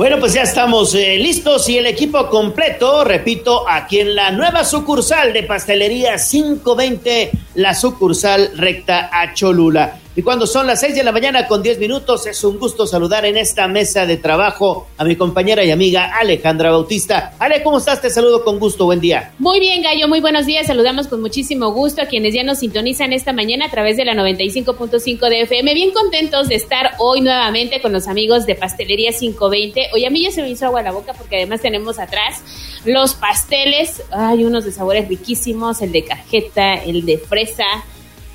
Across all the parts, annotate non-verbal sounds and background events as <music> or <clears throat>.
Bueno, pues ya estamos eh, listos y el equipo completo, repito, aquí en la nueva sucursal de Pastelería 520, la sucursal recta a Cholula. Y cuando son las seis de la mañana con diez minutos, es un gusto saludar en esta mesa de trabajo a mi compañera y amiga Alejandra Bautista. Ale, ¿cómo estás? Te saludo con gusto, buen día. Muy bien, Gallo, muy buenos días. Saludamos con muchísimo gusto a quienes ya nos sintonizan esta mañana a través de la 95.5 de FM. Bien contentos de estar hoy nuevamente con los amigos de Pastelería 520. Hoy a mí ya se me hizo agua la boca porque además tenemos atrás los pasteles. Hay unos de sabores riquísimos, el de cajeta, el de fresa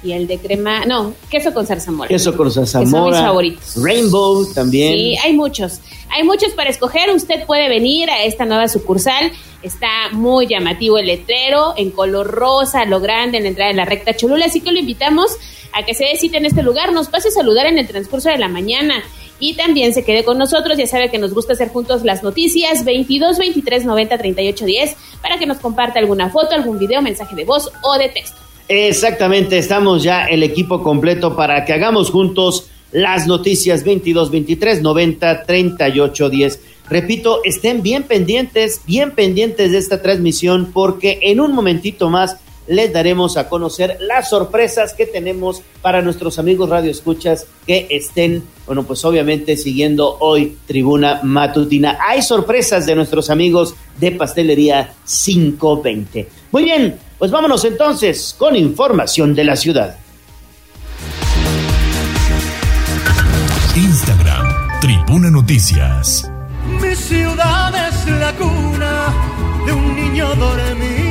y el de crema, no, queso con zarzamora. Queso con zarzamora. son mis favoritos. Rainbow también. Sí, hay muchos. Hay muchos para escoger. Usted puede venir a esta nueva sucursal. Está muy llamativo el letrero, en color rosa, lo grande, en la entrada de la recta Cholula. Así que lo invitamos a que se cita en este lugar. Nos pase a saludar en el transcurso de la mañana. Y también se quede con nosotros. Ya sabe que nos gusta hacer juntos las noticias. 22 23 90 38 10 para que nos comparta alguna foto, algún video, mensaje de voz o de texto. Exactamente, estamos ya el equipo completo para que hagamos juntos las noticias 22 23 90 38 10. Repito, estén bien pendientes, bien pendientes de esta transmisión porque en un momentito más les daremos a conocer las sorpresas que tenemos para nuestros amigos Radio Escuchas que estén, bueno, pues obviamente siguiendo hoy Tribuna Matutina. Hay sorpresas de nuestros amigos de Pastelería 520. Muy bien, pues vámonos entonces con información de la ciudad. Instagram, Tribuna Noticias. Mi ciudad es la cuna de un niño dormido.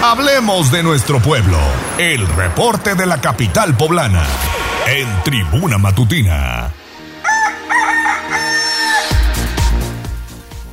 Hablemos de nuestro pueblo. El reporte de la capital poblana. En Tribuna Matutina.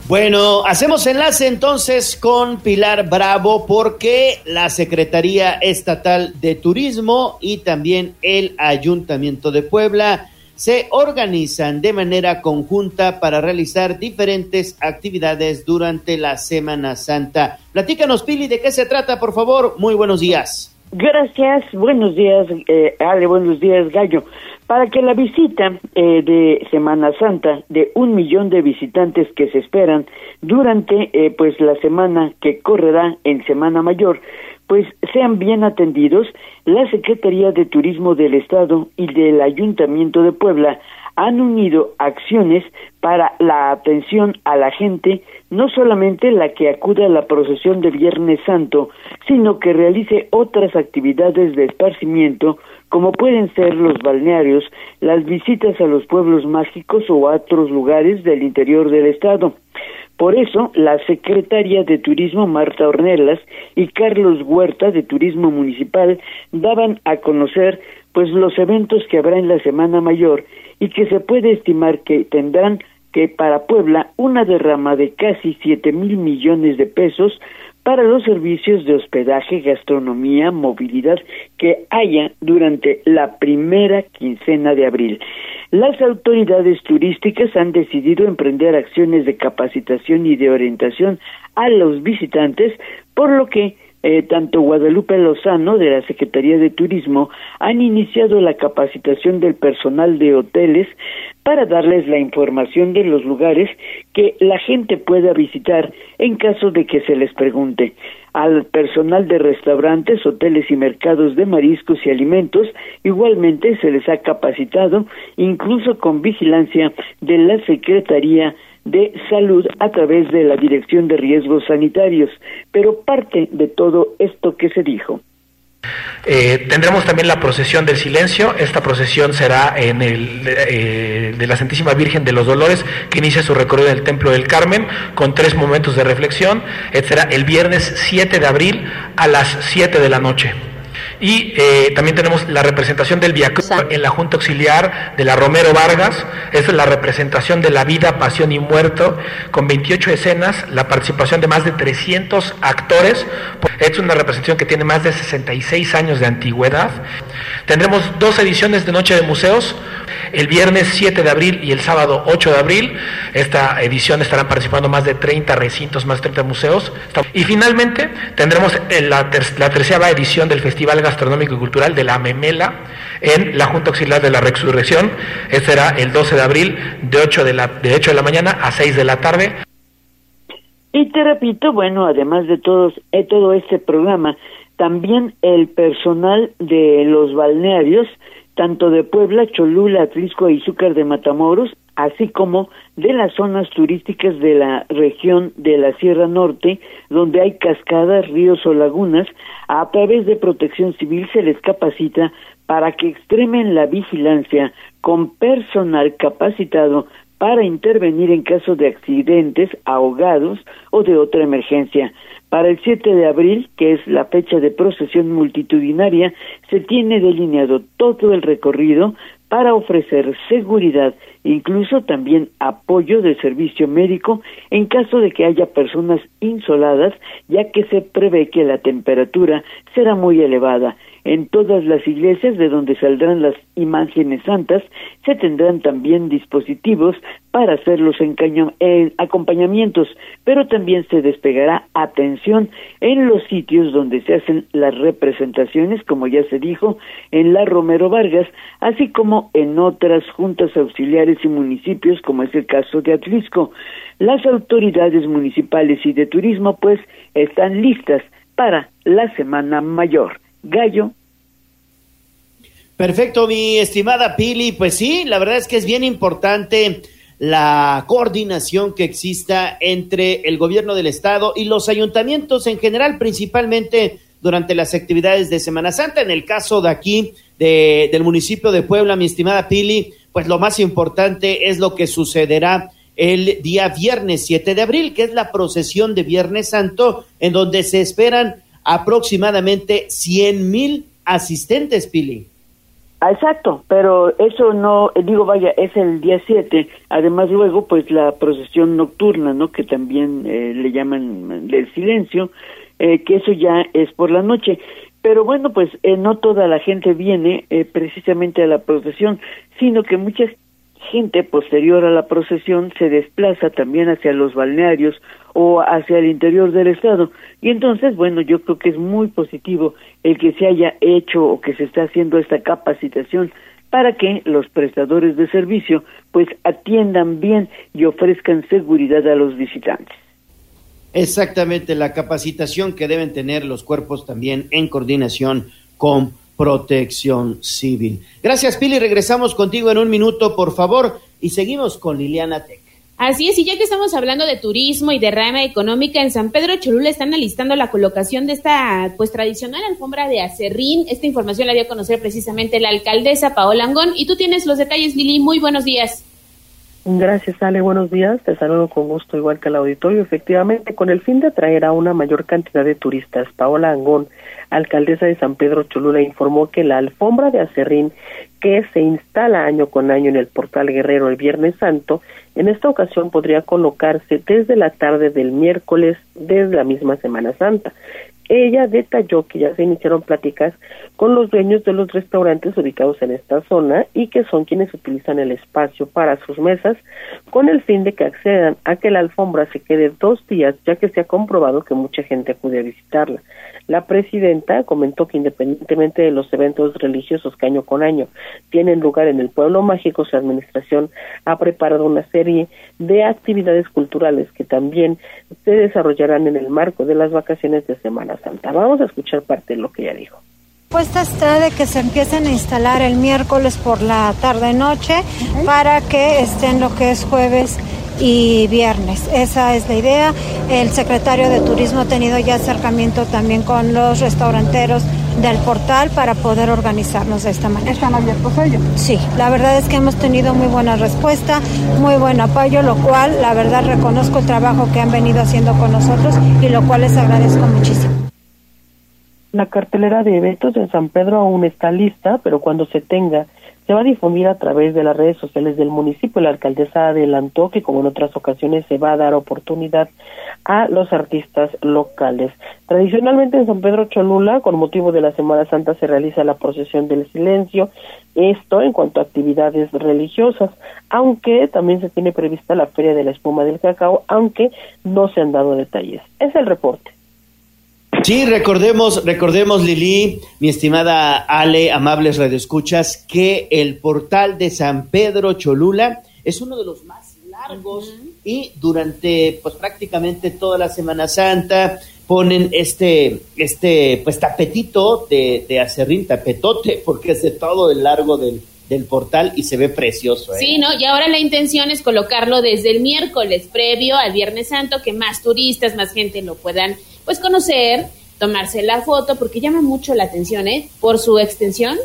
Bueno, hacemos enlace entonces con Pilar Bravo porque la Secretaría Estatal de Turismo y también el Ayuntamiento de Puebla se organizan de manera conjunta para realizar diferentes actividades durante la Semana Santa. Platícanos, Pili, de qué se trata, por favor. Muy buenos días. Gracias, buenos días, eh, Ale, buenos días, Gallo para que la visita eh, de Semana Santa de un millón de visitantes que se esperan durante eh, pues la semana que correrá en Semana Mayor pues sean bien atendidos, la Secretaría de Turismo del Estado y del Ayuntamiento de Puebla han unido acciones para la atención a la gente, no solamente la que acude a la procesión de Viernes Santo, sino que realice otras actividades de esparcimiento como pueden ser los balnearios, las visitas a los pueblos mágicos o a otros lugares del interior del estado. Por eso, la secretaria de Turismo Marta Ornelas y Carlos Huerta de Turismo Municipal daban a conocer pues los eventos que habrá en la Semana Mayor y que se puede estimar que tendrán que para Puebla una derrama de casi siete mil millones de pesos para los servicios de hospedaje, gastronomía, movilidad que haya durante la primera quincena de abril. Las autoridades turísticas han decidido emprender acciones de capacitación y de orientación a los visitantes, por lo que eh, tanto Guadalupe Lozano de la Secretaría de Turismo han iniciado la capacitación del personal de hoteles para darles la información de los lugares que la gente pueda visitar en caso de que se les pregunte. Al personal de restaurantes, hoteles y mercados de mariscos y alimentos igualmente se les ha capacitado, incluso con vigilancia de la Secretaría de salud a través de la Dirección de Riesgos Sanitarios. Pero parte de todo esto que se dijo. Eh, tendremos también la procesión del silencio. Esta procesión será en el eh, de la Santísima Virgen de los Dolores, que inicia su recorrido en el Templo del Carmen, con tres momentos de reflexión. Será el viernes 7 de abril a las 7 de la noche. Y eh, también tenemos la representación del Via en la Junta Auxiliar de la Romero Vargas. es la representación de la vida, pasión y muerto, con 28 escenas, la participación de más de 300 actores. Es una representación que tiene más de 66 años de antigüedad. Tendremos dos ediciones de Noche de Museos El viernes 7 de abril y el sábado 8 de abril, esta edición estarán participando más de 30 recintos, más de 30 museos. Y finalmente tendremos la, la tercera edición del Festival Gastronómico y Cultural de la Memela en la Junta Auxiliar de la Resurrección. Este será el 12 de abril de 8 de la, de 8 de la mañana a 6 de la tarde. Y te repito, bueno, además de todos, eh, todo este programa, también el personal de los balnearios, tanto de Puebla, Cholula, Atlisco y Izúcar de Matamoros, así como de las zonas turísticas de la región de la Sierra Norte, donde hay cascadas, ríos o lagunas, a través de protección civil se les capacita para que extremen la vigilancia con personal capacitado para intervenir en caso de accidentes, ahogados o de otra emergencia. Para el 7 de abril, que es la fecha de procesión multitudinaria, se tiene delineado todo el recorrido para ofrecer seguridad, incluso también apoyo de servicio médico en caso de que haya personas insoladas, ya que se prevé que la temperatura será muy elevada. En todas las iglesias de donde saldrán las imágenes santas se tendrán también dispositivos para hacer los acompañamientos, pero también se despegará atención en los sitios donde se hacen las representaciones, como ya se dijo, en la Romero Vargas, así como en otras juntas auxiliares y municipios, como es el caso de Atlisco. Las autoridades municipales y de turismo, pues, están listas para la Semana Mayor. Gallo. Perfecto, mi estimada Pili. Pues sí, la verdad es que es bien importante la coordinación que exista entre el gobierno del estado y los ayuntamientos en general, principalmente durante las actividades de Semana Santa. En el caso de aquí, de, del municipio de Puebla, mi estimada Pili, pues lo más importante es lo que sucederá el día viernes 7 de abril, que es la procesión de Viernes Santo, en donde se esperan aproximadamente 100 mil asistentes, Pili. Ah, exacto, pero eso no, digo, vaya, es el día 7, además luego pues la procesión nocturna, ¿no? Que también eh, le llaman del silencio, eh, que eso ya es por la noche. Pero bueno, pues eh, no toda la gente viene precisamente a la procesión, sino que mucha gente posterior a la procesión se desplaza también hacia los balnearios o hacia el interior del estado. Y entonces, bueno, yo creo que es muy positivo el que se haya hecho o que se está haciendo esta capacitación para que los prestadores de servicio pues atiendan bien y ofrezcan seguridad a los visitantes. Exactamente, la capacitación que deben tener los cuerpos también en coordinación con protección civil. Gracias, Pili. Regresamos contigo en un minuto, por favor, y seguimos con Liliana Tec. Así es, y ya que estamos hablando de turismo y de rama económica, en San Pedro Cholula están alistando la colocación de esta pues tradicional alfombra de acerrín. Esta información la dio a conocer precisamente la alcaldesa Paola Angón. Y tú tienes los detalles, Lili. Muy buenos días. Gracias, Ale. Buenos días. Te saludo con gusto, igual que al auditorio. Efectivamente, con el fin de atraer a una mayor cantidad de turistas, Paola Angón, alcaldesa de San Pedro Cholula, informó que la alfombra de acerrín que se instala año con año en el portal Guerrero el Viernes Santo en esta ocasión podría colocarse desde la tarde del miércoles desde la misma Semana Santa. Ella detalló que ya se iniciaron pláticas con los dueños de los restaurantes ubicados en esta zona y que son quienes utilizan el espacio para sus mesas con el fin de que accedan a que la alfombra se quede dos días ya que se ha comprobado que mucha gente acude a visitarla. La presidenta comentó que independientemente de los eventos religiosos que año con año tienen lugar en el pueblo mágico, su administración ha preparado una serie de actividades culturales que también se desarrollarán en el marco de las vacaciones de Semana Santa. Vamos a escuchar parte de lo que ella dijo. Puesta está de que se empiecen a instalar el miércoles por la tarde-noche para que estén lo que es jueves y viernes. Esa es la idea. El secretario de Turismo ha tenido ya acercamiento también con los restauranteros del portal para poder organizarnos de esta manera. ¿Están abiertos ellos? Sí, la verdad es que hemos tenido muy buena respuesta, muy buen apoyo, lo cual la verdad reconozco el trabajo que han venido haciendo con nosotros y lo cual les agradezco muchísimo. La cartelera de eventos en San Pedro aún está lista, pero cuando se tenga se va a difundir a través de las redes sociales del municipio. La alcaldesa adelantó que, como en otras ocasiones, se va a dar oportunidad a los artistas locales. Tradicionalmente en San Pedro Cholula, con motivo de la Semana Santa, se realiza la procesión del silencio, esto en cuanto a actividades religiosas, aunque también se tiene prevista la Feria de la Espuma del Cacao, aunque no se han dado detalles. Es el reporte. Sí, recordemos, recordemos Lili, mi estimada Ale, amables radioescuchas, que el portal de San Pedro Cholula es uno de los más largos y durante pues prácticamente toda la Semana Santa ponen este, este pues tapetito de, de acerrín, tapetote, porque es de todo el largo del, del portal y se ve precioso. ¿eh? Sí, ¿no? Y ahora la intención es colocarlo desde el miércoles previo al Viernes Santo, que más turistas, más gente lo puedan pues conocer, tomarse la foto, porque llama mucho la atención, ¿eh? Por su extensión.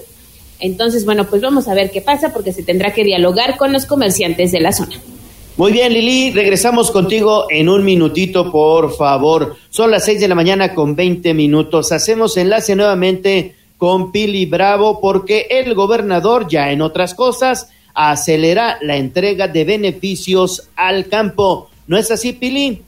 Entonces, bueno, pues vamos a ver qué pasa, porque se tendrá que dialogar con los comerciantes de la zona. Muy bien, Lili, regresamos contigo en un minutito, por favor. Son las seis de la mañana con veinte minutos. Hacemos enlace nuevamente con Pili Bravo porque el gobernador, ya en otras cosas, acelera la entrega de beneficios al campo. ¿No es así, Pili?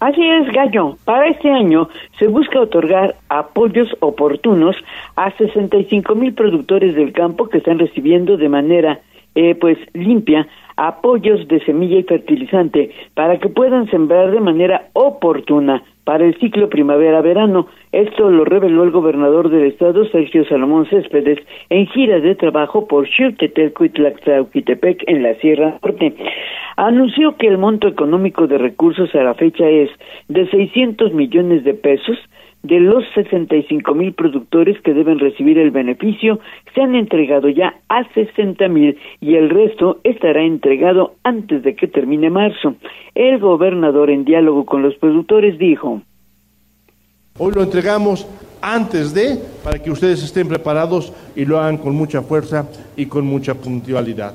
Así es, Gallo. Para este año se busca otorgar apoyos oportunos a 65 mil productores del campo que están recibiendo de manera eh, pues limpia apoyos de semilla y fertilizante para que puedan sembrar de manera oportuna para el ciclo primavera-verano. Esto lo reveló el gobernador del estado, Sergio Salomón Céspedes, en gira de trabajo por Xiutetelco y en la Sierra Norte. Anunció que el monto económico de recursos a la fecha es de 600 millones de pesos, de los 65 mil productores que deben recibir el beneficio, se han entregado ya a 60 mil y el resto estará entregado antes de que termine marzo. El gobernador, en diálogo con los productores, dijo: Hoy lo entregamos antes de, para que ustedes estén preparados y lo hagan con mucha fuerza y con mucha puntualidad.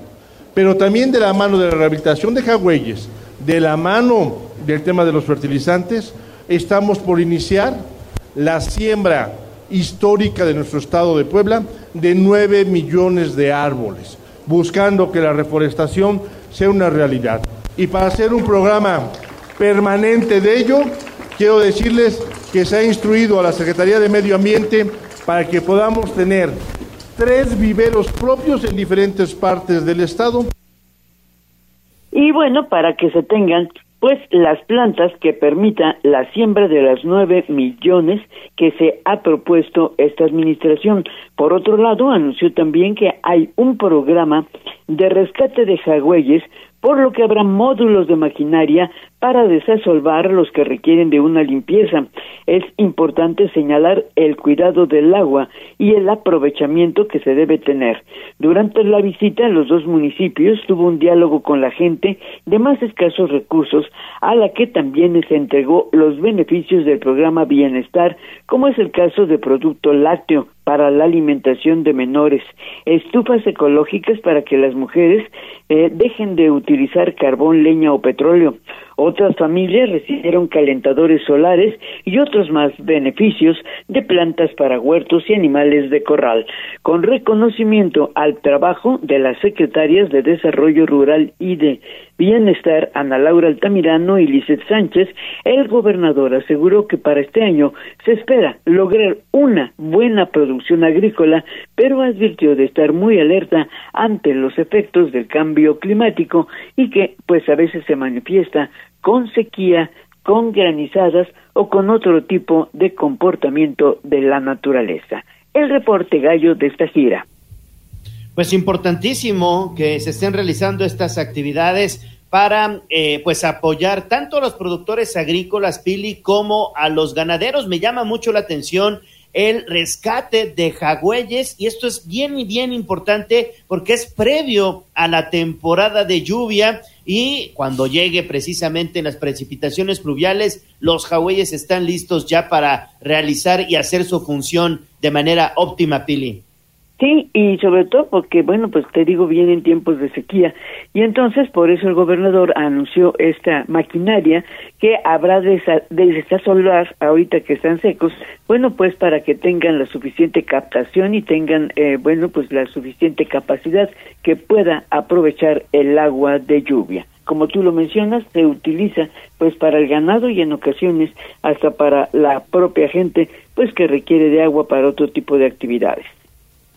Pero también de la mano de la rehabilitación de Jagüeyes, de la mano del tema de los fertilizantes, estamos por iniciar la siembra histórica de nuestro estado de Puebla de 9 millones de árboles, buscando que la reforestación sea una realidad. Y para hacer un programa permanente de ello, quiero decirles que se ha instruido a la Secretaría de Medio Ambiente para que podamos tener tres viveros propios en diferentes partes del estado. Y bueno, para que se tengan pues las plantas que permitan la siembra de las nueve millones que se ha propuesto esta administración. Por otro lado, anunció también que hay un programa de rescate de jagüeyes por lo que habrá módulos de maquinaria para desasolvar los que requieren de una limpieza. Es importante señalar el cuidado del agua y el aprovechamiento que se debe tener. Durante la visita en los dos municipios tuvo un diálogo con la gente de más escasos recursos, a la que también se entregó los beneficios del programa Bienestar, como es el caso de Producto Lácteo para la alimentación de menores, estufas ecológicas para que las mujeres eh, dejen de utilizar carbón, leña o petróleo, otras familias recibieron calentadores solares y otros más beneficios de plantas para huertos y animales de corral, con reconocimiento al trabajo de las secretarias de Desarrollo Rural y de Bienestar, Ana Laura Altamirano y Lizeth Sánchez, el gobernador aseguró que para este año se espera lograr una buena producción agrícola, pero advirtió de estar muy alerta ante los efectos del cambio climático y que pues a veces se manifiesta con sequía, con granizadas o con otro tipo de comportamiento de la naturaleza. El reporte gallo de esta gira. Pues importantísimo que se estén realizando estas actividades para eh, pues apoyar tanto a los productores agrícolas, Pili, como a los ganaderos. Me llama mucho la atención el rescate de jagüeyes y esto es bien y bien importante porque es previo a la temporada de lluvia y cuando llegue precisamente las precipitaciones pluviales, los jagüeyes están listos ya para realizar y hacer su función de manera óptima, Pili. Sí, y sobre todo porque, bueno, pues te digo, vienen tiempos de sequía. Y entonces, por eso el gobernador anunció esta maquinaria que habrá de, de solar ahorita que están secos, bueno, pues para que tengan la suficiente captación y tengan, eh, bueno, pues la suficiente capacidad que pueda aprovechar el agua de lluvia como tú lo mencionas, se utiliza pues para el ganado y en ocasiones hasta para la propia gente pues que requiere de agua para otro tipo de actividades.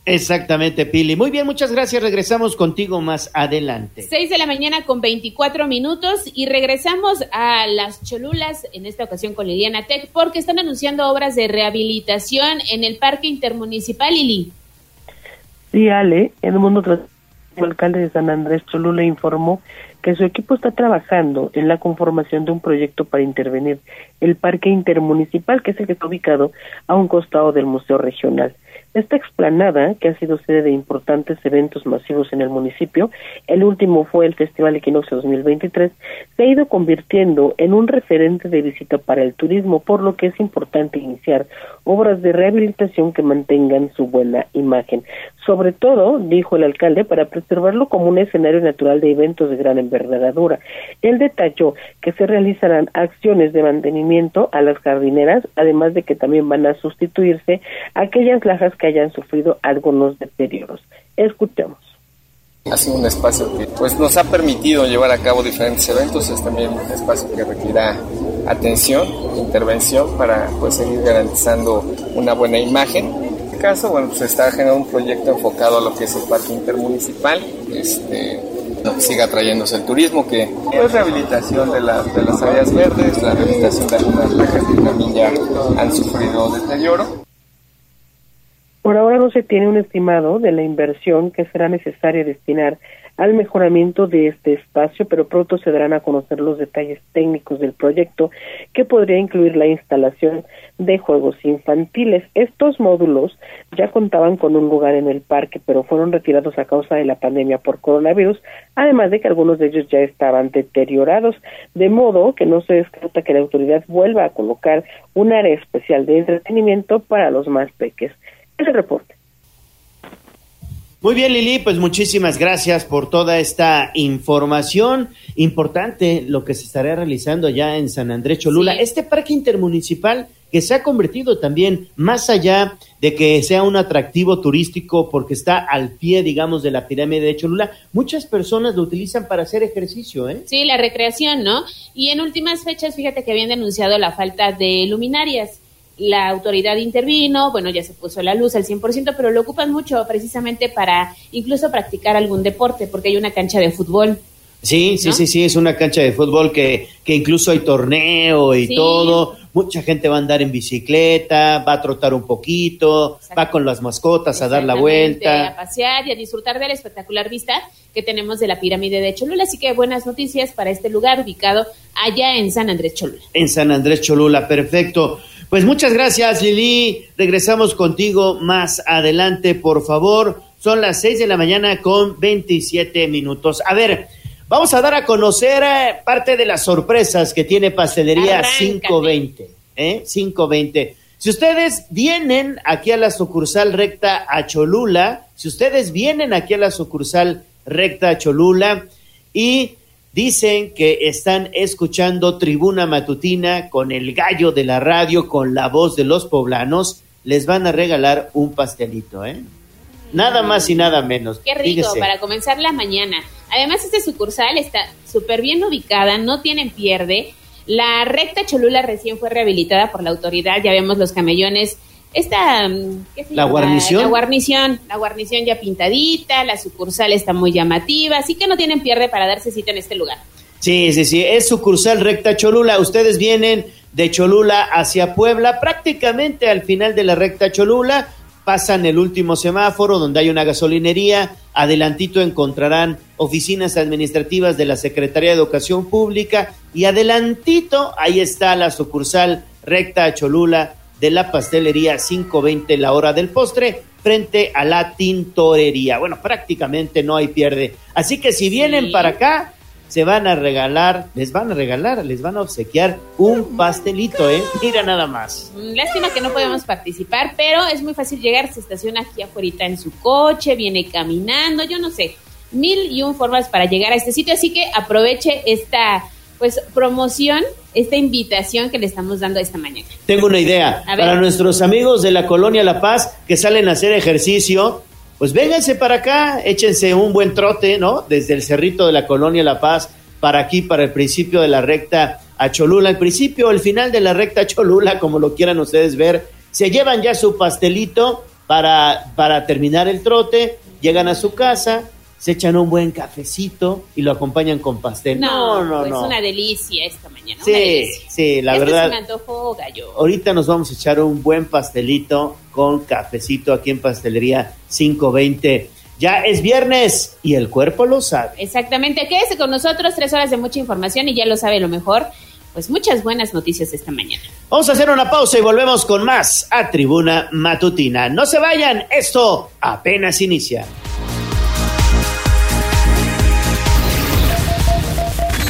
Exactamente, Pili. Muy bien, muchas gracias. Regresamos contigo más adelante. Seis de la mañana con 24 minutos y regresamos a las Cholulas, en esta ocasión con Liliana Tech, porque están anunciando obras de rehabilitación en el Parque Intermunicipal, Lili. Sí, Ale, en el mundo el alcalde de San Andrés Cholula informó que su equipo está trabajando en la conformación de un proyecto para intervenir el parque intermunicipal, que es el que está ubicado a un costado del Museo Regional. Esta explanada, que ha sido sede de importantes eventos masivos en el municipio, el último fue el Festival Equinoccio 2023, se ha ido convirtiendo en un referente de visita para el turismo, por lo que es importante iniciar obras de rehabilitación que mantengan su buena imagen. Sobre todo, dijo el alcalde, para preservarlo como un escenario natural de eventos de gran envergadura. Él detalló que se realizarán acciones de mantenimiento a las jardineras, además de que también van a sustituirse aquellas lajas que hayan sufrido algunos deterioros. Escuchemos. Ha sido un espacio que pues, nos ha permitido llevar a cabo diferentes eventos, es también un espacio que requiera atención, intervención para pues, seguir garantizando una buena imagen. En este caso, bueno, pues está generando un proyecto enfocado a lo que es el parque intermunicipal, este, siga trayéndose el turismo, que es rehabilitación de, las de las áreas verdes, la rehabilitación de algunas placas que también ya han sufrido deterioro. Por ahora no se tiene un estimado de la inversión que será necesaria destinar al mejoramiento de este espacio, pero pronto se darán a conocer los detalles técnicos del proyecto que podría incluir la instalación de juegos infantiles. Estos módulos ya contaban con un lugar en el parque, pero fueron retirados a causa de la pandemia por coronavirus, además de que algunos de ellos ya estaban deteriorados, de modo que no se descarta que la autoridad vuelva a colocar un área especial de entretenimiento para los más pequeños ese reporte. Muy bien, Lili, pues muchísimas gracias por toda esta información importante, lo que se estará realizando ya en San Andrés Cholula. Este parque intermunicipal que se ha convertido también, más allá de que sea un atractivo turístico porque está al pie, digamos, de la pirámide de Cholula, muchas personas lo utilizan para hacer ejercicio, ¿eh? Sí, la recreación, ¿no? Y en últimas fechas, fíjate que habían denunciado la falta de luminarias la autoridad intervino, bueno, ya se puso la luz al 100%, pero lo ocupan mucho precisamente para incluso practicar algún deporte, porque hay una cancha de fútbol. Sí, sí, sí, sí, es una cancha de fútbol que, que incluso hay torneo y todo. Mucha gente va a andar en bicicleta, va a trotar un poquito, va con las mascotas a dar la vuelta. A pasear y a disfrutar de la espectacular vista que tenemos de la pirámide de Cholula. Así que buenas noticias para este lugar ubicado allá en San Andrés Cholula. En San Andrés Cholula, perfecto. Pues muchas gracias, Lili. Regresamos contigo más adelante, por favor. Son las seis de la mañana con 27 minutos. A ver, vamos a dar a conocer eh, parte de las sorpresas que tiene Pastelería 520. ¿eh? 520. Si ustedes vienen aquí a la sucursal recta a Cholula, si ustedes vienen aquí a la sucursal recta a Cholula y Dicen que están escuchando Tribuna Matutina con el gallo de la radio, con la voz de los poblanos. Les van a regalar un pastelito, ¿eh? Nada más y nada menos. Qué rico, para comenzar la mañana. Además, este sucursal está súper bien ubicada, no tienen pierde. La recta Cholula recién fue rehabilitada por la autoridad, ya vemos los camellones esta, mm, La guarnición. La guarnición, la guarnición ya pintadita, la sucursal está muy llamativa, así que no tienen pierde para darse cita en este lugar. Sí, sí, sí, es sucursal recta Cholula. Ustedes vienen de Cholula hacia Puebla, prácticamente al final de la recta Cholula, pasan el último semáforo donde hay una gasolinería, adelantito encontrarán oficinas administrativas de la Secretaría de Educación Pública y adelantito ahí está la sucursal recta Cholula de la pastelería 520 la hora del postre frente a la tintorería. Bueno, prácticamente no hay pierde. Así que si vienen para acá, se van a regalar, les van a regalar, les van a obsequiar un pastelito, ¿eh? Mira nada más. Mm, lástima que no podemos participar, pero es muy fácil llegar, se estaciona aquí afuera en su coche, viene caminando, yo no sé, mil y un formas para llegar a este sitio, así que aproveche esta pues promoción, esta invitación que le estamos dando esta mañana. Tengo una idea. Para nuestros amigos de la colonia La Paz que salen a hacer ejercicio, pues vénganse para acá, échense un buen trote, ¿no? Desde el cerrito de la colonia La Paz para aquí, para el principio de la recta a Cholula. El principio, el final de la recta a Cholula, como lo quieran ustedes ver. Se llevan ya su pastelito para, para terminar el trote, llegan a su casa, se echan un buen cafecito y lo acompañan con pastel. No, no, no. Es una delicia esta mañana. Sí, sí, la este verdad. me antojó gallo. Ahorita nos vamos a echar un buen pastelito con cafecito aquí en Pastelería 520. Ya es viernes y el cuerpo lo sabe. Exactamente. Quédese con nosotros, tres horas de mucha información y ya lo sabe lo mejor. Pues muchas buenas noticias esta mañana. Vamos a hacer una pausa y volvemos con más a Tribuna Matutina. No se vayan, esto apenas inicia.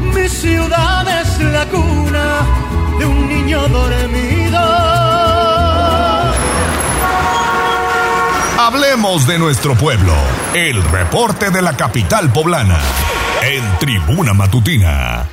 Mi ciudad es la cuna de un niño dormido. Hablemos de nuestro pueblo. El reporte de la capital poblana. En Tribuna Matutina.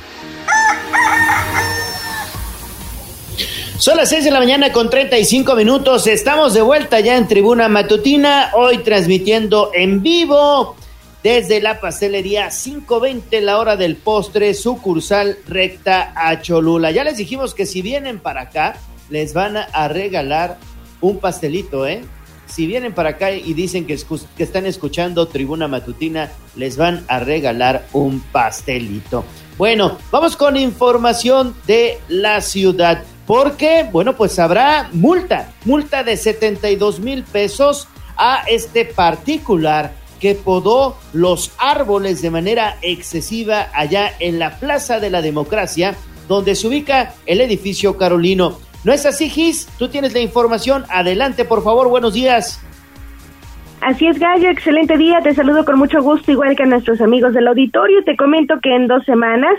Son las 6 de la mañana con 35 minutos. Estamos de vuelta ya en Tribuna Matutina. Hoy transmitiendo en vivo desde la pastelería 520, la hora del postre, sucursal recta a Cholula. Ya les dijimos que si vienen para acá, les van a regalar un pastelito, ¿eh? Si vienen para acá y dicen que, que están escuchando Tribuna Matutina, les van a regalar un pastelito. Bueno, vamos con información de la ciudad. Porque, bueno, pues habrá multa, multa de 72 mil pesos a este particular que podó los árboles de manera excesiva allá en la Plaza de la Democracia, donde se ubica el edificio Carolino. ¿No es así, Gis? Tú tienes la información. Adelante, por favor. Buenos días. Así es, Gallo, excelente día, te saludo con mucho gusto, igual que a nuestros amigos del auditorio. Te comento que en dos semanas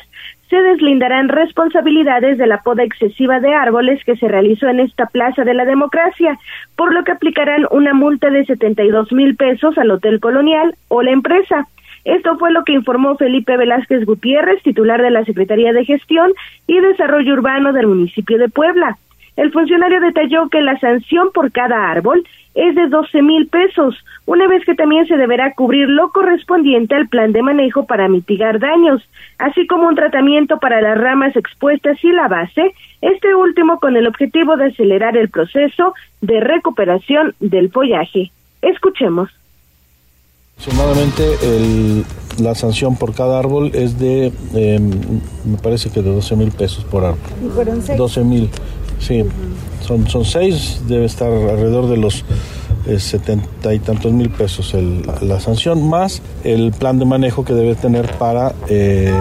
se deslindarán responsabilidades de la poda excesiva de árboles que se realizó en esta Plaza de la Democracia, por lo que aplicarán una multa de 72 mil pesos al Hotel Colonial o la empresa. Esto fue lo que informó Felipe Velázquez Gutiérrez, titular de la Secretaría de Gestión y Desarrollo Urbano del municipio de Puebla. El funcionario detalló que la sanción por cada árbol es de 12 mil pesos, una vez que también se deberá cubrir lo correspondiente al plan de manejo para mitigar daños, así como un tratamiento para las ramas expuestas y la base, este último con el objetivo de acelerar el proceso de recuperación del follaje. Escuchemos. Aproximadamente la sanción por cada árbol es de, em, me parece que de 12 mil pesos por árbol. ¿Y fueron 12 mil, sí. Son, son seis, debe estar alrededor de los eh, setenta y tantos mil pesos la sanción, más el plan de manejo que debe tener para eh,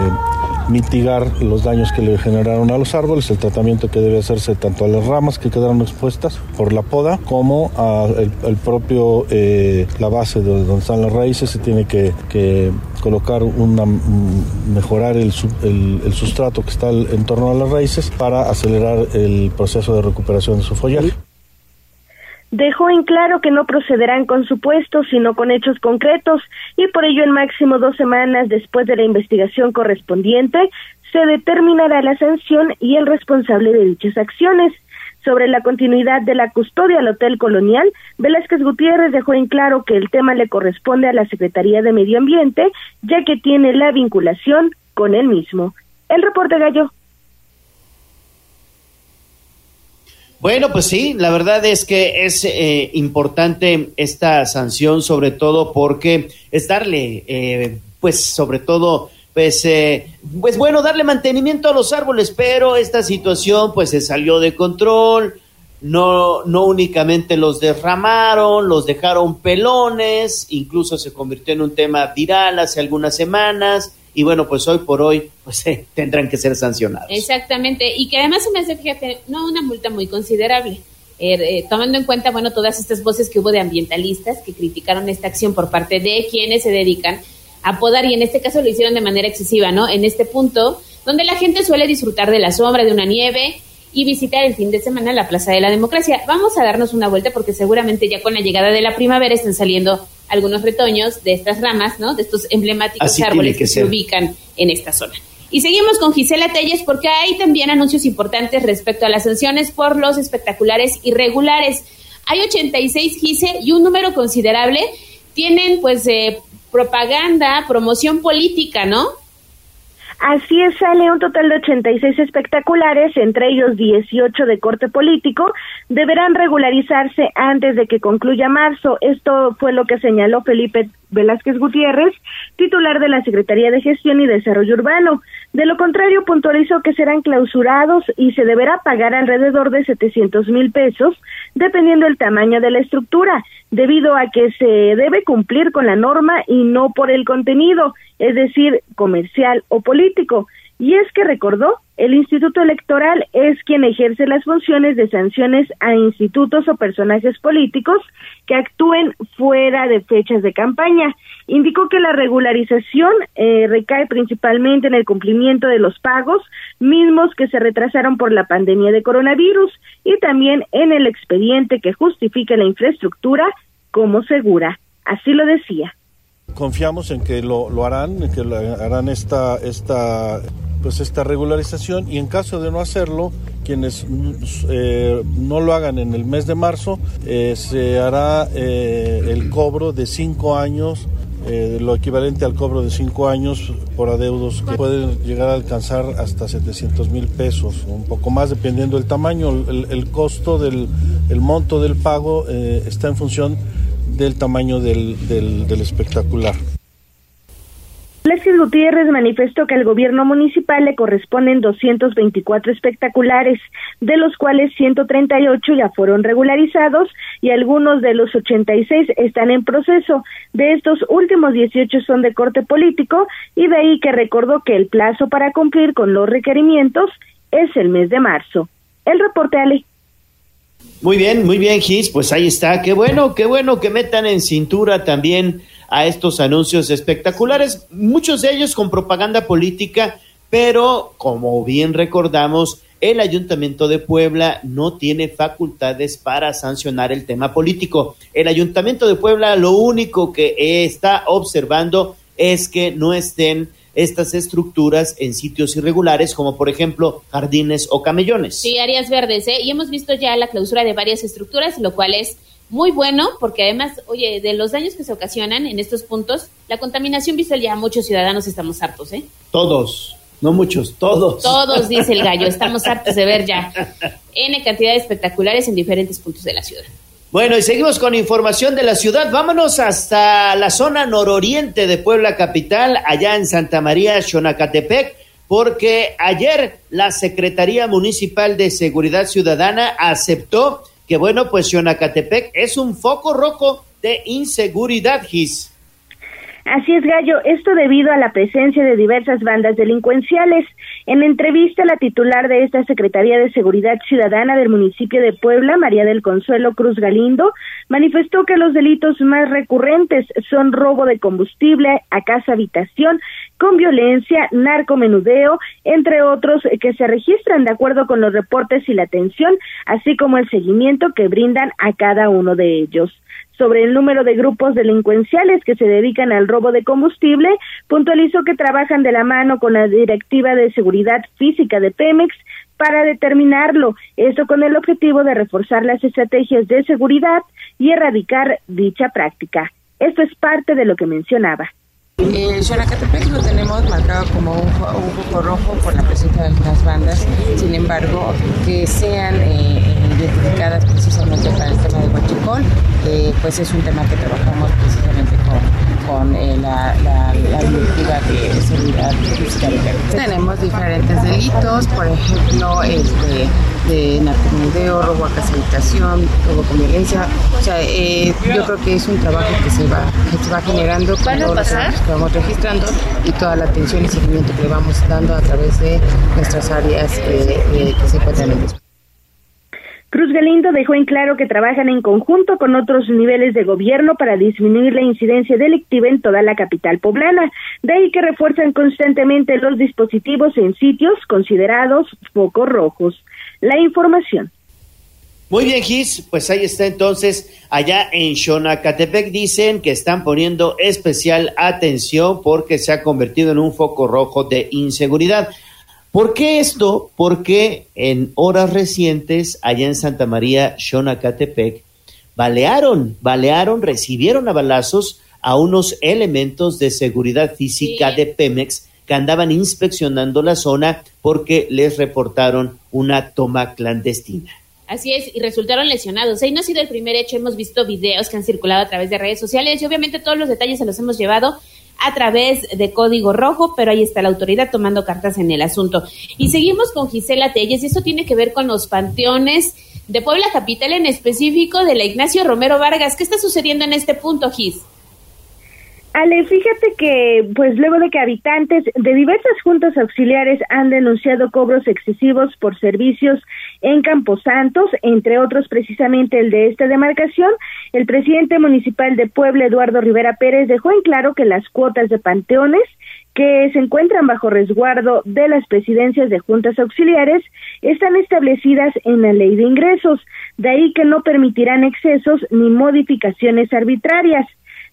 mitigar los daños que le generaron a los árboles, el tratamiento que debe hacerse tanto a las ramas que quedaron expuestas por la poda como a el, propio eh, la base de donde están las raíces. Se tiene que, colocar una mejorar el, el, sustrato que está en torno a las raíces para acelerar el proceso de recuperación de su follaje dejó en claro que no procederán con supuestos, sino con hechos concretos, y por ello en máximo dos semanas después de la investigación correspondiente se determinará la sanción y el responsable de dichas acciones. Sobre la continuidad de la custodia al Hotel Colonial, Velázquez Gutiérrez dejó en claro que el tema le corresponde a la Secretaría de Medio Ambiente, ya que tiene la vinculación con él mismo. El reporte Gallo. Bueno, pues sí, la verdad es que es eh, importante esta sanción, sobre todo porque es darle, eh, pues sobre todo pues, eh, pues bueno, darle mantenimiento a los árboles, pero esta situación pues se salió de control, no, no únicamente los derramaron, los dejaron pelones, incluso se convirtió en un tema viral hace algunas semanas, y bueno, pues hoy por hoy <laughs> pues eh, tendrán que ser sancionados. Exactamente, y que además se me hace, fíjate, no una multa muy considerable. Eh, eh, tomando en cuenta, bueno, todas estas voces que hubo de ambientalistas que criticaron esta acción por parte de quienes se dedican a podar y en este caso lo hicieron de manera excesiva, ¿no? En este punto, donde la gente suele disfrutar de la sombra, de una nieve y visitar el fin de semana la Plaza de la Democracia. Vamos a darnos una vuelta porque seguramente ya con la llegada de la primavera están saliendo algunos retoños de estas ramas, ¿no? De estos emblemáticos árboles que, se ubican en esta zona. Y seguimos con Gisela Telles porque hay también anuncios importantes respecto a las sanciones por los espectaculares irregulares. Hay 86 Gise y un número considerable tienen pues eh, propaganda, promoción política, ¿no? Así es, sale un total de 86 espectaculares, entre ellos 18 de corte político, deberán regularizarse antes de que concluya marzo. Esto fue lo que señaló Felipe Velázquez Gutiérrez, titular de la Secretaría de Gestión y Desarrollo Urbano. De lo contrario, puntualizó que serán clausurados y se deberá pagar alrededor de 700 mil pesos, dependiendo del tamaño de la estructura, debido a que se debe cumplir con la norma y no por el contenido es decir, comercial o político. Y es que recordó, el Instituto Electoral es quien ejerce las funciones de sanciones a institutos o personajes políticos que actúen fuera de fechas de campaña. Indicó que la regularización eh, recae principalmente en el cumplimiento de los pagos, mismos que se retrasaron por la pandemia de coronavirus, y también en el expediente que justifica la infraestructura como segura. Así lo decía. Confiamos en que lo, lo harán, en que harán esta, esta, pues esta regularización y en caso de no hacerlo, quienes eh, no lo hagan en el mes de marzo, eh, se hará eh, el cobro de cinco años lo equivalente al cobro de cinco años por adeudos que pueden llegar a alcanzar hasta 700 mil pesos, un poco más dependiendo del tamaño. El, el costo del el monto del pago está en función del tamaño del, del, espectacular. Alexis Gutiérrez manifestó que al gobierno municipal le corresponden 224 espectaculares, de los cuales 138 ya fueron regularizados y algunos de los 86 están en proceso. De estos últimos 18 son de corte político y de ahí que recordó que el plazo para cumplir con los requerimientos es el mes de marzo. El reporte Ale. Muy bien, muy bien, Gis. Pues ahí está. Qué bueno, qué bueno que metan en cintura también a estos anuncios espectaculares, muchos de ellos con propaganda política, pero como bien recordamos, el Ayuntamiento de Puebla no tiene facultades para sancionar el tema político. El Ayuntamiento de Puebla lo único que está observando es que no estén estas estructuras en sitios irregulares, como por ejemplo jardines o camellones. Sí, áreas verdes, ¿eh? Y hemos visto ya la clausura de varias estructuras, lo cual es muy bueno, porque además, oye, de los daños que se ocasionan en estos puntos, la contaminación visual ya muchos ciudadanos estamos hartos, ¿eh? Todos. No muchos, todos. Todos, dice el gallo. Estamos <laughs> hartos de ver ya N cantidad de espectaculares en diferentes puntos de la ciudad. Bueno, y seguimos con información de la ciudad. Vámonos hasta la zona nororiente de Puebla Capital, allá en Santa María, Xonacatepec, porque ayer la Secretaría Municipal de Seguridad Ciudadana aceptó que, bueno, pues Xonacatepec es un foco rojo de inseguridad, Gis. Así es, Gallo, esto debido a la presencia de diversas bandas delincuenciales. En entrevista, la titular de esta Secretaría de Seguridad Ciudadana del municipio de Puebla, María del Consuelo Cruz Galindo, manifestó que los delitos más recurrentes son robo de combustible a casa habitación, con violencia, narcomenudeo, entre otros que se registran de acuerdo con los reportes y la atención, así como el seguimiento que brindan a cada uno de ellos sobre el número de grupos delincuenciales que se dedican al robo de combustible, puntualizó que trabajan de la mano con la Directiva de Seguridad Física de Pemex para determinarlo, esto con el objetivo de reforzar las estrategias de seguridad y erradicar dicha práctica. Esto es parte de lo que mencionaba. Eh, Xonacatepec lo tenemos marcado como un, foco rojo por la presencia de algunas bandas, sin embargo, que sean eh, identificadas precisamente para el tema de Huachicol, eh, pues es un tema que trabajamos precisamente con, con eh, la, la, directiva de seguridad física. Tenemos diferentes delitos, por ejemplo, este, de narcomenudeo, robo a casa habitación, robo con violencia. O sea, eh, yo creo que es un trabajo que se va, que se va generando con todos los que vamos registrando y toda la atención y seguimiento que le vamos dando a través de nuestras áreas eh, eh, que se encuentran en el Cruz Galindo dejó en claro que trabajan en conjunto con otros niveles de gobierno para disminuir la incidencia delictiva en toda la capital poblana. De ahí que refuerzan constantemente los dispositivos en sitios considerados focos rojos. La información. Muy bien, Gis, pues ahí está entonces, allá en Xonacatepec dicen que están poniendo especial atención porque se ha convertido en un foco rojo de inseguridad. ¿Por qué esto? Porque en horas recientes, allá en Santa María, Xonacatepec, balearon, balearon, recibieron a balazos a unos elementos de seguridad física de Pemex que andaban inspeccionando la zona porque les reportaron una toma clandestina. Así es, y resultaron lesionados. Ahí no ha sido el primer hecho, hemos visto videos que han circulado a través de redes sociales y obviamente todos los detalles se los hemos llevado a través de Código Rojo, pero ahí está la autoridad tomando cartas en el asunto. Y seguimos con Gisela Telles, y esto tiene que ver con los panteones de Puebla Capital, en específico de la Ignacio Romero Vargas. ¿Qué está sucediendo en este punto, Gis? Ale, fíjate que, pues luego de que habitantes de diversas juntas auxiliares han denunciado cobros excesivos por servicios en Camposantos, entre otros precisamente el de esta demarcación, el presidente municipal de Puebla, Eduardo Rivera Pérez, dejó en claro que las cuotas de panteones que se encuentran bajo resguardo de las presidencias de juntas auxiliares están establecidas en la ley de ingresos, de ahí que no permitirán excesos ni modificaciones arbitrarias.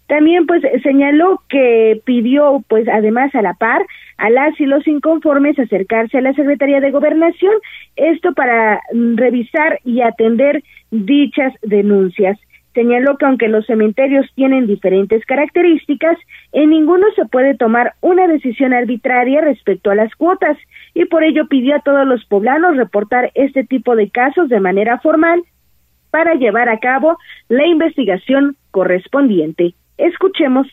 También pues señaló que pidió pues además a la par a las y los inconformes acercarse a la Secretaría de Gobernación, esto para mm, revisar y atender dichas denuncias. Señaló que aunque los cementerios tienen diferentes características, en ninguno se puede tomar una decisión arbitraria respecto a las cuotas y por ello pidió a todos los poblanos reportar este tipo de casos de manera formal para llevar a cabo la investigación correspondiente. Escuchemos.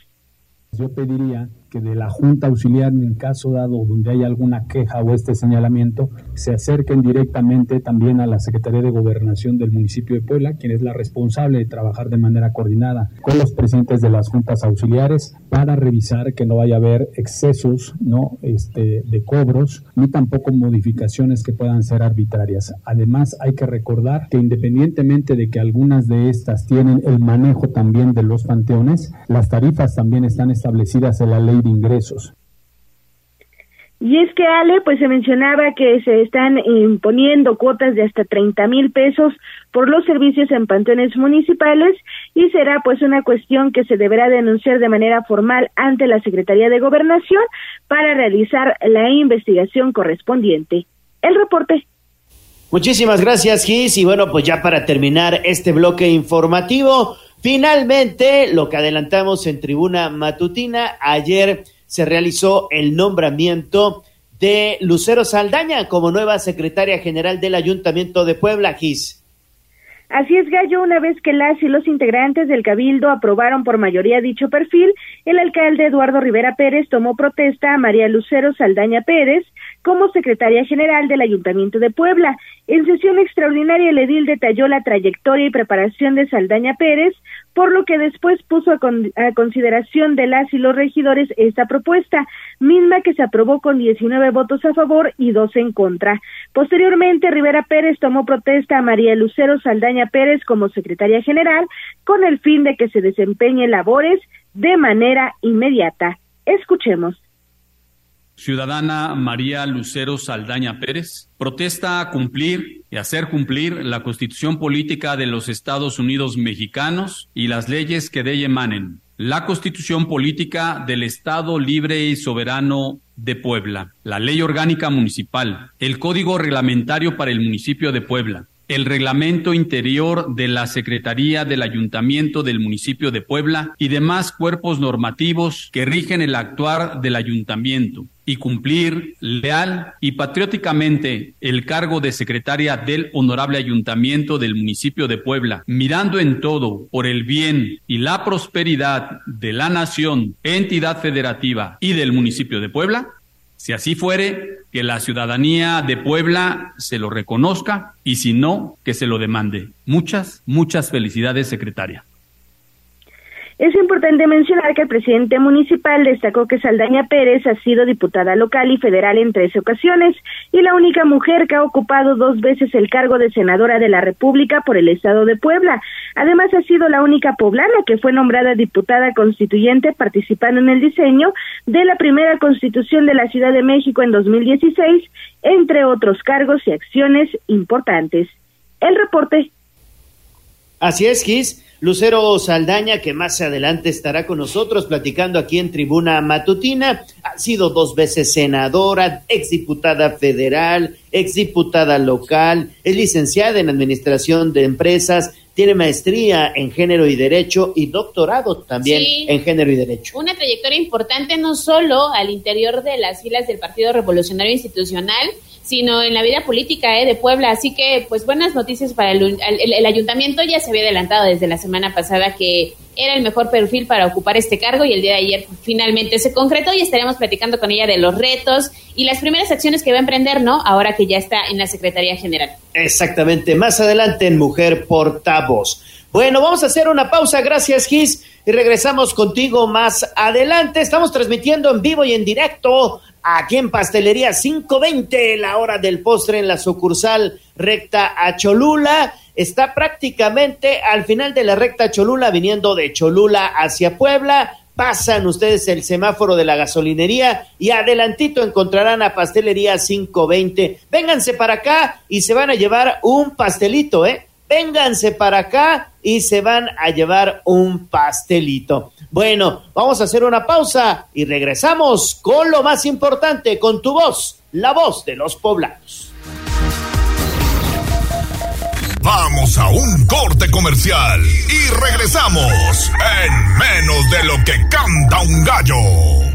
Yo pediría de la Junta Auxiliar, en caso dado donde haya alguna queja o este señalamiento, se acerquen directamente también a la Secretaría de Gobernación del municipio de Puebla, quien es la responsable de trabajar de manera coordinada con los presidentes de las juntas auxiliares para revisar que no vaya a haber excesos ¿no? este, de cobros ni tampoco modificaciones que puedan ser arbitrarias. Además, hay que recordar que independientemente de que algunas de estas tienen el manejo también de los panteones, las tarifas también están establecidas en la ley ingresos. Y es que, Ale, pues se mencionaba que se están imponiendo cuotas de hasta 30 mil pesos por los servicios en panteones municipales y será pues una cuestión que se deberá denunciar de manera formal ante la Secretaría de Gobernación para realizar la investigación correspondiente. El reporte. Muchísimas gracias, Gis. Y bueno, pues ya para terminar este bloque informativo, Finalmente, lo que adelantamos en tribuna matutina, ayer se realizó el nombramiento de Lucero Saldaña como nueva secretaria general del Ayuntamiento de Puebla, Gis. Así es, Gallo, una vez que las y los integrantes del Cabildo aprobaron por mayoría dicho perfil, el alcalde Eduardo Rivera Pérez tomó protesta a María Lucero Saldaña Pérez, como secretaria general del Ayuntamiento de Puebla. En sesión extraordinaria, el edil detalló la trayectoria y preparación de Saldaña Pérez, por lo que después puso a, consideración de las y los regidores esta propuesta, misma que se aprobó con 19 votos a favor y dos en contra. Posteriormente, Rivera Pérez tomó protesta a María Lucero Saldaña Pérez como secretaria general, con el fin de que se desempeñe labores de manera inmediata. Escuchemos. Ciudadana María Lucero Saldaña Pérez protesta a cumplir y hacer cumplir la Constitución Política de los Estados Unidos Mexicanos y las leyes que de ella emanen. La Constitución Política del Estado Libre y Soberano de Puebla, la Ley Orgánica Municipal, el Código Reglamentario para el Municipio de Puebla, el reglamento interior de la Secretaría del Ayuntamiento del municipio de Puebla y demás cuerpos normativos que rigen el actuar del ayuntamiento y cumplir leal y patrióticamente el cargo de secretaria del Honorable Ayuntamiento del municipio de Puebla, mirando en todo por el bien y la prosperidad de la nación, entidad federativa y del municipio de Puebla, si así fuere, que la ciudadanía de Puebla se lo reconozca y si no, que se lo demande. Muchas, muchas felicidades, secretaria. Es importante mencionar que el presidente municipal destacó que Saldaña Pérez ha sido diputada local y federal en tres ocasiones y la única mujer que ha ocupado dos veces el cargo de senadora de la República por el Estado de Puebla. Además, ha sido la única poblana que fue nombrada diputada constituyente participando en el diseño de la primera constitución de la Ciudad de México en 2016, entre otros cargos y acciones importantes. El reporte. Así es, Gis. Lucero Saldaña, que más adelante estará con nosotros platicando aquí en Tribuna Matutina, ha sido dos veces senadora, exdiputada federal, exdiputada local, es licenciada en Administración de Empresas, tiene maestría en género y derecho y doctorado también en género y derecho. Una trayectoria importante no solo al interior de las filas del Partido Revolucionario Institucional, sino en la vida política ¿eh? de Puebla. Así que, pues buenas noticias para el, el, ayuntamiento. Ya se había adelantado desde la semana pasada que era el mejor perfil para ocupar este cargo y el día de ayer finalmente se concretó y estaremos platicando con ella de los retos y las primeras acciones que va a emprender, ¿no? Ahora que ya está en la Secretaría General. Exactamente, más adelante en Mujer Portavoz. Bueno, vamos a hacer una pausa, gracias Gis, y regresamos contigo más adelante. Estamos transmitiendo en vivo y en directo aquí en Pastelería 520, la hora del postre en la sucursal recta a Cholula. Está prácticamente al final de la recta Cholula, viniendo de Cholula hacia Puebla. Pasan ustedes el semáforo de la gasolinería y adelantito encontrarán a Pastelería 520. Vénganse para acá y se van a llevar un pastelito, ¿eh? Vénganse para acá y se van a llevar un pastelito. Bueno, vamos a hacer una pausa y regresamos con lo más importante, con tu voz, la voz de los poblanos. Vamos a un corte comercial y regresamos en menos de lo que canta un gallo.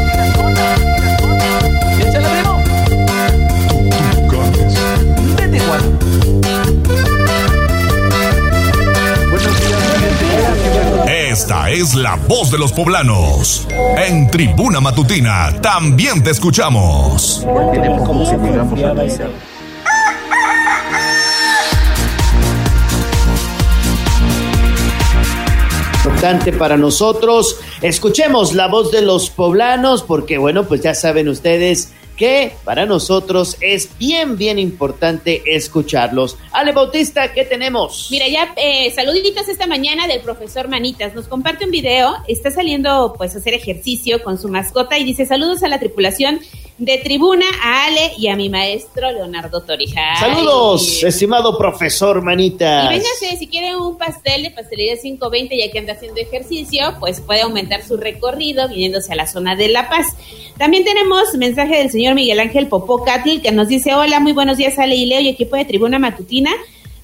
Esta es la voz de los poblanos. En Tribuna Matutina también te escuchamos. Importante para nosotros. Escuchemos la voz de los poblanos porque bueno, pues ya saben ustedes que para nosotros es bien, bien importante escucharlos. Ale Bautista, ¿qué tenemos? Mira, ya eh, saluditos esta mañana del profesor Manitas. Nos comparte un video, está saliendo pues a hacer ejercicio con su mascota y dice saludos a la tripulación de tribuna a Ale y a mi maestro Leonardo Torija. Saludos, estimado profesor Manitas. Y véngase, si quiere un pastel de pastelería 520 ya que anda haciendo ejercicio, pues puede aumentar su recorrido viniéndose a la zona de La Paz. También tenemos mensaje del señor Miguel Ángel Popocatl que nos dice, hola, muy buenos días Ale y Leo y equipo de Tribuna Matutina.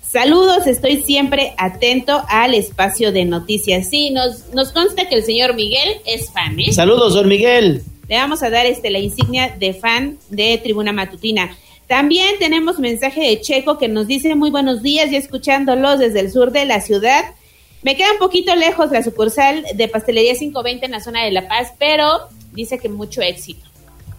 Saludos, estoy siempre atento al espacio de noticias. Sí, nos, nos consta que el señor Miguel es fan. ¿eh? Saludos, don Miguel le vamos a dar este, la insignia de fan de Tribuna Matutina. También tenemos mensaje de Checo que nos dice muy buenos días, ya escuchándolos desde el sur de la ciudad. Me queda un poquito lejos la sucursal de Pastelería 520 en la zona de La Paz, pero dice que mucho éxito.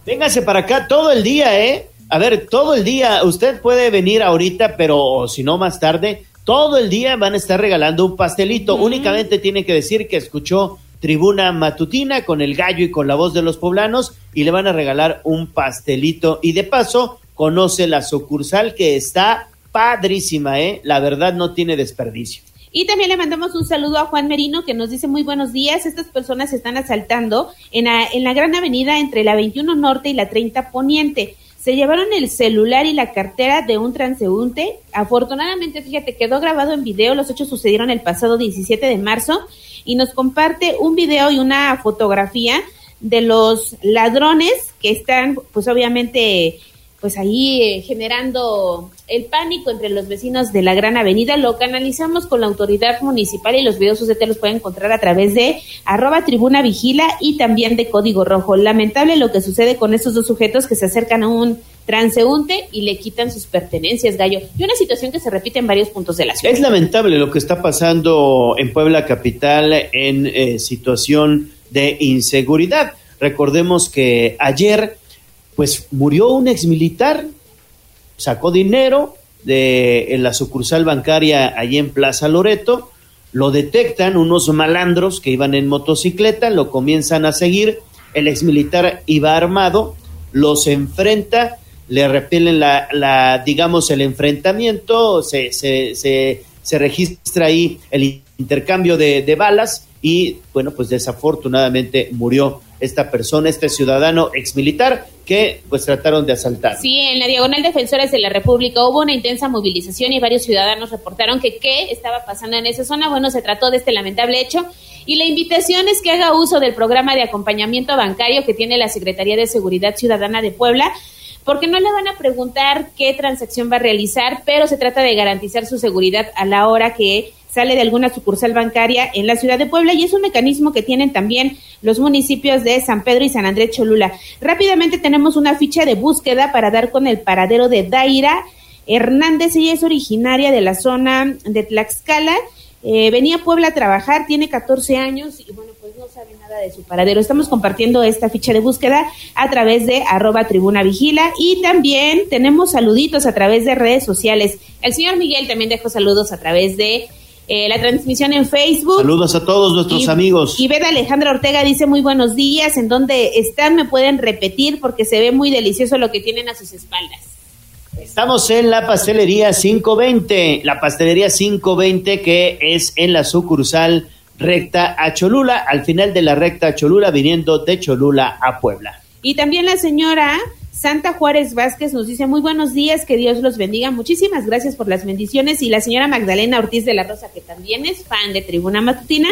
Véngase para acá todo el día, ¿eh? A ver, todo el día. Usted puede venir ahorita, pero si no más tarde, todo el día van a estar regalando un pastelito. Únicamente tiene que decir que escuchó tribuna matutina con el gallo y con la voz de los poblanos y le van a regalar un pastelito y de paso conoce la sucursal que está padrísima, ¿eh? La verdad no tiene desperdicio. Y también le mandamos un saludo a Juan Merino que nos dice muy buenos días. Estas personas se están asaltando en la, en la gran avenida entre la 21 Norte y la 30 Poniente. Se llevaron el celular y la cartera de un transeúnte. Afortunadamente, fíjate, quedó grabado en video. Los hechos sucedieron el pasado 17 de marzo y nos comparte un video y una fotografía de los ladrones que están, pues obviamente, pues ahí eh, generando el pánico entre los vecinos de la Gran Avenida. Lo canalizamos con la autoridad municipal y los videos usted los puede encontrar a través de arroba tribuna vigila y también de código rojo. Lamentable lo que sucede con estos dos sujetos que se acercan a un transeúnte y le quitan sus pertenencias, Gallo. Y una situación que se repite en varios puntos de la ciudad. Es lamentable lo que está pasando en Puebla Capital en eh, situación de inseguridad. Recordemos que ayer pues murió un exmilitar, sacó dinero de la sucursal bancaria allí en Plaza Loreto, lo detectan unos malandros que iban en motocicleta, lo comienzan a seguir, el exmilitar iba armado, los enfrenta, le repelen la, la digamos, el enfrentamiento, se, se, se, registra ahí el intercambio de, de balas y, bueno, pues desafortunadamente murió esta persona, este ciudadano exmilitar que pues trataron de asaltar. Sí, en la Diagonal Defensores de la República hubo una intensa movilización y varios ciudadanos reportaron que qué estaba pasando en esa zona. Bueno, se trató de este lamentable hecho y la invitación es que haga uso del programa de acompañamiento bancario que tiene la Secretaría de Seguridad Ciudadana de Puebla porque no le van a preguntar qué transacción va a realizar, pero se trata de garantizar su seguridad a la hora que sale de alguna sucursal bancaria en la ciudad de Puebla y es un mecanismo que tienen también los municipios de San Pedro y San Andrés Cholula. Rápidamente tenemos una ficha de búsqueda para dar con el paradero de Daira Hernández. Ella es originaria de la zona de Tlaxcala. Eh, venía a Puebla a trabajar, tiene 14 años y bueno, no sabe nada de su paradero. Estamos compartiendo esta ficha de búsqueda a través de arroba tribuna vigila y también tenemos saluditos a través de redes sociales. El señor Miguel también dejó saludos a través de eh, la transmisión en Facebook. Saludos a todos nuestros amigos. Y Beda Alejandra Ortega dice muy buenos días, en donde están me pueden repetir porque se ve muy delicioso lo que tienen a sus espaldas. Estamos en la pastelería 520, la pastelería 520 que es en la sucursal recta a Cholula, al final de la recta a Cholula, viniendo de Cholula a Puebla. Y también la señora Santa Juárez Vázquez nos dice muy buenos días, que Dios los bendiga. Muchísimas gracias por las bendiciones. Y la señora Magdalena Ortiz de la Rosa, que también es fan de Tribuna Matutina,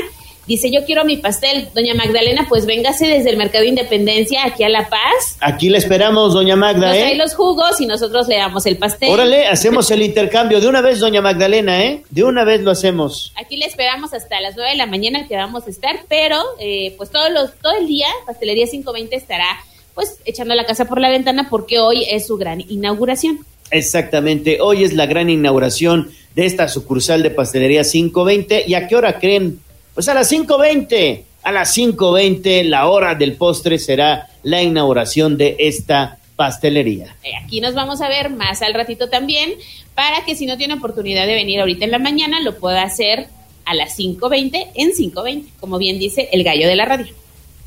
dice yo quiero mi pastel. Doña Magdalena, pues véngase desde el Mercado Independencia aquí a La Paz. Aquí le esperamos, doña Magda. Nos ¿eh? trae los jugos y nosotros le damos el pastel. Órale, hacemos el intercambio. De una vez, doña Magdalena, ¿eh? De una vez lo hacemos. Aquí le esperamos hasta las 9 de la mañana que vamos a estar, pero eh, pues todos los, todo el día Pastelería 520 estará pues echando la casa por la ventana porque hoy es su gran inauguración. Exactamente, hoy es la gran inauguración de esta sucursal de pastelería 520. ¿Y a qué hora creen? Pues a las 5.20. A las 5.20 la hora del postre será la inauguración de esta pastelería. Eh, aquí nos vamos a ver más al ratito también para que si no tiene oportunidad de venir ahorita en la mañana lo pueda hacer a las 5.20 en 5.20, como bien dice el gallo de la radio.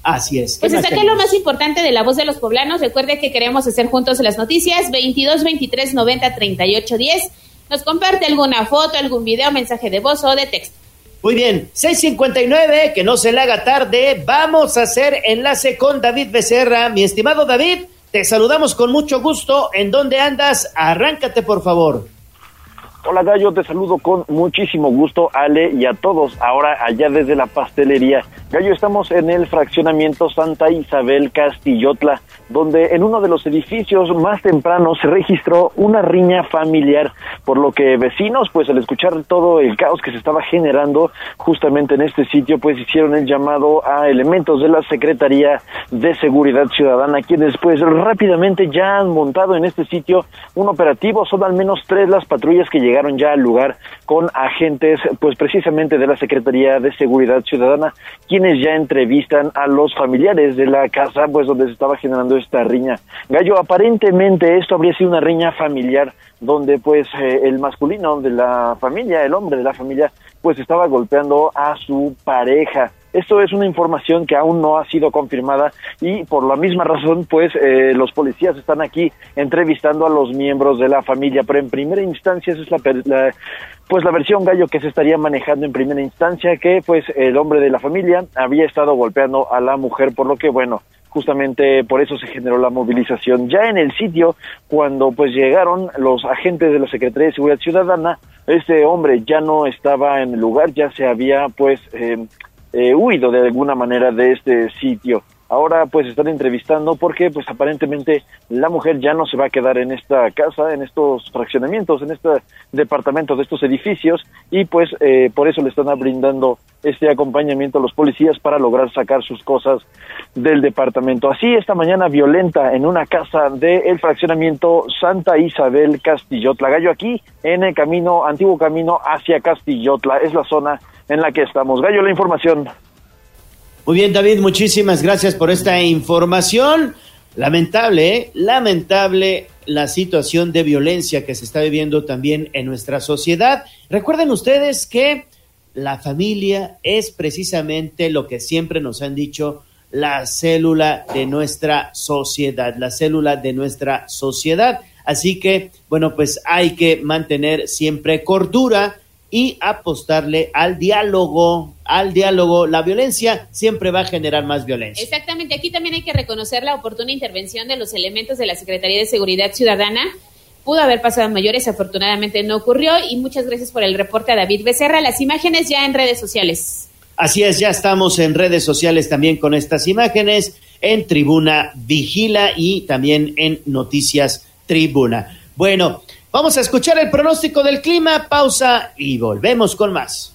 Así es. Pues hasta acá lo más importante de la voz de los poblanos. Recuerde que queremos hacer juntos las noticias 22 23 90 38 10. Nos comparte alguna foto, algún video, mensaje de voz o de texto. Muy bien, 659, que no se le haga tarde. Vamos a hacer enlace con David Becerra. Mi estimado David, te saludamos con mucho gusto. ¿En dónde andas? Arráncate, por favor. Hola Gallo, te saludo con muchísimo gusto, Ale, y a todos ahora allá desde la pastelería. Gallo, estamos en el fraccionamiento Santa Isabel Castillotla, donde en uno de los edificios más tempranos se registró una riña familiar, por lo que vecinos, pues al escuchar todo el caos que se estaba generando justamente en este sitio, pues hicieron el llamado a elementos de la Secretaría de Seguridad Ciudadana, quienes pues rápidamente ya han montado en este sitio un operativo, son al menos tres las patrullas que llegaron ya al lugar con agentes, pues precisamente de la Secretaría de Seguridad Ciudadana, quienes ya entrevistan a los familiares de la casa, pues donde se estaba generando esta riña. Gallo, aparentemente esto habría sido una riña familiar donde pues eh, el masculino de la familia, el hombre de la familia, pues estaba golpeando a su pareja. Esto es una información que aún no ha sido confirmada y por la misma razón, pues eh, los policías están aquí entrevistando a los miembros de la familia, pero en primera instancia esa es la, pues la versión gallo que se estaría manejando en primera instancia, que pues el hombre de la familia había estado golpeando a la mujer, por lo que bueno, justamente por eso se generó la movilización. Ya en el sitio, cuando pues llegaron los agentes de la Secretaría de Seguridad Ciudadana, este hombre ya no estaba en el lugar, ya se había pues eh, eh, huido de alguna manera de este sitio. Ahora pues están entrevistando porque pues aparentemente la mujer ya no se va a quedar en esta casa, en estos fraccionamientos, en este departamento de estos edificios y pues eh, por eso le están brindando este acompañamiento a los policías para lograr sacar sus cosas del departamento. Así esta mañana violenta en una casa del fraccionamiento Santa Isabel Castillotla. Gallo aquí en el camino, antiguo camino hacia Castillotla. Es la zona en la que estamos. Gallo, la información. Muy bien, David, muchísimas gracias por esta información. Lamentable, ¿eh? lamentable la situación de violencia que se está viviendo también en nuestra sociedad. Recuerden ustedes que la familia es precisamente lo que siempre nos han dicho, la célula de nuestra sociedad, la célula de nuestra sociedad. Así que, bueno, pues hay que mantener siempre cordura y apostarle al diálogo, al diálogo. La violencia siempre va a generar más violencia. Exactamente, aquí también hay que reconocer la oportuna intervención de los elementos de la Secretaría de Seguridad Ciudadana. Pudo haber pasado a mayores, afortunadamente no ocurrió y muchas gracias por el reporte a David Becerra. Las imágenes ya en redes sociales. Así es, ya estamos en redes sociales también con estas imágenes, en Tribuna Vigila y también en Noticias Tribuna. Bueno, Vamos a escuchar el pronóstico del clima, pausa y volvemos con más.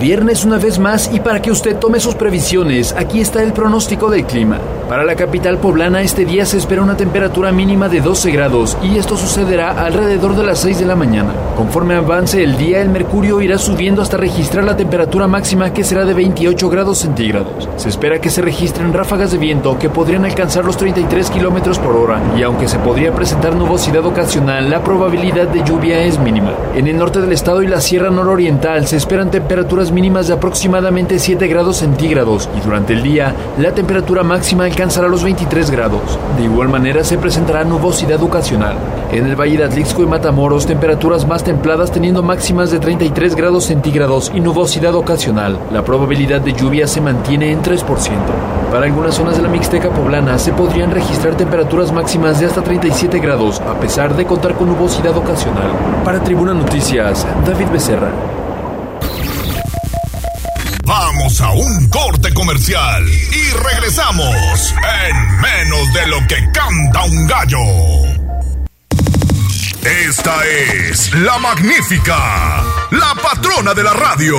Viernes una vez más y para que usted tome sus previsiones, aquí está el pronóstico del clima. Para la capital poblana este día se espera una temperatura mínima de 12 grados y esto sucederá alrededor de las 6 de la mañana. Conforme avance el día, el mercurio irá subiendo hasta registrar la temperatura máxima que será de 28 grados centígrados. Se espera que se registren ráfagas de viento que podrían alcanzar los 33 kilómetros por hora y aunque se podría presentar nubosidad ocasional, la probabilidad de lluvia es mínima. En el norte del estado y la sierra nororiental se esperan temperaturas mínimas de aproximadamente 7 grados centígrados y durante el día la temperatura máxima alcanzará los 23 grados. De igual manera se presentará nubosidad ocasional. En el Valle de Atlixco y Matamoros, temperaturas más templadas teniendo máximas de 33 grados centígrados y nubosidad ocasional. La probabilidad de lluvia se mantiene en 3%. Para algunas zonas de la Mixteca poblana se podrían registrar temperaturas máximas de hasta 37 grados, a pesar de contar con nubosidad ocasional. Para Tribuna Noticias, David Becerra. Vamos a un corte comercial y regresamos en menos de lo que canta un gallo. Esta es la magnífica, la patrona de la radio.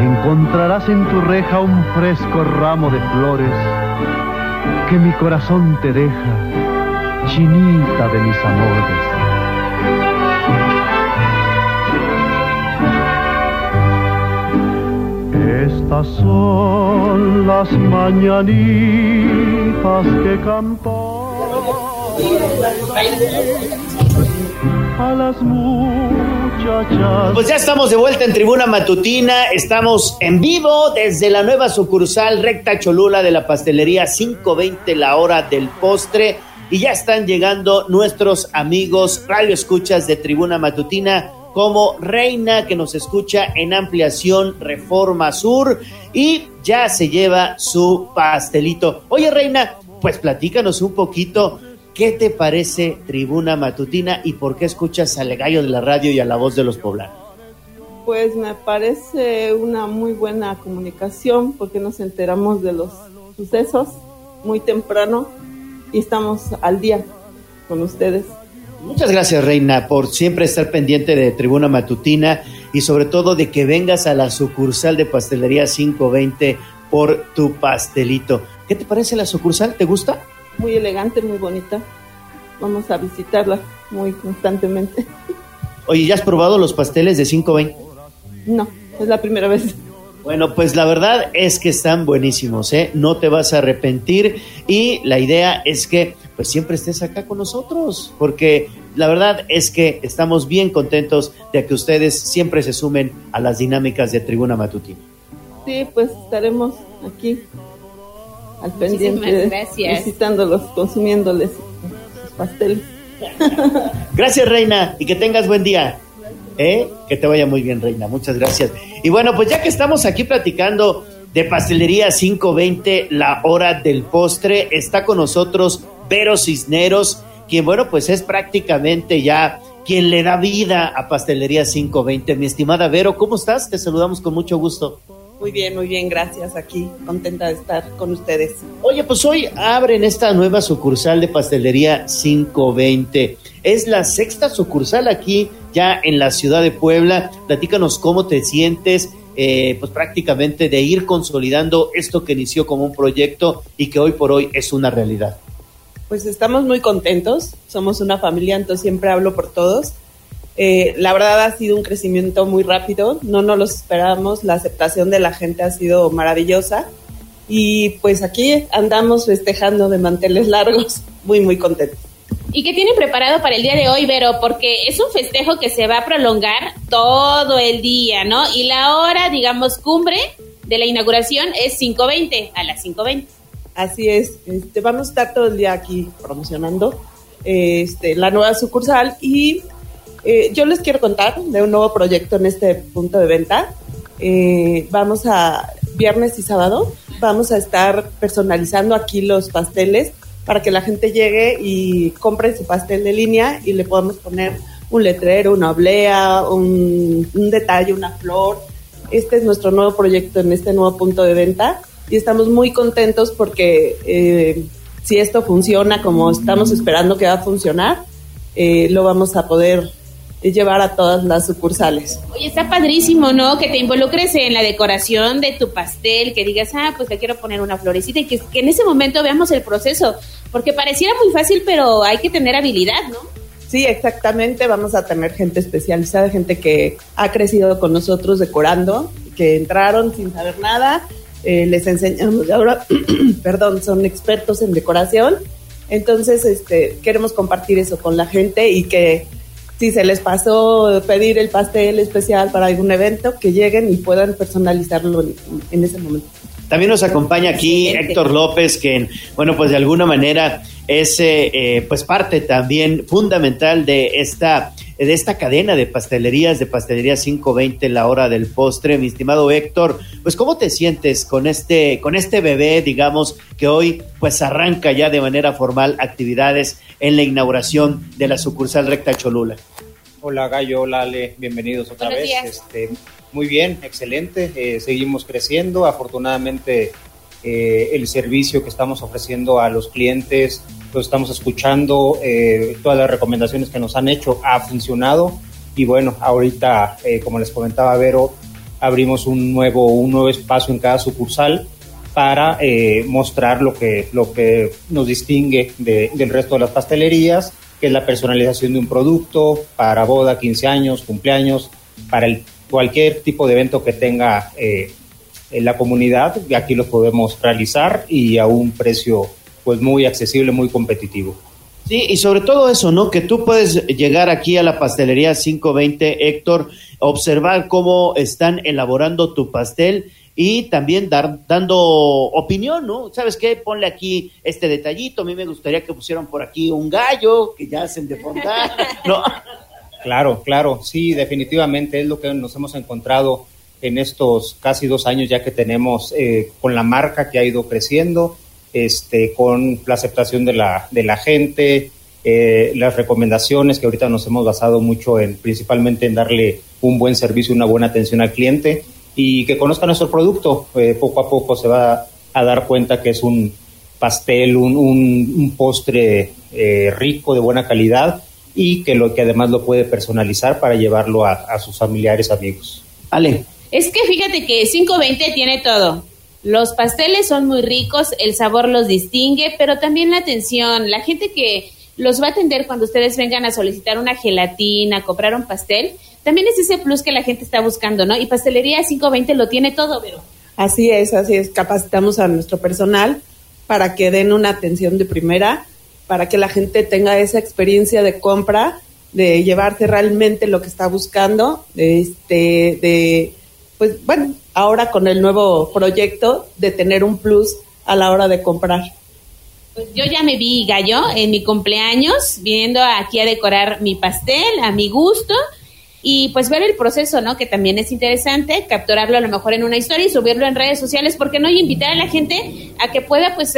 Encontrarás en tu reja un fresco ramo de flores que mi corazón te deja, chinita de mis amores. Estas son las mañanitas que cantó a las muchachas. Pues ya estamos de vuelta en Tribuna Matutina, estamos en vivo desde la nueva sucursal Recta Cholula de la pastelería 520 la hora del postre y ya están llegando nuestros amigos radio escuchas de Tribuna Matutina como Reina que nos escucha en Ampliación Reforma Sur y ya se lleva su pastelito. Oye Reina, pues platícanos un poquito ¿Qué te parece Tribuna Matutina y por qué escuchas al gallo de la radio y a la voz de los poblanos? Pues me parece una muy buena comunicación porque nos enteramos de los sucesos muy temprano y estamos al día. con ustedes. Muchas gracias, Reina, por siempre estar pendiente de Tribuna Matutina y sobre todo de que vengas a la sucursal de Pastelería 520 por tu pastelito. ¿Qué te parece la sucursal? ¿Te gusta? Muy elegante, muy bonita. Vamos a visitarla muy constantemente. Oye, ¿ya has probado los pasteles de 520? No, es la primera vez. Bueno, pues la verdad es que están buenísimos, ¿eh? No te vas a arrepentir y la idea es que pues siempre estés acá con nosotros, porque la verdad es que estamos bien contentos de que ustedes siempre se sumen a las dinámicas de Tribuna Matutina. Sí, pues estaremos aquí al pendiente, gracias. visitándolos, consumiéndoles sus pasteles. <laughs> Gracias, Reina, y que tengas buen día. ¿Eh? Que te vaya muy bien, Reina. Muchas gracias. Y bueno, pues ya que estamos aquí platicando de Pastelería 520, la hora del postre, está con nosotros Vero Cisneros, quien, bueno, pues es prácticamente ya quien le da vida a Pastelería 520. Mi estimada Vero, ¿cómo estás? Te saludamos con mucho gusto. Muy bien, muy bien, gracias. Aquí contenta de estar con ustedes. Oye, pues hoy abren esta nueva sucursal de Pastelería 520. Es la sexta sucursal aquí ya en la ciudad de Puebla. Platícanos cómo te sientes, eh, pues prácticamente de ir consolidando esto que inició como un proyecto y que hoy por hoy es una realidad. Pues estamos muy contentos, somos una familia, entonces siempre hablo por todos. Eh, la verdad ha sido un crecimiento muy rápido, no nos lo esperábamos, la aceptación de la gente ha sido maravillosa y pues aquí andamos festejando de manteles largos, <laughs> muy muy contentos. ¿Y qué tienen preparado para el día de hoy, Vero? Porque es un festejo que se va a prolongar todo el día, ¿no? Y la hora, digamos, cumbre de la inauguración es 5.20, a las 5.20. Así es, este, vamos a estar todo el día aquí promocionando este, la nueva sucursal y eh, yo les quiero contar de un nuevo proyecto en este punto de venta. Eh, vamos a, viernes y sábado, vamos a estar personalizando aquí los pasteles para que la gente llegue y compre su pastel de línea y le podamos poner un letrero, una oblea, un, detalle, una flor. Este es nuestro nuevo proyecto en este nuevo punto de venta y estamos muy contentos porque eh, si esto funciona como estamos esperando que va a funcionar, lo vamos a poder llevar a todas las sucursales. Oye, está padrísimo, ¿no? Que te involucres en la decoración de tu pastel, que digas, ah, pues le quiero poner una florecita y que, que en ese momento veamos el proceso, porque pareciera muy fácil, pero hay que tener habilidad, ¿no? Sí, exactamente. Vamos a tener gente especializada, gente que ha crecido con nosotros decorando, que entraron sin saber nada eh, les enseñamos, ahora, <clears throat> perdón, son expertos en decoración. Entonces, este, queremos compartir eso con la gente y que si se les pasó pedir el pastel especial para algún evento, que lleguen y puedan personalizarlo en, ese momento. También nos acompaña aquí Héctor López, que, bueno, pues de alguna manera es eh, eh, pues parte también fundamental de esta de esta cadena de pastelerías, de pastelería 520, la hora del postre. Mi estimado Héctor, pues ¿cómo te sientes con este, con este bebé, digamos, que hoy pues arranca ya de manera formal actividades en la inauguración de la sucursal Recta Cholula? Hola Gallo, hola Ale, bienvenidos otra vez. Este, muy bien, excelente, eh, seguimos creciendo, afortunadamente eh, el servicio que estamos ofreciendo a los clientes estamos escuchando, eh, todas las recomendaciones que nos han hecho ha funcionado. Y bueno, ahorita, eh, como les comentaba Vero, abrimos un nuevo, un nuevo espacio en cada sucursal para eh, mostrar lo que, lo que nos distingue del resto de las pastelerías, que es la personalización de un producto para boda, 15 años, cumpleaños, para el, cualquier tipo de evento que tenga en la comunidad, aquí lo podemos realizar y a un precio pues muy accesible, muy competitivo. Sí, y sobre todo eso, ¿no? Que tú puedes llegar aquí a la pastelería 520, Héctor, observar cómo están elaborando tu pastel y también dar, dando opinión, ¿no? ¿Sabes qué? Ponle aquí este detallito, a mí me gustaría que pusieran por aquí un gallo, que ya hacen de fondar, ¿no? <laughs> Claro, claro, sí, definitivamente es lo que nos hemos encontrado en estos casi dos años ya que tenemos eh, con la marca que ha ido creciendo este, con la aceptación de la, de la gente, eh, las recomendaciones que ahorita nos hemos basado mucho en, principalmente en darle un buen servicio, una buena atención al cliente y que conozca nuestro producto. Eh, poco a poco se va a dar cuenta que es un pastel, un, un, postre eh, rico, de buena calidad y que lo que además lo puede personalizar para llevarlo a, sus familiares, amigos. Ale. Es que fíjate que 520 tiene todo. Los pasteles son muy ricos, el sabor los distingue, pero también la atención. La gente que los va a atender cuando ustedes vengan a solicitar una gelatina, comprar un pastel, también es ese plus que la gente está buscando, ¿no? Y Pastelería 520 lo tiene todo, pero... Así es, así es. Capacitamos a nuestro personal para que den una atención de primera para que la gente tenga esa experiencia de compra, de llevarse realmente lo que está buscando, de este, de, pues bueno, ahora con el nuevo proyecto de tener un plus a la hora de comprar. Pues yo ya me vi gallo en mi cumpleaños, viniendo aquí a decorar mi pastel a mi gusto y pues ver el proceso, ¿no? Que también es interesante, capturarlo a lo mejor en una historia y subirlo en redes sociales, porque no? Y invitar a la gente a que pueda pues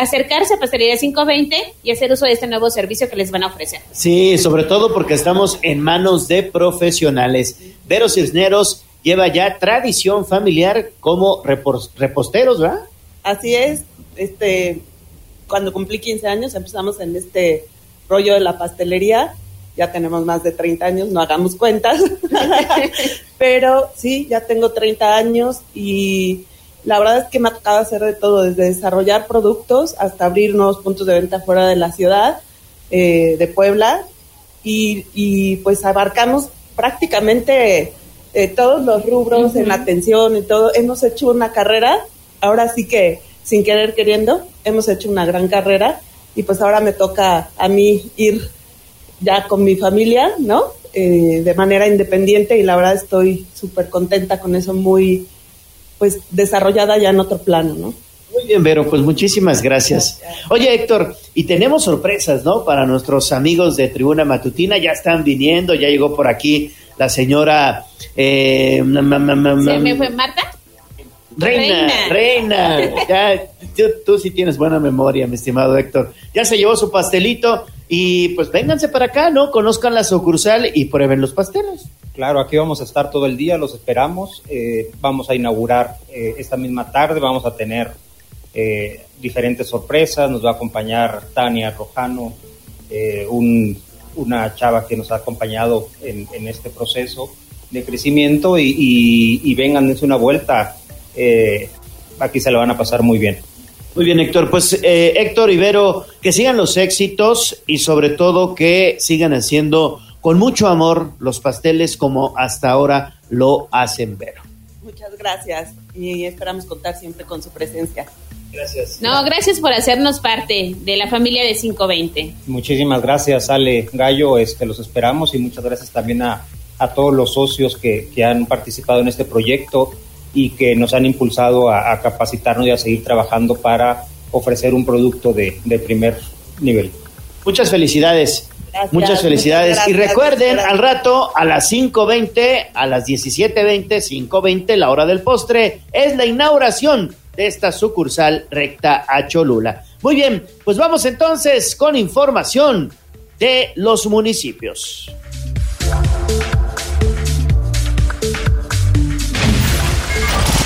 acercarse a Pastelería 520 y hacer uso de este nuevo servicio que les van a ofrecer. Sí, sobre todo porque estamos en manos de profesionales. Vero Cisneros lleva ya tradición familiar como reposteros, ¿verdad? Así es, este, cuando cumplí 15 años empezamos en este rollo de la pastelería ya tenemos más de 30 años, no hagamos cuentas, <laughs> pero sí, ya tengo 30 años y la verdad es que me ha tocado hacer de todo, desde desarrollar productos hasta abrir nuevos puntos de venta fuera de la ciudad eh, de Puebla y, pues abarcamos prácticamente eh, todos los rubros en la atención y todo. Hemos hecho una carrera, ahora sí que sin querer queriendo, hemos hecho una gran carrera y pues ahora me toca a mí ir ya con mi familia, ¿no? Eh, de manera independiente y la verdad estoy súper contenta con eso, muy pues desarrollada ya en otro plano, ¿no? Muy bien, Vero, pues muchísimas gracias. Oye, Héctor, y tenemos sorpresas, ¿no? Para nuestros amigos de Tribuna Matutina, ya están viniendo, ya llegó por aquí la señora... Eh, ¿Se me fue Marta? Reina, reina, <laughs> ya, tú, tú, sí tienes buena memoria, mi estimado Héctor. Ya se llevó su pastelito y pues vénganse para acá, ¿no? Conozcan la sucursal y prueben los pasteles. Claro, aquí vamos a estar todo el día, los esperamos. Eh, vamos a inaugurar eh, esta misma tarde, vamos a tener eh, diferentes sorpresas. Nos va a acompañar Tania Rojano, un, una chava que nos ha acompañado en, este proceso de crecimiento y, y, y vengan, dense una vuelta. aquí se lo van a pasar muy bien. Muy bien, Héctor. Pues eh, Héctor Ibero, que sigan los éxitos y sobre todo que sigan haciendo con mucho amor los pasteles como hasta ahora lo hacen Vero. Muchas gracias y esperamos contar siempre con su presencia. Gracias. No, gracias por hacernos parte de la familia de 520. Muchísimas gracias, Ale Gallo. Este, los esperamos y muchas gracias también a, a todos los socios que, que han participado en este proyecto y que nos han impulsado a, capacitarnos y a seguir trabajando para ofrecer un producto de, primer nivel. Muchas felicidades. muchas felicidades. y recuerden, al rato, a las 5.20, a las 17.20, 5.20, la hora del postre, es la inauguración de esta sucursal recta a Cholula. Muy bien, pues vamos entonces con información de los municipios.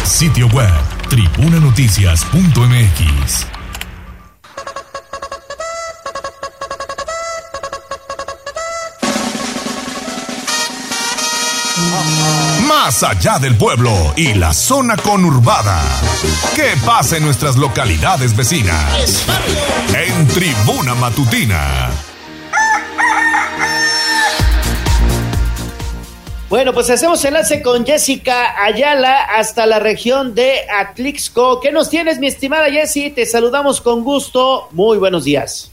Sitio web tribunanoticias.mx. Más allá del pueblo y la zona conurbada. ¿Qué pasa en nuestras localidades vecinas? En Tribuna Matutina Bueno, pues hacemos enlace con Jessica Ayala hasta la región de Atlixco. ¿Qué nos tienes, mi estimada Jessie? Te saludamos con gusto. Muy buenos días.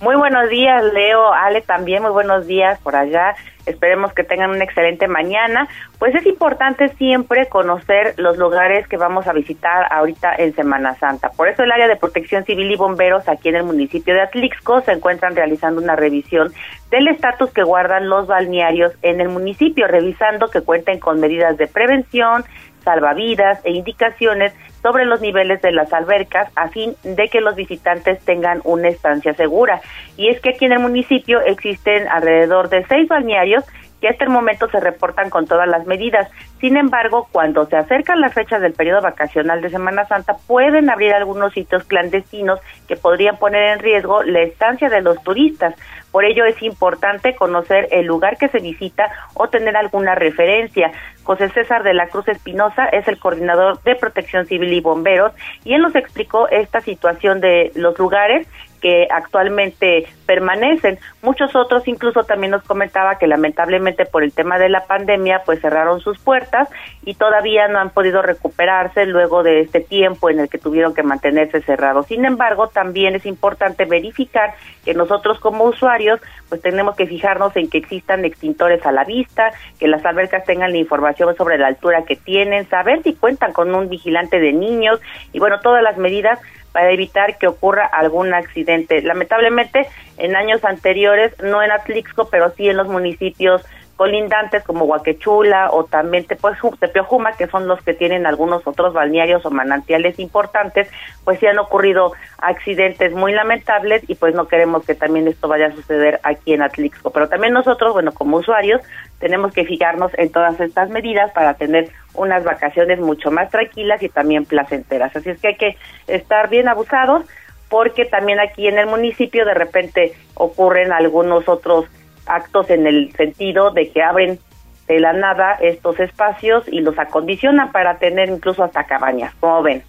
Muy buenos días, Leo, Ale también, muy buenos días por allá. Esperemos que tengan una excelente mañana. Pues es importante siempre conocer los lugares que vamos a visitar ahorita en Semana Santa. Por eso el área de protección civil y bomberos aquí en el municipio de Atlixco se encuentran realizando una revisión del estatus que guardan los balnearios en el municipio, revisando que cuenten con medidas de prevención, salvavidas e indicaciones sobre los niveles de las albercas a fin de que los visitantes tengan una estancia segura. Y es que aquí en el municipio existen alrededor de seis balnearios que hasta el momento se reportan con todas las medidas. Sin embargo, cuando se acercan las fechas del periodo vacacional de Semana Santa, pueden abrir algunos sitios clandestinos que podrían poner en riesgo la estancia de los turistas. Por ello es importante conocer el lugar que se visita o tener alguna referencia. José César de la Cruz Espinosa es el coordinador de Protección Civil y Bomberos y él nos explicó esta situación de los lugares que actualmente permanecen. Muchos otros incluso también nos comentaba que lamentablemente por el tema de la pandemia pues cerraron sus puertas y todavía no han podido recuperarse luego de este tiempo en el que tuvieron que mantenerse cerrados. Sin embargo, también es importante verificar que nosotros como usuarios pues tenemos que fijarnos en que existan extintores a la vista, que las albercas tengan la información sobre la altura que tienen, saber si cuentan con un vigilante de niños y bueno, todas las medidas para evitar que ocurra algún accidente. Lamentablemente, en años anteriores, no en Atlixco, pero sí en los municipios colindantes como Huaquechula o también Tepeojuma, que son los que tienen algunos otros balnearios o manantiales importantes, pues sí han ocurrido accidentes muy lamentables y pues no queremos que también esto vaya a suceder aquí en Atlixco. Pero también nosotros, bueno, como usuarios, tenemos que fijarnos en todas estas medidas para tener unas vacaciones mucho más tranquilas y también placenteras. Así es que hay que estar bien abusados porque también aquí en el municipio de repente ocurren algunos otros actos en el sentido de que abren de la nada estos espacios y los acondicionan para tener incluso hasta cabañas, como ven.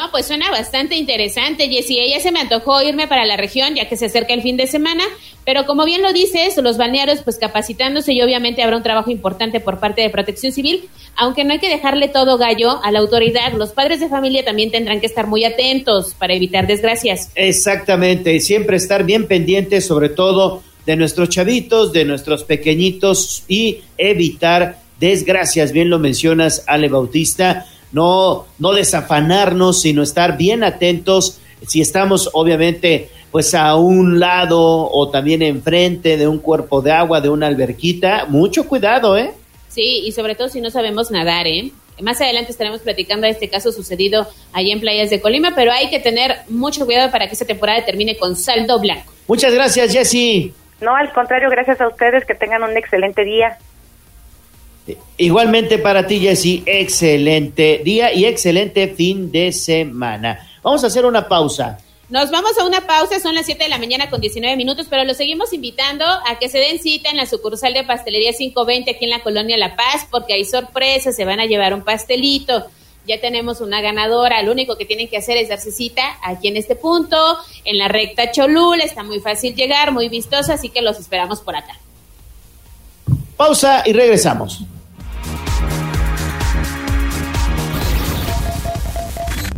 No, pues suena bastante interesante, Jessie. Ella se me antojó irme para la región ya que se acerca el fin de semana, pero como bien lo dices, los balnearios pues capacitándose y obviamente habrá un trabajo importante por parte de Protección Civil, aunque no hay que dejarle todo gallo a la autoridad. Los padres de familia también tendrán que estar muy atentos para evitar desgracias. Exactamente, siempre estar bien pendientes sobre todo de nuestros chavitos, de nuestros pequeñitos y evitar desgracias, bien lo mencionas, Ale Bautista no, no desafanarnos, sino estar bien atentos si estamos obviamente pues a un lado o también enfrente de un cuerpo de agua, de una alberquita, mucho cuidado, ¿eh? Sí, y sobre todo si no sabemos nadar, ¿eh? Más adelante estaremos platicando de este caso sucedido allá en playas de Colima, pero hay que tener mucho cuidado para que esta temporada termine con saldo blanco. Muchas gracias, Jessy. No, al contrario, gracias a ustedes, que tengan un excelente día. Igualmente para ti, Jessy, excelente día y excelente fin de semana. Vamos a hacer una pausa. Nos vamos a una pausa, son las 7 de la mañana con 19 minutos, pero los seguimos invitando a que se den cita en la sucursal de Pastelería 520 aquí en la colonia La Paz, porque hay sorpresas, se van a llevar un pastelito. Ya tenemos una ganadora, lo único que tienen que hacer es darse cita aquí en este punto, en la recta Cholula, está muy fácil llegar, muy vistosa, así que los esperamos por acá. Pausa y regresamos.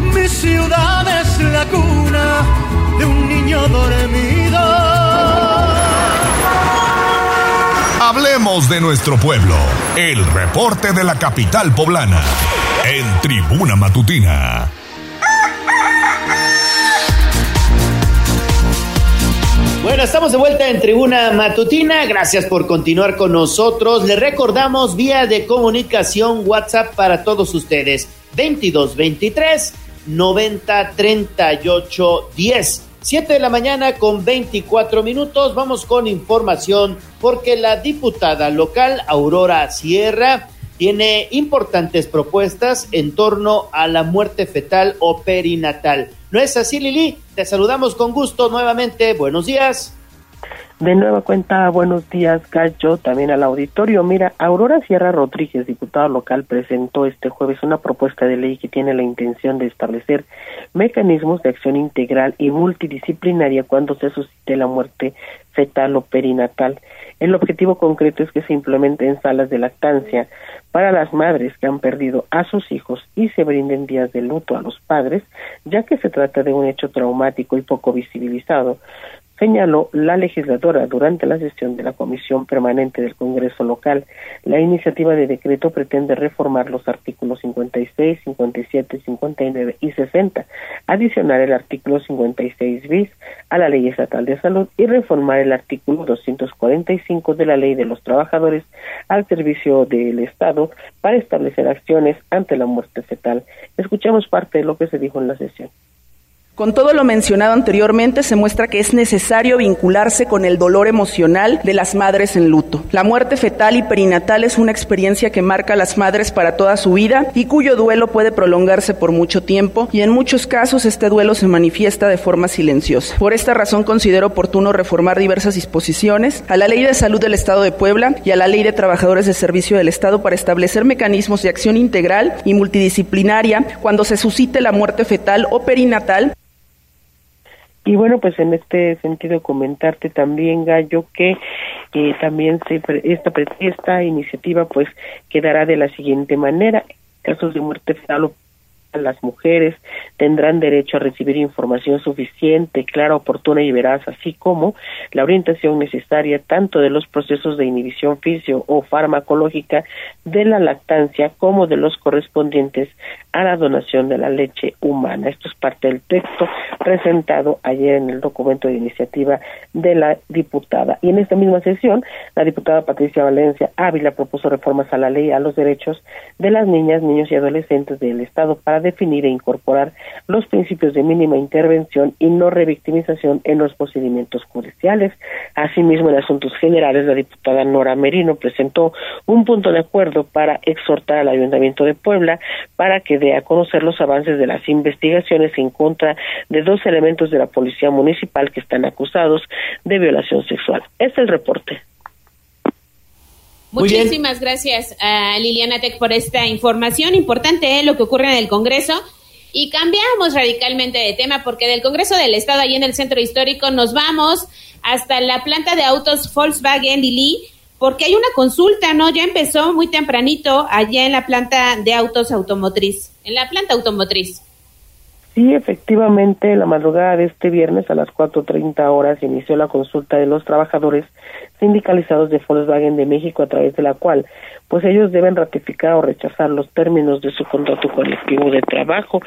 Mi ciudad es la cuna de un niño dormido. Hablemos de nuestro pueblo. El reporte de la capital poblana. En Tribuna Matutina. Bueno, estamos de vuelta en Tribuna Matutina. Gracias por continuar con nosotros. Le recordamos vía de comunicación WhatsApp para todos ustedes. 2223 90 38 10. 7 de la mañana con 24 minutos. Vamos con información porque la diputada local Aurora Sierra tiene importantes propuestas en torno a la muerte fetal o perinatal. ¿No es así, Lili? Te saludamos con gusto nuevamente. Buenos días. De nueva cuenta, buenos días, Gallo, también al auditorio. Mira, Aurora Sierra Rodríguez, diputada local, presentó este jueves una propuesta de ley que tiene la intención de establecer mecanismos de acción integral y multidisciplinaria cuando se suscite la muerte fetal o perinatal. El objetivo concreto es que se implementen salas de lactancia para las madres que han perdido a sus hijos y se brinden días de luto a los padres, ya que se trata de un hecho traumático y poco visibilizado señaló la legisladora durante la sesión de la Comisión Permanente del Congreso Local. La iniciativa de decreto pretende reformar los artículos 56, 57, 59 y 60, adicionar el artículo 56 bis a la Ley Estatal de Salud y reformar el artículo 245 de la Ley de los Trabajadores al servicio del Estado para establecer acciones ante la muerte fetal. Escuchamos parte de lo que se dijo en la sesión. Con todo lo mencionado anteriormente, se muestra que es necesario vincularse con el dolor emocional de las madres en luto. La muerte fetal y perinatal es una experiencia que marca a las madres para toda su vida y cuyo duelo puede prolongarse por mucho tiempo y en muchos casos este duelo se manifiesta de forma silenciosa. Por esta razón considero oportuno reformar diversas disposiciones a la Ley de Salud del Estado de Puebla y a la Ley de Trabajadores de Servicio del Estado para establecer mecanismos de acción integral y multidisciplinaria cuando se suscite la muerte fetal o perinatal y bueno, pues en este sentido comentarte también, Gallo, que eh, también se, esta, esta iniciativa pues quedará de la siguiente manera. Casos de muerte fetal las mujeres tendrán derecho a recibir información suficiente, clara, oportuna y veraz, así como la orientación necesaria tanto de los procesos de inhibición fisio o farmacológica de la lactancia como de los correspondientes a la donación de la leche humana. Esto es parte del texto presentado ayer en el documento de iniciativa de la diputada. Y en esta misma sesión, la diputada Patricia Valencia Ávila propuso reformas a la ley a los derechos de las niñas, niños y adolescentes del Estado para definir e incorporar los principios de mínima intervención y no revictimización en los procedimientos judiciales. Asimismo, en asuntos generales, la diputada Nora Merino presentó un punto de acuerdo para exhortar al Ayuntamiento de Puebla para que dé a conocer los avances de las investigaciones en contra de dos elementos de la Policía Municipal que están acusados de violación sexual. Es el reporte. Muchísimas gracias a Liliana Tech por esta información importante, ¿eh? lo que ocurre en el Congreso. Y cambiamos radicalmente de tema porque del Congreso del Estado, ahí en el centro histórico, nos vamos hasta la planta de autos Volkswagen Lili, porque hay una consulta, ¿no? Ya empezó muy tempranito allá en la planta de autos automotriz, en la planta automotriz. Sí, efectivamente, la madrugada de este viernes a las 4.30 horas inició la consulta de los trabajadores sindicalizados de Volkswagen de México a través de la cual pues ellos deben ratificar o rechazar los términos de su contrato colectivo de trabajo.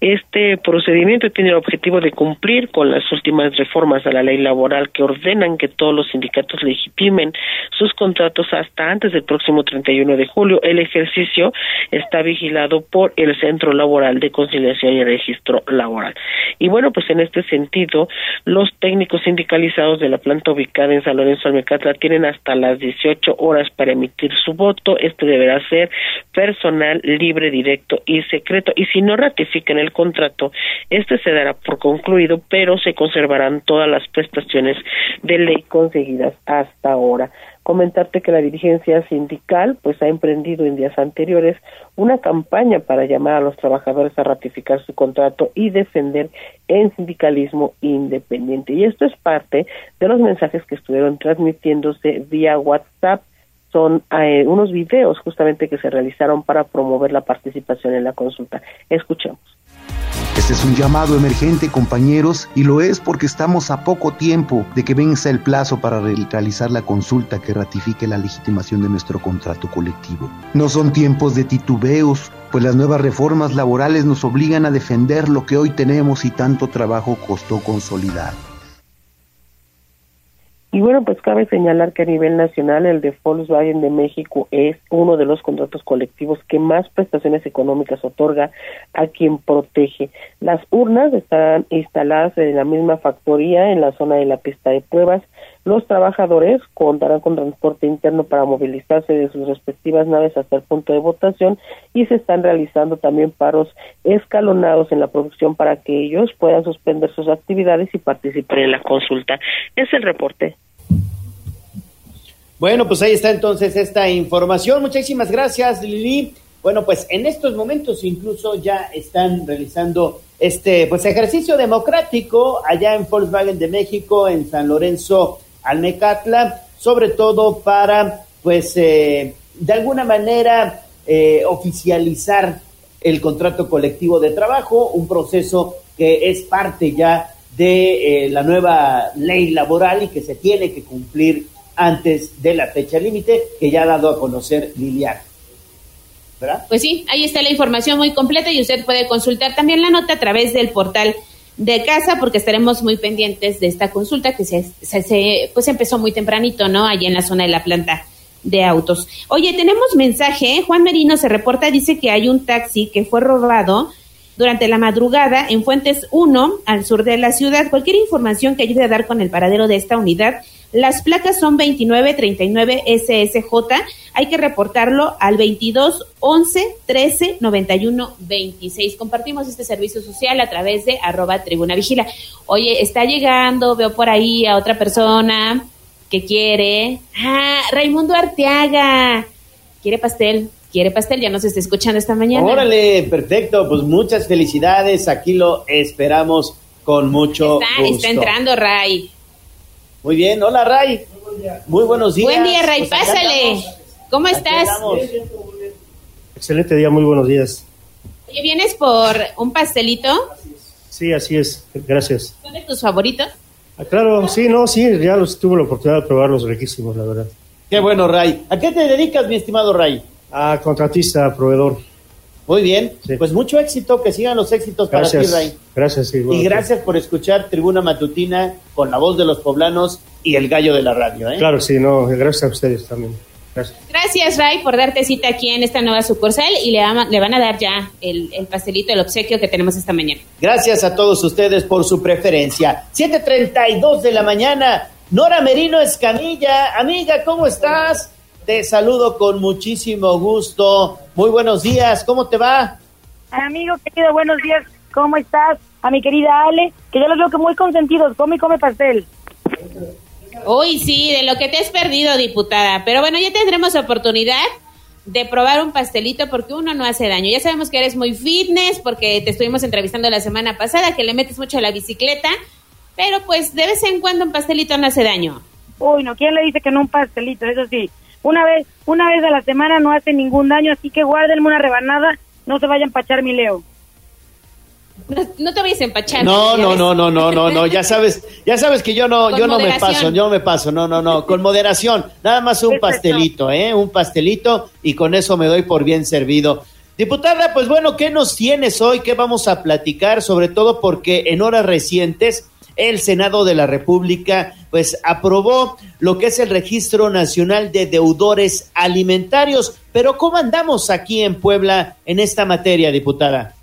Este procedimiento tiene el objetivo de cumplir con las últimas reformas a la ley laboral que ordenan que todos los sindicatos legitimen sus contratos hasta antes del próximo 31 de julio. El ejercicio está vigilado por el Centro Laboral de Conciliación y Registro Laboral. Y bueno, pues en este sentido, los técnicos sindicalizados de la planta ubicada en San Lorenzo Almecatla tienen hasta las 18 horas para emitir su voto voto, este deberá ser personal, libre, directo y secreto. Y si no ratifican el contrato, este se dará por concluido, pero se conservarán todas las prestaciones de ley conseguidas hasta ahora. Comentarte que la dirigencia sindical pues ha emprendido en días anteriores una campaña para llamar a los trabajadores a ratificar su contrato y defender el sindicalismo independiente. Y esto es parte de los mensajes que estuvieron transmitiéndose vía WhatsApp son eh, unos videos justamente que se realizaron para promover la participación en la consulta. Escuchemos. Este es un llamado emergente, compañeros, y lo es porque estamos a poco tiempo de que venza el plazo para realizar la consulta que ratifique la legitimación de nuestro contrato colectivo. No son tiempos de titubeos, pues las nuevas reformas laborales nos obligan a defender lo que hoy tenemos y tanto trabajo costó consolidar. Y bueno, pues cabe señalar que a nivel nacional el de Volkswagen de México es uno de los contratos colectivos que más prestaciones económicas otorga a quien protege. Las urnas estarán instaladas en la misma factoría en la zona de la pista de pruebas los trabajadores contarán con transporte interno para movilizarse de sus respectivas naves hasta el punto de votación y se están realizando también paros escalonados en la producción para que ellos puedan suspender sus actividades y participar en la consulta. Es el reporte. Bueno, pues ahí está entonces esta información. Muchísimas gracias, Lili. Bueno, pues en estos momentos incluso ya están realizando este pues ejercicio democrático allá en Volkswagen de México, en San Lorenzo Almecatla, sobre todo para, pues, eh, de alguna manera eh, oficializar el contrato colectivo de trabajo, un proceso que es parte ya de eh, la nueva ley laboral y que se tiene que cumplir antes de la fecha límite que ya ha dado a conocer Liliana. ¿Verdad? Pues sí, ahí está la información muy completa y usted puede consultar también la nota a través del portal de casa porque estaremos muy pendientes de esta consulta que se, se, pues empezó muy tempranito, ¿no? Allí en la zona de la planta de autos. Oye, tenemos mensaje, Juan Merino se reporta, dice que hay un taxi que fue robado durante la madrugada en Fuentes 1, al sur de la ciudad. Cualquier información que ayude a dar con el paradero de esta unidad las placas son 2939 SSJ. Hay que reportarlo al 22 11 13 91 26. Compartimos este servicio social a través de arroba tribuna vigila. Oye, está llegando, veo por ahí a otra persona que quiere. Ah, Raimundo Arteaga. Quiere pastel. Quiere pastel, ya nos está escuchando esta mañana. Órale, perfecto, pues muchas felicidades, aquí lo esperamos con mucho está, gusto. Está entrando Ray. Muy bien, hola Ray. Muy buenos días. Buen día Ray, pásale. ¿Cómo estás? Excelente día, muy buenos días. ¿Y vienes por un pastelito? Sí, así es, gracias. ¿Son de tus favoritos? Ah, claro, sí, no, sí, ya los tuve la oportunidad de probarlos riquísimos, la verdad. Qué bueno, Ray. ¿A qué te dedicas, mi estimado Ray? A contratista, proveedor. Muy bien, pues mucho éxito, que sigan los éxitos gracias, para ti, Ray. Gracias, sí, Y gracias por escuchar Tribuna Matutina con la voz de los poblanos y el gallo de la radio. ¿eh? Claro, sí, no, gracias a ustedes también. Gracias. Gracias, Ray, por darte cita aquí en esta nueva sucursal y le, le van a dar ya el, el, pastelito, el obsequio que tenemos esta mañana. Gracias a todos ustedes por su preferencia. 7.32 de la mañana, Nora Merino Escamilla. Amiga, ¿cómo estás? Te saludo con muchísimo gusto. Muy buenos días, ¿cómo te va? Amigo querido, buenos días, ¿cómo estás? A mi querida Ale, que yo los veo que muy consentidos, come y come pastel. Uy, sí, de lo que te has perdido, diputada. Pero bueno, ya tendremos oportunidad de probar un pastelito porque uno no hace daño. Ya sabemos que eres muy fitness porque te estuvimos entrevistando la semana pasada, que le metes mucho a la bicicleta, pero pues de vez en cuando un pastelito no hace daño. Uy, no, ¿quién le dice que no un pastelito? Eso sí, una vez, una vez a la semana no hace ningún daño, así que guárdenme una rebanada, no se vaya a empachar mi Leo. No, te vayas a empachar. No, no, no, no, no, no, no, ya <laughs> sabes, ya sabes que yo no, yo no me paso, yo me paso, no, no, no, con moderación, nada más un pastelito, ¿eh? Un pastelito y con eso me doy por bien servido. Diputada, pues bueno, ¿qué nos tienes hoy? ¿Qué vamos a platicar? Sobre todo porque en horas recientes el Senado de la República pues aprobó lo que es el Registro Nacional de Deudores Alimentarios. Pero ¿cómo andamos aquí en Puebla en esta materia, diputada?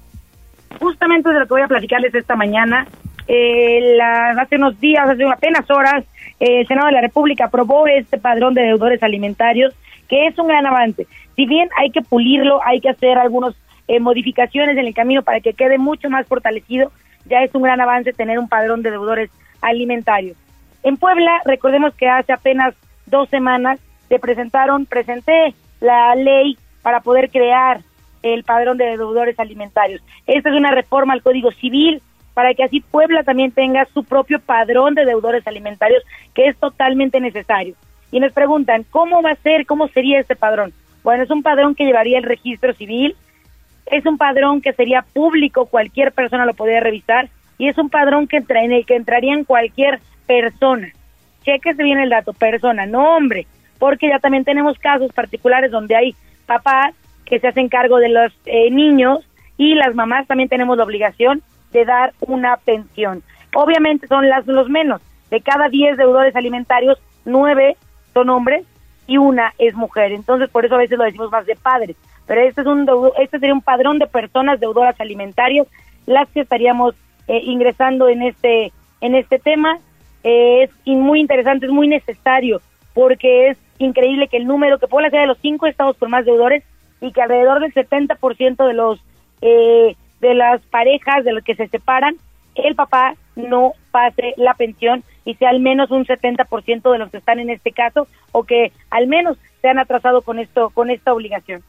Justamente de lo que voy a platicarles esta mañana, eh, hace unos días, hace apenas horas, eh, el Senado de la República aprobó este padrón de deudores alimentarios, que es un gran avance. Si bien hay que pulirlo, hay que hacer algunas eh, modificaciones en el camino para que quede mucho más fortalecido, ya es un gran avance tener un padrón de deudores alimentarios. En Puebla, recordemos que hace apenas dos semanas se presentaron, presenté la ley para poder crear el padrón de deudores alimentarios. Esta es una reforma al Código Civil para que así Puebla también tenga su propio padrón de deudores alimentarios, que es totalmente necesario. Y nos preguntan, ¿cómo va a ser, cómo sería este padrón? Bueno, es un padrón que llevaría el registro civil, es un padrón que sería público, cualquier persona lo podría revisar, y es un padrón que entra, en el que entraría en cualquier persona. Chequese bien el dato, persona, no hombre, porque ya también tenemos casos particulares donde hay papás que se hacen cargo de los eh, niños y las mamás también tenemos la obligación de dar una pensión. Obviamente son las, los menos. De cada 10 deudores alimentarios, 9 son hombres y una es mujer. Entonces, por eso a veces lo decimos más de padres. Pero este, es un, este sería un padrón de personas deudoras alimentarias, las que estaríamos eh, ingresando en este, en este tema. Eh, es muy interesante, es muy necesario, porque es increíble que el número, que Puebla sea de los cinco estados con más deudores y que alrededor del 70% de los eh, de las parejas de los que se separan, el papá no pase la pensión y sea al menos un 70% de los que están en este caso o que al menos se han atrasado con esto con esta obligación.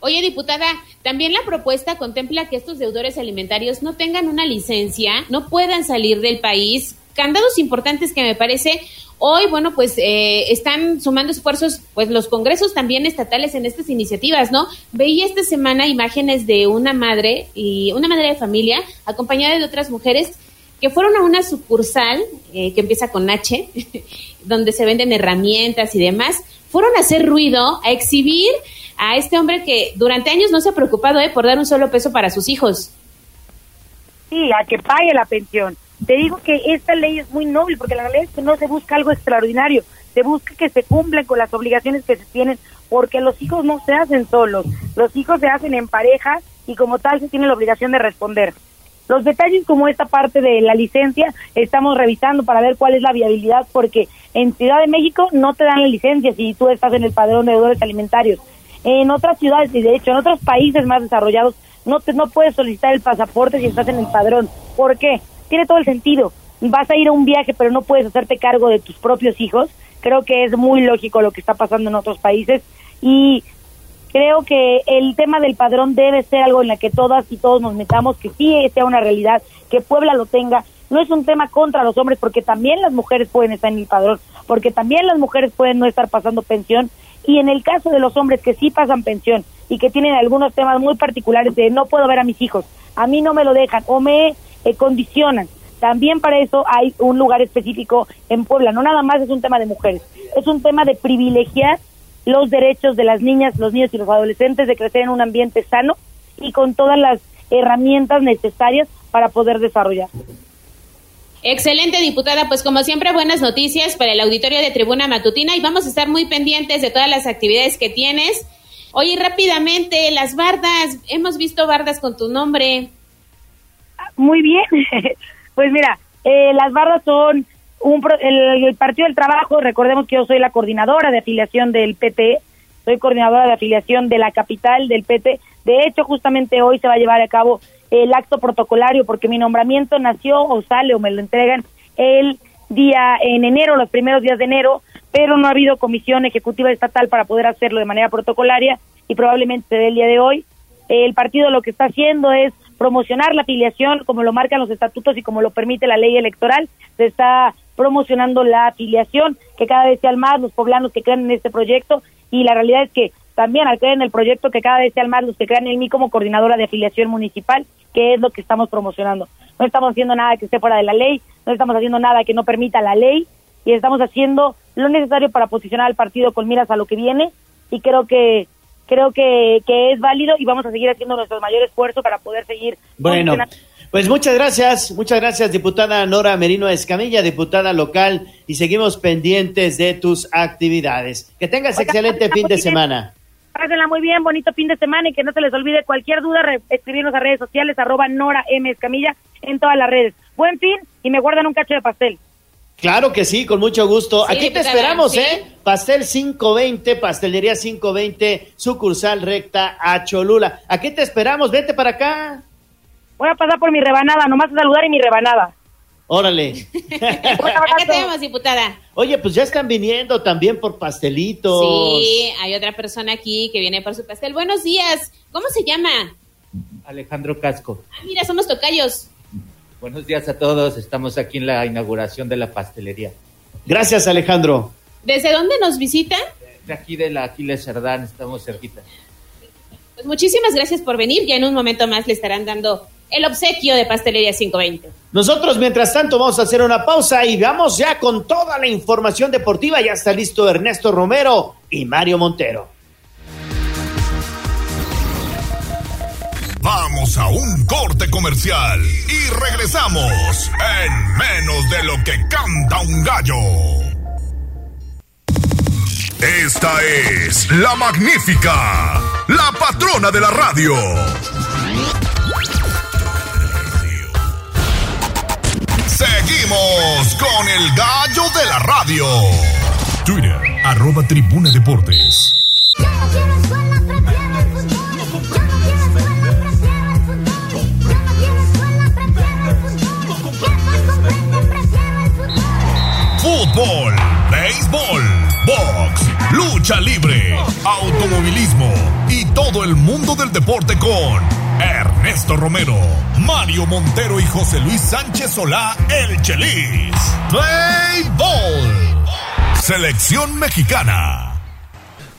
Oye, diputada, también la propuesta contempla que estos deudores alimentarios no tengan una licencia, no puedan salir del país. Candados importantes que me parece hoy, bueno, pues eh, están sumando esfuerzos, pues los congresos también estatales en estas iniciativas, ¿no? Veía esta semana imágenes de una madre y una madre de familia acompañada de otras mujeres que fueron a una sucursal eh, que empieza con H, <laughs> donde se venden herramientas y demás, fueron a hacer ruido, a exhibir a este hombre que durante años no se ha preocupado eh, por dar un solo peso para sus hijos. Sí, a que pague la pensión. Te digo que esta ley es muy noble porque la realidad es que no se busca algo extraordinario, se busca que se cumplan con las obligaciones que se tienen porque los hijos no se hacen solos, los hijos se hacen en pareja y como tal se tiene la obligación de responder. Los detalles como esta parte de la licencia estamos revisando para ver cuál es la viabilidad porque en Ciudad de México no te dan la licencia si tú estás en el padrón de deudores alimentarios. En otras ciudades y de hecho en otros países más desarrollados no te, no puedes solicitar el pasaporte si estás en el padrón. ¿Por qué? Tiene todo el sentido. Vas a ir a un viaje pero no puedes hacerte cargo de tus propios hijos. Creo que es muy lógico lo que está pasando en otros países y creo que el tema del padrón debe ser algo en la que todas y todos nos metamos, que sí sea una realidad, que Puebla lo tenga. No es un tema contra los hombres, porque también las mujeres pueden estar en el padrón, porque también las mujeres pueden no estar pasando pensión. Y en el caso de los hombres que sí pasan pensión y que tienen algunos temas muy particulares de no puedo ver a mis hijos, a mí no me lo dejan o me eh, condicionan. También para eso hay un lugar específico en Puebla. No nada más es un tema de mujeres, es un tema de privilegiar los derechos de las niñas, los niños y los adolescentes de crecer en un ambiente sano y con todas las herramientas necesarias para poder desarrollar. Excelente, diputada. Pues como siempre, buenas noticias para el auditorio de Tribuna Matutina y vamos a estar muy pendientes de todas las actividades que tienes. Oye, rápidamente, las bardas, hemos visto bardas con tu nombre. Muy bien. <laughs> pues mira, eh, las bardas son el, Partido del Trabajo, recordemos que yo soy la coordinadora de afiliación del PT, soy coordinadora de afiliación de la capital del PT. De hecho, justamente hoy se va a llevar a cabo el acto protocolario porque mi nombramiento nació o sale o me lo entregan el día en enero, los primeros días de enero, pero no ha habido comisión ejecutiva estatal para poder hacerlo de manera protocolaria y probablemente se dé el día de hoy. El partido lo que está haciendo es promocionar la afiliación como lo marcan los estatutos y como lo permite la ley electoral. Se está promocionando la afiliación, que cada vez sean más los poblanos que crean en este proyecto y la realidad es que también al creer en el proyecto que cada vez sean más los que crean en mí como coordinadora de afiliación municipal, que es lo que estamos promocionando. No estamos haciendo nada que esté fuera de la ley, no estamos haciendo nada que no permita la ley y estamos haciendo lo necesario para posicionar al partido con miras a lo que viene y creo que creo que, que es válido y vamos a seguir haciendo nuestro mayor esfuerzo para poder seguir bueno pues muchas gracias, muchas gracias, diputada Nora Merino Escamilla, diputada local, y seguimos pendientes de tus actividades. Que tengas excelente fin de semana. Pásenla muy bien, bonito fin de semana y que no se les olvide cualquier duda, escribirnos a redes sociales, arroba Nora M. Escamilla en todas las redes. Buen fin y me guardan un cacho de pastel. Claro que sí, con mucho gusto. Aquí te esperamos, ¿eh? Pastel 520, Pastelería 520, sucursal recta a Cholula. Aquí te esperamos, vete para acá. Voy a pasar por mi rebanada, nomás a saludar y mi rebanada. Órale. <laughs> Acá <laughs> tenemos, diputada. Oye, pues ya están viniendo también por pastelitos. Sí, hay otra persona aquí que viene por su pastel. Buenos días. ¿Cómo se llama? Alejandro Casco. Ah, mira, somos tocayos. Buenos días a todos. Estamos aquí en la inauguración de la pastelería. Gracias, Alejandro. ¿Desde dónde nos visitan? De aquí de la Aquiles Cerdán, estamos cerquita. Pues muchísimas gracias por venir. Ya en un momento más le estarán dando el obsequio de Pastelería 520. Nosotros, mientras tanto, vamos a hacer una pausa y vamos ya con toda la información deportiva. Ya está listo Ernesto Romero y Mario Montero. Vamos a un corte comercial y regresamos en menos de lo que canta un gallo. Esta es la magnífica, la patrona de la radio. Seguimos con el gallo de la radio. Twitter, arroba tribuna deportes. Fútbol, béisbol, box, lucha libre, automovilismo y todo el mundo del deporte con Ernesto Romero, Mario Montero y José Luis Sánchez Solá, el Chelis. Play Ball. Selección mexicana.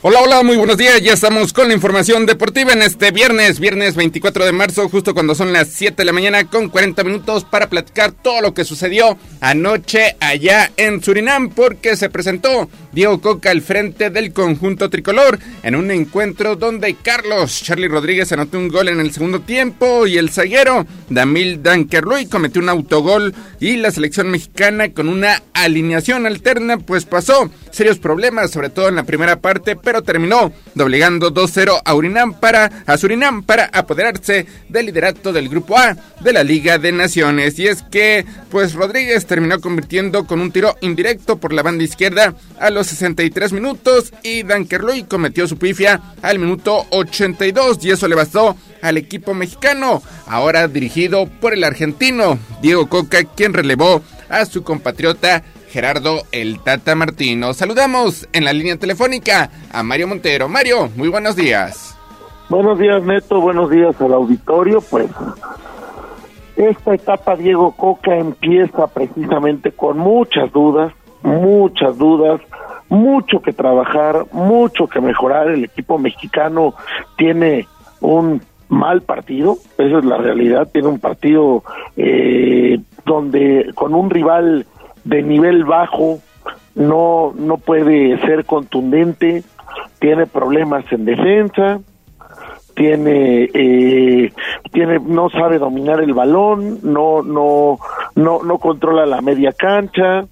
Hola, hola, muy buenos días. Ya estamos con la información deportiva en este viernes, viernes 24 de marzo, justo cuando son las 7 de la mañana con 40 minutos para platicar todo lo que sucedió anoche allá en Surinam, porque se presentó Diego Coca al frente del conjunto tricolor en un encuentro donde Carlos Charlie Rodríguez anotó un gol en el segundo tiempo y el zaguero Damil Dankerluy cometió un autogol y la selección mexicana con una alineación alterna pues pasó serios problemas, sobre todo en la primera parte, pero terminó doblegando 2-0 a Urinam para a Surinam para apoderarse del liderato del grupo A de la Liga de Naciones. Y es que pues Rodríguez terminó convirtiendo con un tiro indirecto por la banda izquierda a los 63 minutos y Dankerloy cometió su pifia al minuto 82 y eso le bastó al equipo mexicano, ahora dirigido por el argentino Diego Coca, quien relevó a su compatriota Gerardo El Tata Martino. Saludamos en la línea telefónica a Mario Montero. Mario, muy buenos días. Buenos días, Neto. Buenos días al auditorio. Pues esta etapa Diego Coca empieza precisamente con muchas dudas, muchas dudas, mucho que trabajar, mucho que mejorar. El equipo mexicano tiene un mal partido, esa es la realidad, tiene un partido eh, donde con un rival de nivel bajo, no, no puede ser contundente, tiene problemas en defensa, tiene, eh, tiene, no sabe dominar el balón, no, no, no, no controla la media cancha,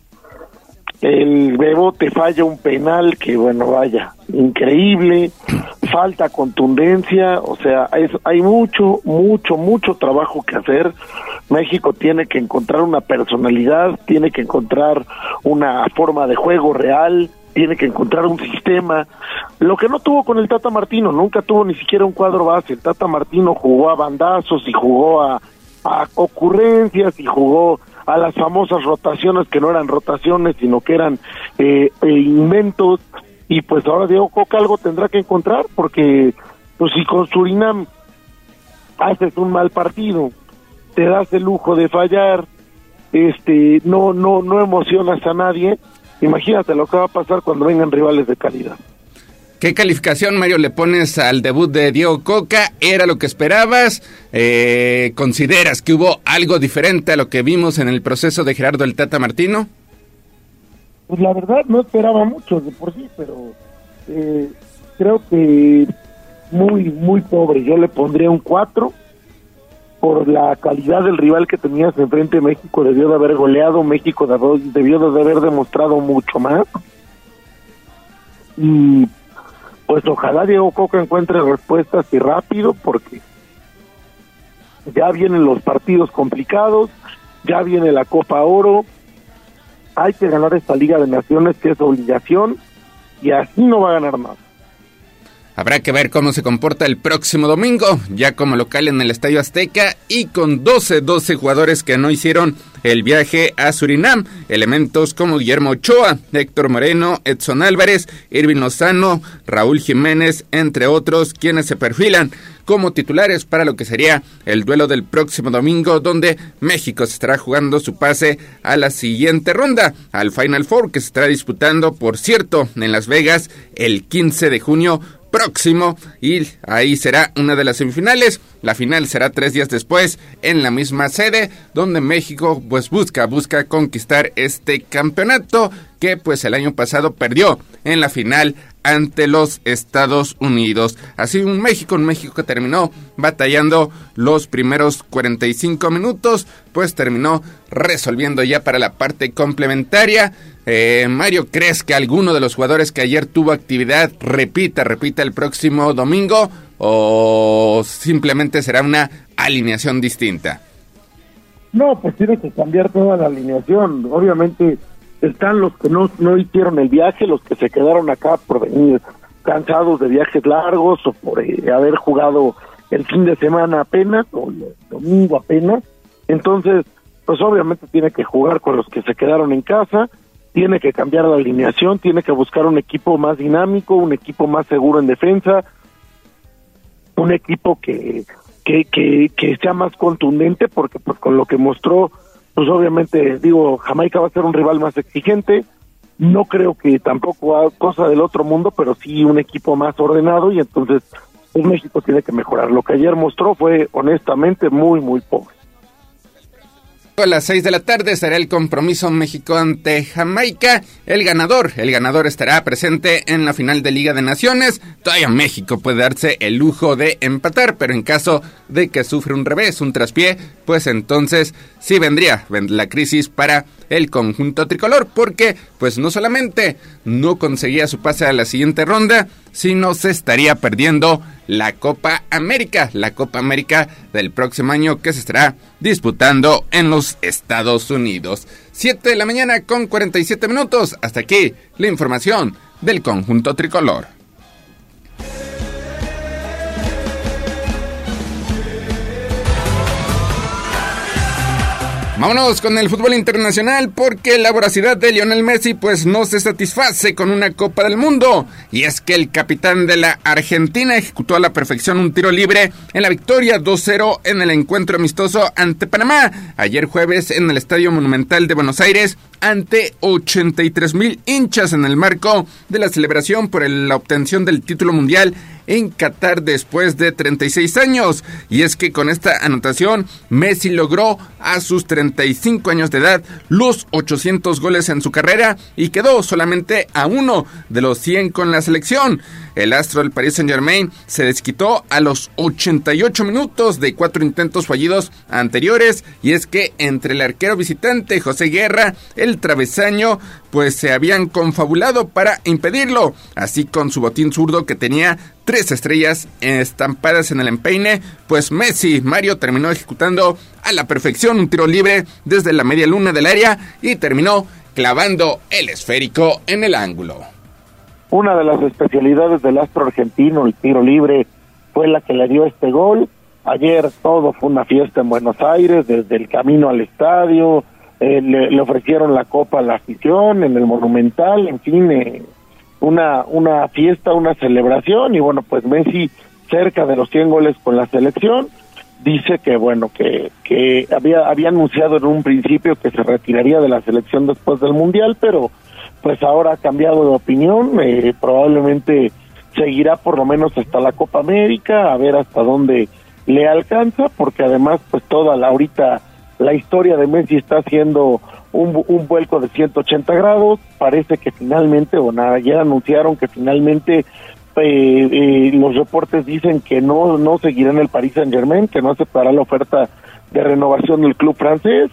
el Bebote falla un penal que bueno vaya increíble. Falta contundencia o sea hay mucho mucho mucho trabajo que hacer. México tiene que encontrar una personalidad tiene que encontrar una forma de juego real tiene que encontrar un sistema. Lo que no tuvo con el Tata Martino nunca tuvo ni siquiera un cuadro base. El Tata Martino jugó a bandazos y jugó a, a ocurrencias y jugó a las famosas rotaciones que no eran rotaciones, sino que eran eh, eh, inventos. Y pues ahora Diego Coca algo tendrá que encontrar, porque pues si con Surinam haces un mal partido, te das el lujo de fallar, este, no, no, no emocionas a nadie, imagínate lo que va a pasar cuando vengan rivales de calidad. ¿Qué calificación, Mario, le pones al debut de Diego Coca? ¿Era lo que esperabas? Eh, ¿Consideras que hubo algo diferente a lo que vimos en el proceso de Gerardo el Tata Martino? Pues la verdad no esperaba mucho de por sí, pero eh, creo que muy, muy pobre. Yo le pondría un 4 por la calidad del rival que tenías enfrente. México debió de haber goleado, México debió de haber demostrado mucho más. Y pues ojalá Diego Coca encuentre respuestas y rápido porque ya vienen los partidos complicados, ya viene la Copa Oro, hay que ganar esta Liga de Naciones que es obligación y así no va a ganar más. Habrá que ver cómo se comporta el próximo domingo, ya como local en el Estadio Azteca y con 12, 12 jugadores que no hicieron el viaje a Surinam. Elementos como Guillermo Ochoa, Héctor Moreno, Edson Álvarez, Irving Lozano, Raúl Jiménez, entre otros, quienes se perfilan como titulares para lo que sería el duelo del próximo domingo, donde México se estará jugando su pase a la siguiente ronda, al Final Four, que se estará disputando, por cierto, en Las Vegas el 15 de junio próximo y ahí será una de las semifinales. La final será tres días después en la misma sede donde México pues busca, busca conquistar este campeonato que pues el año pasado perdió en la final ante los Estados Unidos. Así un México, un México que terminó batallando los primeros 45 minutos, pues terminó resolviendo ya para la parte complementaria. Eh, Mario, ¿crees que alguno de los jugadores que ayer tuvo actividad repita, repita el próximo domingo o simplemente será una alineación distinta? No, pues tiene que cambiar toda la alineación. Obviamente están los que no, no hicieron el viaje, los que se quedaron acá por venir cansados de viajes largos o por eh, haber jugado el fin de semana apenas o el domingo apenas. Entonces, pues obviamente tiene que jugar con los que se quedaron en casa, tiene que cambiar la alineación, tiene que buscar un equipo más dinámico, un equipo más seguro en defensa, un equipo que, que, que, que sea más contundente, porque pues con lo que mostró pues obviamente, digo, Jamaica va a ser un rival más exigente, no creo que tampoco cosa del otro mundo, pero sí un equipo más ordenado y entonces pues, México tiene que mejorar. Lo que ayer mostró fue honestamente muy, muy pobre. A las 6 de la tarde será el compromiso México ante Jamaica. El ganador, el ganador estará presente en la final de Liga de Naciones. Todavía México puede darse el lujo de empatar, pero en caso de que sufra un revés, un traspié, pues entonces sí vendría la crisis para el conjunto tricolor, porque pues no solamente no conseguía su pase a la siguiente ronda, sino se estaría perdiendo la Copa América, la Copa América del próximo año que se estará disputando en los Estados Unidos. 7 de la mañana con 47 minutos. Hasta aquí la información del conjunto tricolor. Vámonos con el fútbol internacional porque la voracidad de Lionel Messi pues no se satisface con una Copa del Mundo. Y es que el capitán de la Argentina ejecutó a la perfección un tiro libre en la victoria 2-0 en el encuentro amistoso ante Panamá. Ayer jueves en el Estadio Monumental de Buenos Aires ante 83 mil hinchas en el marco de la celebración por la obtención del título mundial en Qatar después de 36 años. Y es que con esta anotación, Messi logró a sus 35 años de edad los 800 goles en su carrera y quedó solamente a uno de los 100 con la selección. El astro del Paris Saint Germain se desquitó a los 88 minutos de cuatro intentos fallidos anteriores y es que entre el arquero visitante José Guerra, el travesaño, pues se habían confabulado para impedirlo, así con su botín zurdo que tenía tres estrellas estampadas en el empeine, pues Messi, Mario terminó ejecutando a la perfección un tiro libre desde la media luna del área y terminó clavando el esférico en el ángulo. Una de las especialidades del astro argentino, el tiro libre, fue la que le dio este gol. Ayer todo fue una fiesta en Buenos Aires, desde el camino al estadio, eh, le, ofrecieron la copa a la afición en el Monumental, en fin, eh, una, una fiesta, una celebración y bueno, pues Messi cerca de los 100 goles con la selección, dice que bueno, que, que había, había anunciado en un principio que se retiraría de la selección después del Mundial, pero pues ahora ha cambiado de opinión, eh, probablemente seguirá por lo menos hasta la Copa América, a ver hasta dónde le alcanza, porque además pues toda la ahorita la historia de Messi está haciendo un, vuelco de 180 grados, parece que finalmente, o nada, ya anunciaron que finalmente eh, eh, los reportes dicen que no, no seguirá en el Paris Saint Germain, que no aceptará la oferta de renovación del club francés,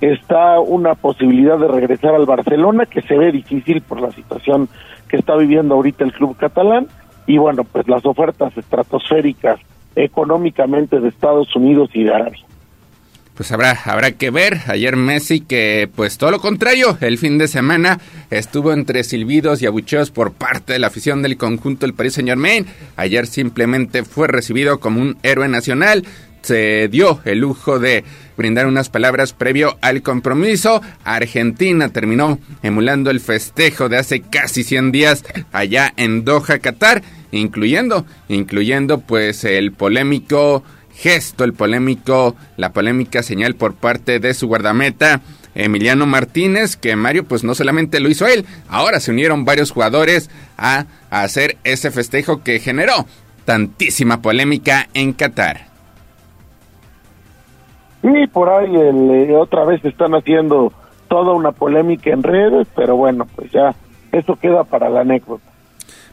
está una posibilidad de regresar al Barcelona, que se ve difícil por la situación que está viviendo ahorita el club catalán, y bueno, pues las ofertas estratosféricas económicamente de Estados Unidos y de Arabia. Pues habrá, habrá que ver. Ayer Messi que, pues todo lo contrario, el fin de semana estuvo entre silbidos y abucheos por parte de la afición del conjunto del Paris Saint Germain. Ayer simplemente fue recibido como un héroe nacional se dio el lujo de brindar unas palabras previo al compromiso. Argentina terminó emulando el festejo de hace casi 100 días allá en Doha, Qatar, incluyendo, incluyendo pues el polémico gesto, el polémico, la polémica señal por parte de su guardameta. Emiliano Martínez, que Mario pues no solamente lo hizo él, ahora se unieron varios jugadores a, hacer ese festejo que generó tantísima polémica en Qatar. Y por ahí eh, otra vez están haciendo toda una polémica en redes, pero bueno, pues ya eso queda para la anécdota.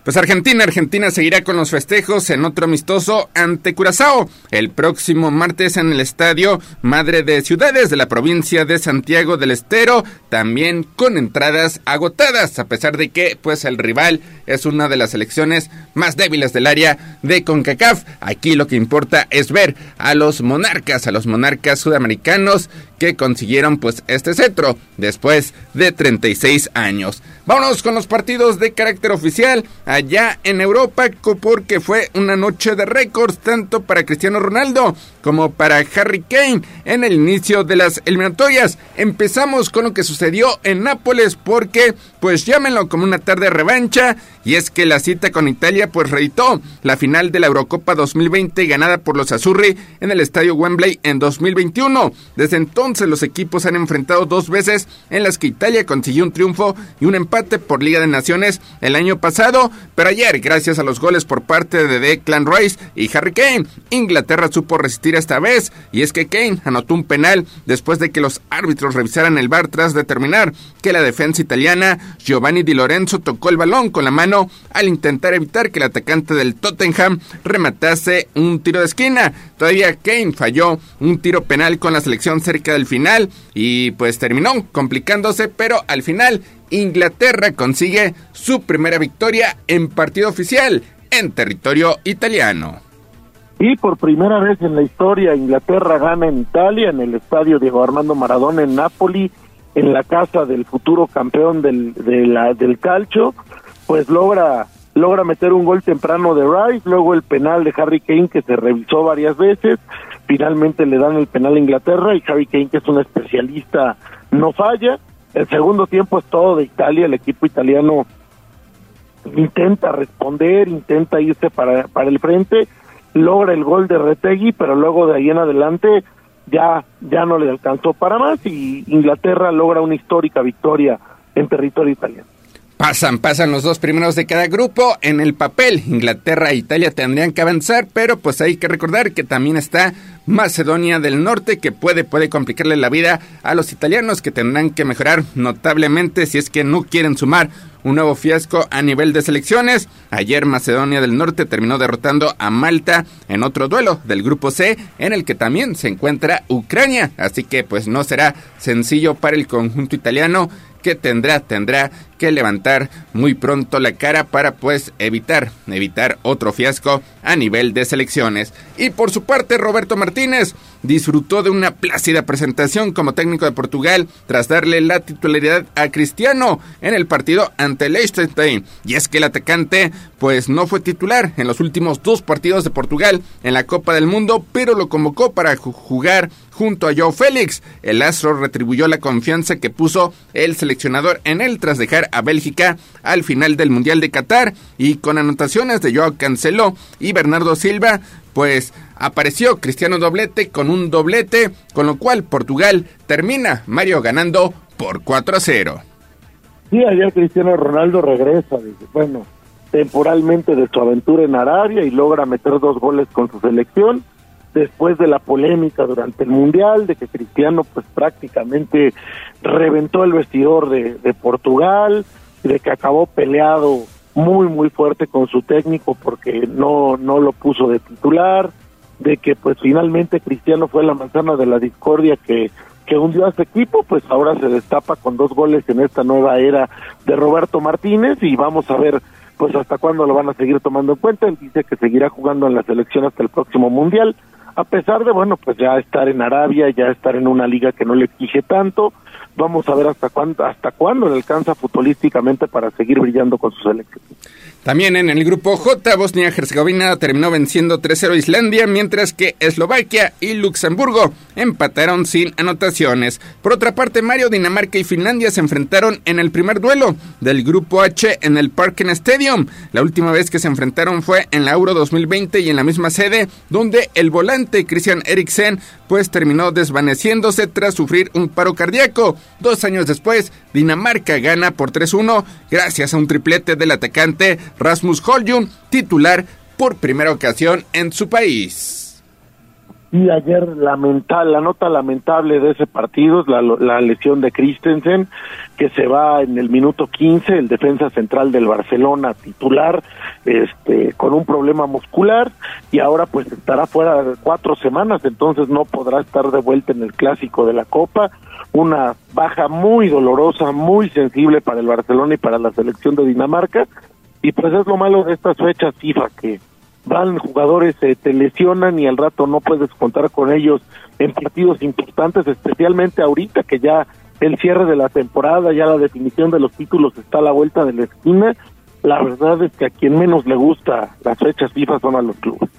Pues Argentina, Argentina seguirá con los festejos en otro amistoso ante Curazao el próximo martes en el estadio Madre de Ciudades de la provincia de Santiago del Estero, también con entradas agotadas, a pesar de que pues el rival es una de las selecciones más débiles del área de CONCACAF. Aquí lo que importa es ver a los monarcas, a los monarcas sudamericanos que consiguieron pues este cetro después de 36 años. Vámonos con los partidos de carácter oficial allá en Europa porque fue una noche de récords tanto para Cristiano Ronaldo como para Harry Kane en el inicio de las eliminatorias. Empezamos con lo que sucedió en Nápoles porque pues llámenlo como una tarde revancha y es que la cita con Italia pues reeditó la final de la Eurocopa 2020 ganada por los Azzurri en el estadio Wembley en 2021. Desde entonces los equipos han enfrentado dos veces en las que Italia consiguió un triunfo y un empate por Liga de Naciones el año pasado, pero ayer, gracias a los goles por parte de Declan Rice y Harry Kane, Inglaterra supo resistir esta vez, y es que Kane anotó un penal después de que los árbitros revisaran el bar tras determinar que la defensa italiana Giovanni Di Lorenzo tocó el balón con la mano al intentar evitar que el atacante del Tottenham rematase un tiro de esquina. Todavía Kane falló un tiro penal con la selección cerca del final y pues terminó complicándose, pero al final Inglaterra consigue su primera victoria en partido oficial en territorio italiano. Y por primera vez en la historia, Inglaterra gana en Italia, en el estadio Diego Armando Maradona en Nápoli, en la casa del futuro campeón del, del calcio, pues logra logra meter un gol temprano de Rice, luego el penal de Harry Kane que se revisó varias veces, finalmente le dan el penal a Inglaterra y Harry Kane que es un especialista no falla, el segundo tiempo es todo de Italia, el equipo italiano intenta responder, intenta irse para, para el frente, logra el gol de Retegui, pero luego de ahí en adelante ya, ya no le alcanzó para más y Inglaterra logra una histórica victoria en territorio italiano. Pasan, pasan los dos primeros de cada grupo. En el papel, Inglaterra e Italia tendrían que avanzar, pero pues hay que recordar que también está Macedonia del Norte, que puede, puede complicarle la vida a los italianos, que tendrán que mejorar notablemente si es que no quieren sumar un nuevo fiasco a nivel de selecciones. Ayer Macedonia del Norte terminó derrotando a Malta en otro duelo del grupo C, en el que también se encuentra Ucrania. Así que pues no será sencillo para el conjunto italiano que tendrá, tendrá que levantar muy pronto la cara para pues evitar, evitar otro fiasco a nivel de selecciones. Y por su parte, Roberto Martínez disfrutó de una plácida presentación como técnico de Portugal tras darle la titularidad a Cristiano en el partido ante Liechtenstein. Y es que el atacante pues no fue titular en los últimos dos partidos de Portugal en la Copa del Mundo, pero lo convocó para jugar junto a Joe Félix. El astro retribuyó la confianza que puso el seleccionador en él tras dejar a Bélgica al final del Mundial de Qatar y con anotaciones de Joao Cancelo y Bernardo Silva, pues apareció Cristiano doblete con un doblete, con lo cual Portugal termina Mario ganando por 4 a 0. Sí, ayer Cristiano Ronaldo regresa, bueno, temporalmente de su aventura en Arabia y logra meter dos goles con su selección después de la polémica durante el Mundial, de que Cristiano pues prácticamente reventó el vestidor de, de Portugal, de que acabó peleado muy muy fuerte con su técnico porque no no lo puso de titular, de que pues finalmente Cristiano fue la manzana de la discordia que que hundió a su equipo, pues ahora se destapa con dos goles en esta nueva era de Roberto Martínez y vamos a ver pues hasta cuándo lo van a seguir tomando en cuenta. Él dice que seguirá jugando en la selección hasta el próximo Mundial a pesar de, bueno, pues ya estar en Arabia, ya estar en una liga que no le exige tanto, vamos a ver hasta cuándo, hasta cuándo le alcanza futbolísticamente para seguir brillando con su selección. También en el grupo J, Bosnia-Herzegovina terminó venciendo 3-0 Islandia, mientras que Eslovaquia y Luxemburgo empataron sin anotaciones. Por otra parte, Mario, Dinamarca y Finlandia se enfrentaron en el primer duelo del grupo H en el Parken Stadium. La última vez que se enfrentaron fue en la Euro 2020 y en la misma sede, donde el volante Christian Eriksen pues terminó desvaneciéndose tras sufrir un paro cardíaco. Dos años después, Dinamarca gana por 3-1 gracias a un triplete del atacante Rasmus Holjun, titular por primera ocasión en su país. Y ayer lamentable, la nota lamentable de ese partido es la, la, lesión de Christensen, que se va en el minuto 15, el defensa central del Barcelona titular, este, con un problema muscular, y ahora pues estará fuera cuatro semanas, entonces no podrá estar de vuelta en el clásico de la Copa, una baja muy dolorosa, muy sensible para el Barcelona y para la selección de Dinamarca, y pues es lo malo de estas fechas FIFA, que van jugadores, se te lesionan y al rato no puedes contar con ellos en partidos importantes, especialmente ahorita que ya el cierre de la temporada, ya la definición de los títulos está a la vuelta de la esquina. La verdad es que a quien menos le gusta las fechas FIFA son a los clubes.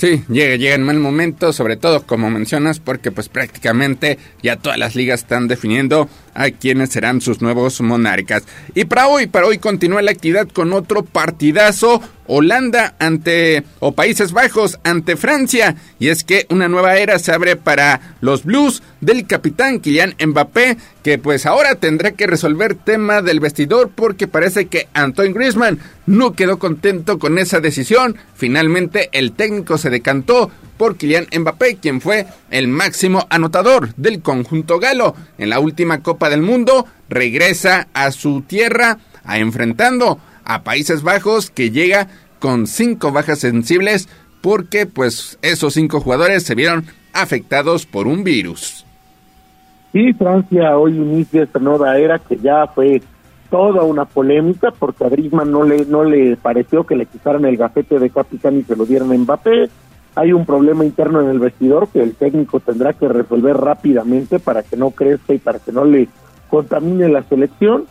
Sí, llega, llega en mal momento, sobre todo como mencionas, porque pues prácticamente ya todas las ligas están definiendo a quienes serán sus nuevos monarcas. Y para hoy, para hoy continúa la actividad con otro partidazo, Holanda ante o Países Bajos ante Francia. Y es que una nueva era se abre para los Blues del capitán Kylian Mbappé, que pues ahora tendrá que resolver tema del vestidor porque parece que Antoine Griezmann no quedó contento con esa decisión. Finalmente el técnico se decantó por Kylian Mbappé, quien fue el máximo anotador del conjunto galo en la última Copa del Mundo. Regresa a su tierra a enfrentando a Países Bajos que llega con cinco bajas sensibles porque pues esos cinco jugadores se vieron afectados por un virus. Sí, Francia hoy inicia esta nueva era que ya fue toda una polémica porque a Griezmann no le no le pareció que le quitaran el gafete de capitán y se lo dieran a Mbappé. Hay un problema interno en el vestidor que el técnico tendrá que resolver rápidamente para que no crezca y para que no le contamine la selección.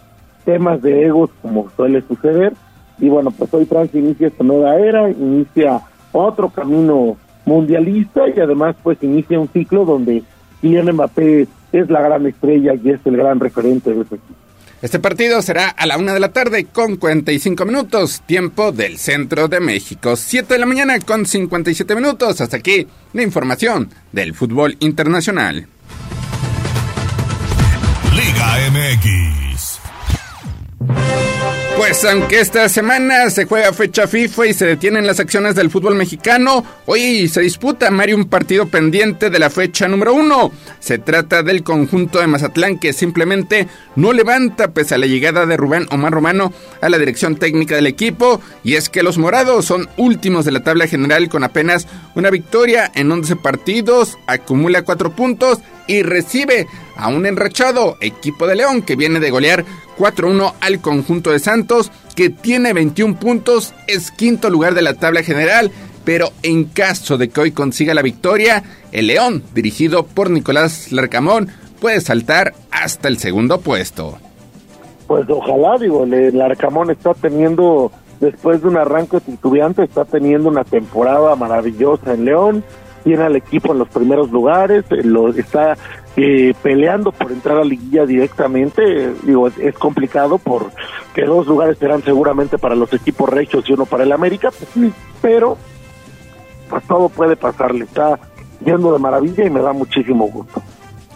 Temas de egos como suele suceder. Y bueno, pues hoy Francia inicia esta nueva era, inicia otro camino mundialista y además pues inicia un ciclo donde Kylian Mbappé es la gran estrella y es el gran referente de ese equipo. Este partido será a la una de la tarde con 45 minutos, tiempo del centro de México. 7 de la mañana con 57 minutos. Hasta aquí la información del fútbol internacional. Liga MX. Pues aunque esta semana se juega fecha FIFA y se detienen las acciones del fútbol mexicano, hoy se disputa Mario un partido pendiente de la fecha número uno. Se trata del conjunto de Mazatlán que simplemente no levanta pese a la llegada de Rubén Omar Romano a la dirección técnica del equipo. Y es que los morados son últimos de la tabla general con apenas una victoria en 11 partidos, acumula 4 puntos y recibe a un enrachado equipo de León que viene de golear 4-1 al conjunto de Santos, que tiene 21 puntos, es quinto lugar de la tabla general, pero en caso de que hoy consiga la victoria, el León, dirigido por Nicolás Larcamón, puede saltar hasta el segundo puesto. Pues ojalá, digo, el Larcamón está teniendo, después de un arranque titubeante, está teniendo una temporada maravillosa en León, tiene al equipo en los primeros lugares, lo está eh, peleando por entrar a la liguilla directamente, digo, es, complicado porque dos lugares serán seguramente para los equipos rechos y uno para el América, pues pero pues todo puede pasarle, está yendo de maravilla y me da muchísimo gusto.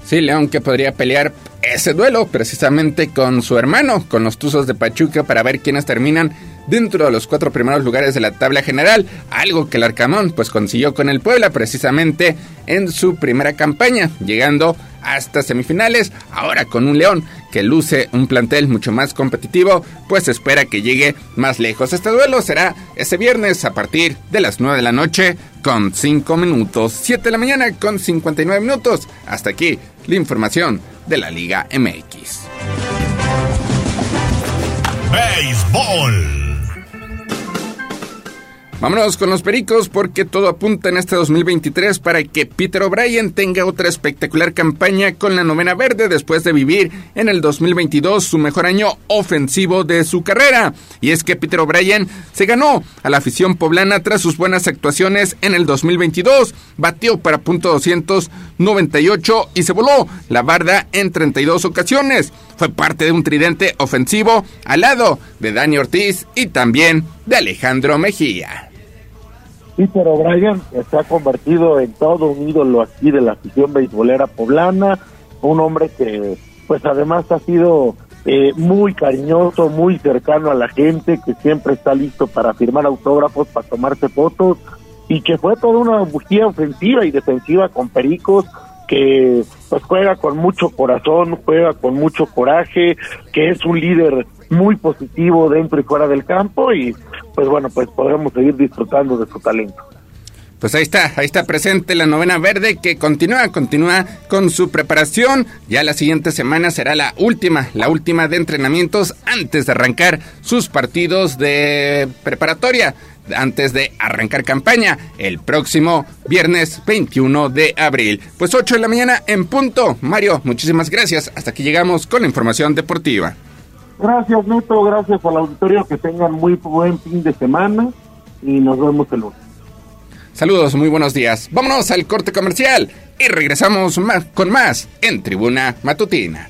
Sí, León que podría pelear ese duelo precisamente con su hermano, con los Tuzos de Pachuca, para ver quiénes terminan dentro de los cuatro primeros lugares de la tabla general, algo que el Arcamón pues consiguió con el Puebla precisamente en su primera campaña, llegando hasta semifinales, ahora con un León que luce un plantel mucho más competitivo, pues espera que llegue más lejos. Este duelo será ese viernes a partir de las 9 de la noche con 5 minutos, 7 de la mañana con 59 minutos. Hasta aquí la información de la Liga MX. Béisbol. Vámonos con los pericos porque todo apunta en este 2023 para que Peter O'Brien tenga otra espectacular campaña con la novena verde después de vivir en el 2022 su mejor año ofensivo de su carrera. Y es que Peter O'Brien se ganó a la afición poblana tras sus buenas actuaciones en el 2022. Batió para punto 298 y se voló la barda en 32 ocasiones. Fue parte de un tridente ofensivo al lado de Dani Ortiz y también de Alejandro Mejía. Peter O'Brien se ha convertido en todo un ídolo aquí de la afición beisbolera poblana, un hombre que pues además ha sido eh, muy cariñoso, muy cercano a la gente, que siempre está listo para firmar autógrafos, para tomarse fotos, y que fue toda una bujía ofensiva y defensiva con Pericos, que pues juega con mucho corazón, juega con mucho coraje, que es un líder muy positivo dentro y fuera del campo y pues bueno, pues podremos seguir disfrutando de su talento. Pues ahí está, ahí está presente la novena verde que continúa, continúa con su preparación. Ya la siguiente semana será la última, la última de entrenamientos antes de arrancar sus partidos de preparatoria, antes de arrancar campaña el próximo viernes 21 de abril. Pues 8 de la mañana en punto. Mario, muchísimas gracias. Hasta aquí llegamos con la información deportiva. Gracias, Neto. Gracias al auditorio. Que tengan muy buen fin de semana y nos vemos el lunes. Saludos, muy buenos días. Vámonos al corte comercial y regresamos más, con más en Tribuna Matutina.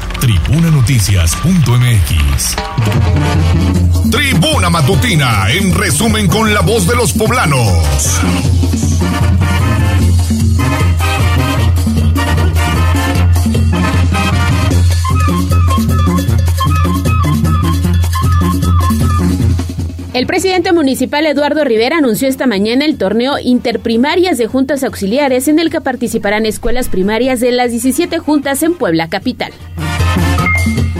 tribunanoticias.mx. Tribuna Matutina, en resumen con la voz de los poblanos. El presidente municipal Eduardo Rivera anunció esta mañana el torneo Interprimarias de Juntas Auxiliares en el que participarán escuelas primarias de las 17 juntas en Puebla Capital.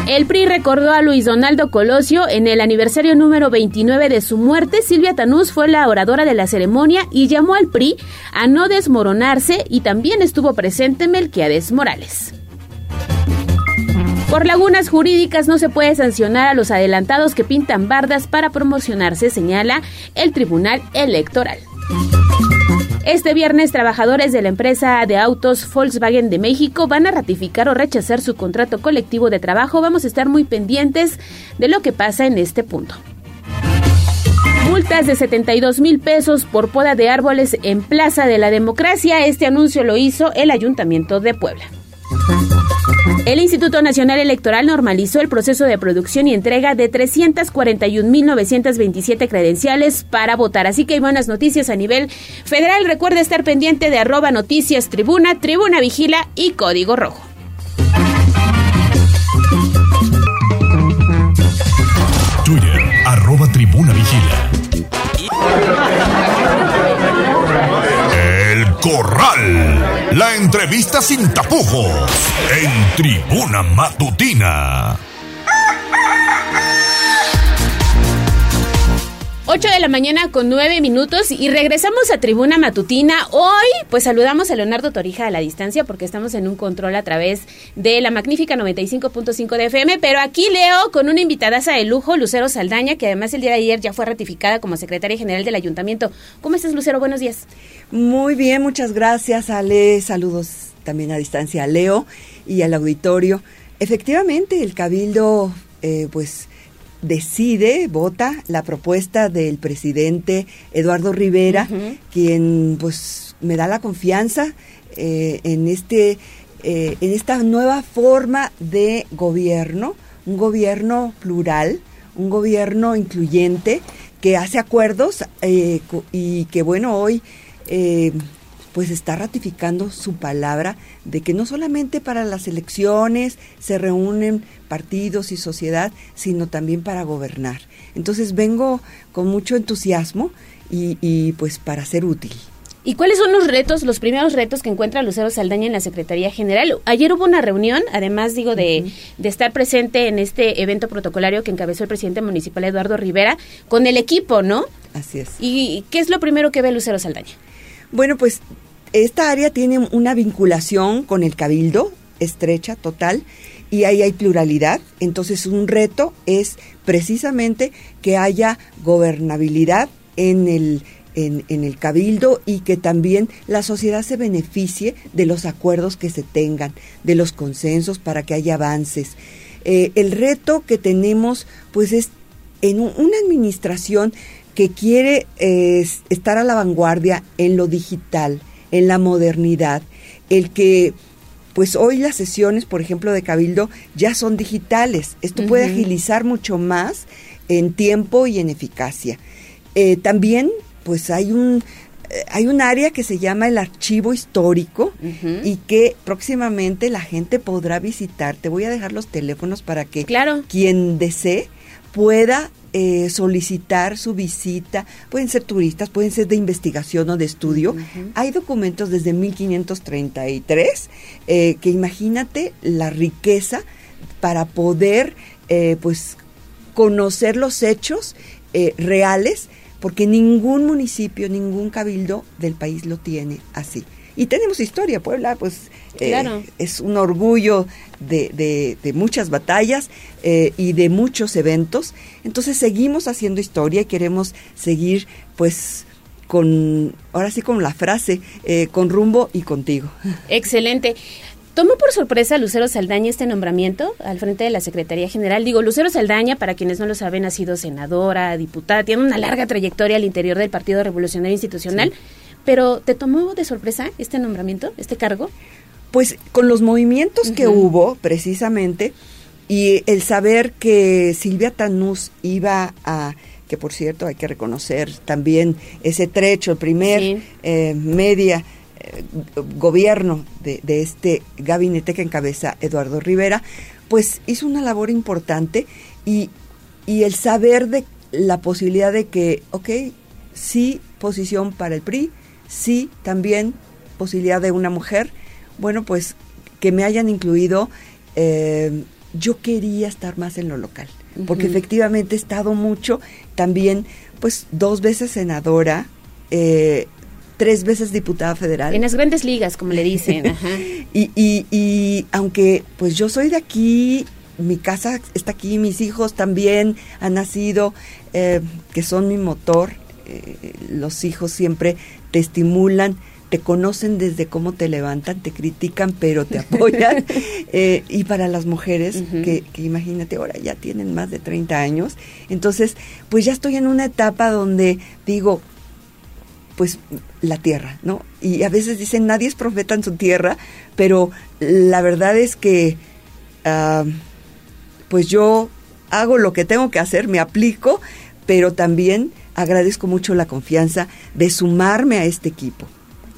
El PRI recordó a Luis Donaldo Colosio en el aniversario número 29 de su muerte. Silvia Tanús fue la oradora de la ceremonia y llamó al PRI a no desmoronarse y también estuvo presente Melquiades Morales. Por lagunas jurídicas no se puede sancionar a los adelantados que pintan bardas para promocionarse, señala el Tribunal Electoral. Este viernes, trabajadores de la empresa de autos Volkswagen de México van a ratificar o rechazar su contrato colectivo de trabajo. Vamos a estar muy pendientes de lo que pasa en este punto. Multas de 72 mil pesos por poda de árboles en Plaza de la Democracia. Este anuncio lo hizo el Ayuntamiento de Puebla. El Instituto Nacional Electoral normalizó el proceso de producción y entrega de 341.927 credenciales para votar. Así que hay buenas noticias a nivel federal. Recuerde estar pendiente de arroba noticias tribuna, tribuna vigila y código rojo. Twitter, arroba tribuna vigila. El Corral. La entrevista sin tapujos. En Tribuna Matutina. 8 de la mañana con 9 minutos y regresamos a Tribuna Matutina. Hoy pues saludamos a Leonardo Torija a la distancia porque estamos en un control a través de la magnífica 95.5 de FM, pero aquí Leo con una invitadaza de lujo, Lucero Saldaña, que además el día de ayer ya fue ratificada como secretaria general del ayuntamiento. ¿Cómo estás Lucero? Buenos días. Muy bien, muchas gracias Ale. Saludos también a distancia a Leo y al auditorio. Efectivamente, el cabildo eh, pues decide, vota la propuesta del presidente Eduardo Rivera, quien pues me da la confianza eh, en este eh, en esta nueva forma de gobierno, un gobierno plural, un gobierno incluyente que hace acuerdos eh, y que bueno hoy pues está ratificando su palabra de que no solamente para las elecciones se reúnen partidos y sociedad, sino también para gobernar. Entonces vengo con mucho entusiasmo y, pues para ser útil. ¿Y cuáles son los retos, los primeros retos que encuentra Lucero Saldaña en la Secretaría General? Ayer hubo una reunión, además digo de, de, estar presente en este evento protocolario que encabezó el presidente municipal Eduardo Rivera, con el equipo, ¿no? Así es. ¿Y qué es lo primero que ve Lucero Saldaña? Bueno, pues esta área tiene una vinculación con el cabildo estrecha, total, y ahí hay pluralidad. Entonces un reto es precisamente que haya gobernabilidad en el, en, el cabildo y que también la sociedad se beneficie de los acuerdos que se tengan, de los consensos para que haya avances. Eh, el reto que tenemos pues es en una administración que quiere estar a la vanguardia en lo digital, en la modernidad, el que pues hoy las sesiones, por ejemplo, de Cabildo ya son digitales. Esto puede agilizar mucho más en tiempo y en eficacia. Eh, también, pues hay un eh, hay un área que se llama el archivo histórico y que próximamente la gente podrá visitar. Te voy a dejar los teléfonos para que quien desee pueda eh, solicitar su visita. Pueden ser turistas, pueden ser de investigación o de estudio. Hay documentos desde 1533 eh, que imagínate la riqueza para poder eh, pues conocer los hechos reales porque ningún municipio, ningún cabildo del país lo tiene así. Y tenemos historia, Puebla, pues eh, es un orgullo de, de, muchas batallas eh, y de muchos eventos. Entonces seguimos haciendo historia y queremos seguir, pues, con, ahora sí con la frase, eh, con rumbo y contigo. <laughs> Excelente. ¿Tomó por sorpresa Lucero Saldaña este nombramiento al frente de la Secretaría General? Digo, Lucero Saldaña, para quienes no lo saben, ha sido senadora, diputada, tiene una larga trayectoria al interior del Partido Revolucionario Institucional, pero ¿te tomó de sorpresa este nombramiento, este cargo? Pues con los movimientos que hubo, precisamente, y el saber que Silvia Tanús iba a que por cierto hay que reconocer también ese trecho, el primer eh, media eh, gobierno de, este gabinete que encabeza Eduardo Rivera, pues hizo una labor importante y, y el saber de la posibilidad de que, ok, sí posición para el PRI, sí también posibilidad de una mujer, bueno, pues que me hayan incluido, eh, yo quería estar más en lo local, porque efectivamente he estado mucho, también pues dos veces senadora, eh, tres veces diputada federal. En las grandes ligas, como le dicen. <laughs> y, y, y aunque pues yo soy de aquí, mi casa está aquí, mis hijos también han nacido, eh, que son mi motor, los hijos siempre te estimulan, te conocen desde cómo te levantan, te critican, pero te apoyan. <laughs> Eh, y para las mujeres, que, imagínate, ahora ya tienen más de 30 años, entonces, pues ya estoy en una etapa donde digo, pues la tierra, ¿no? Y a veces dicen, nadie es profeta en su tierra, pero la verdad es que, ah, pues yo hago lo que tengo que hacer, me aplico, pero también agradezco mucho la confianza de sumarme a este equipo.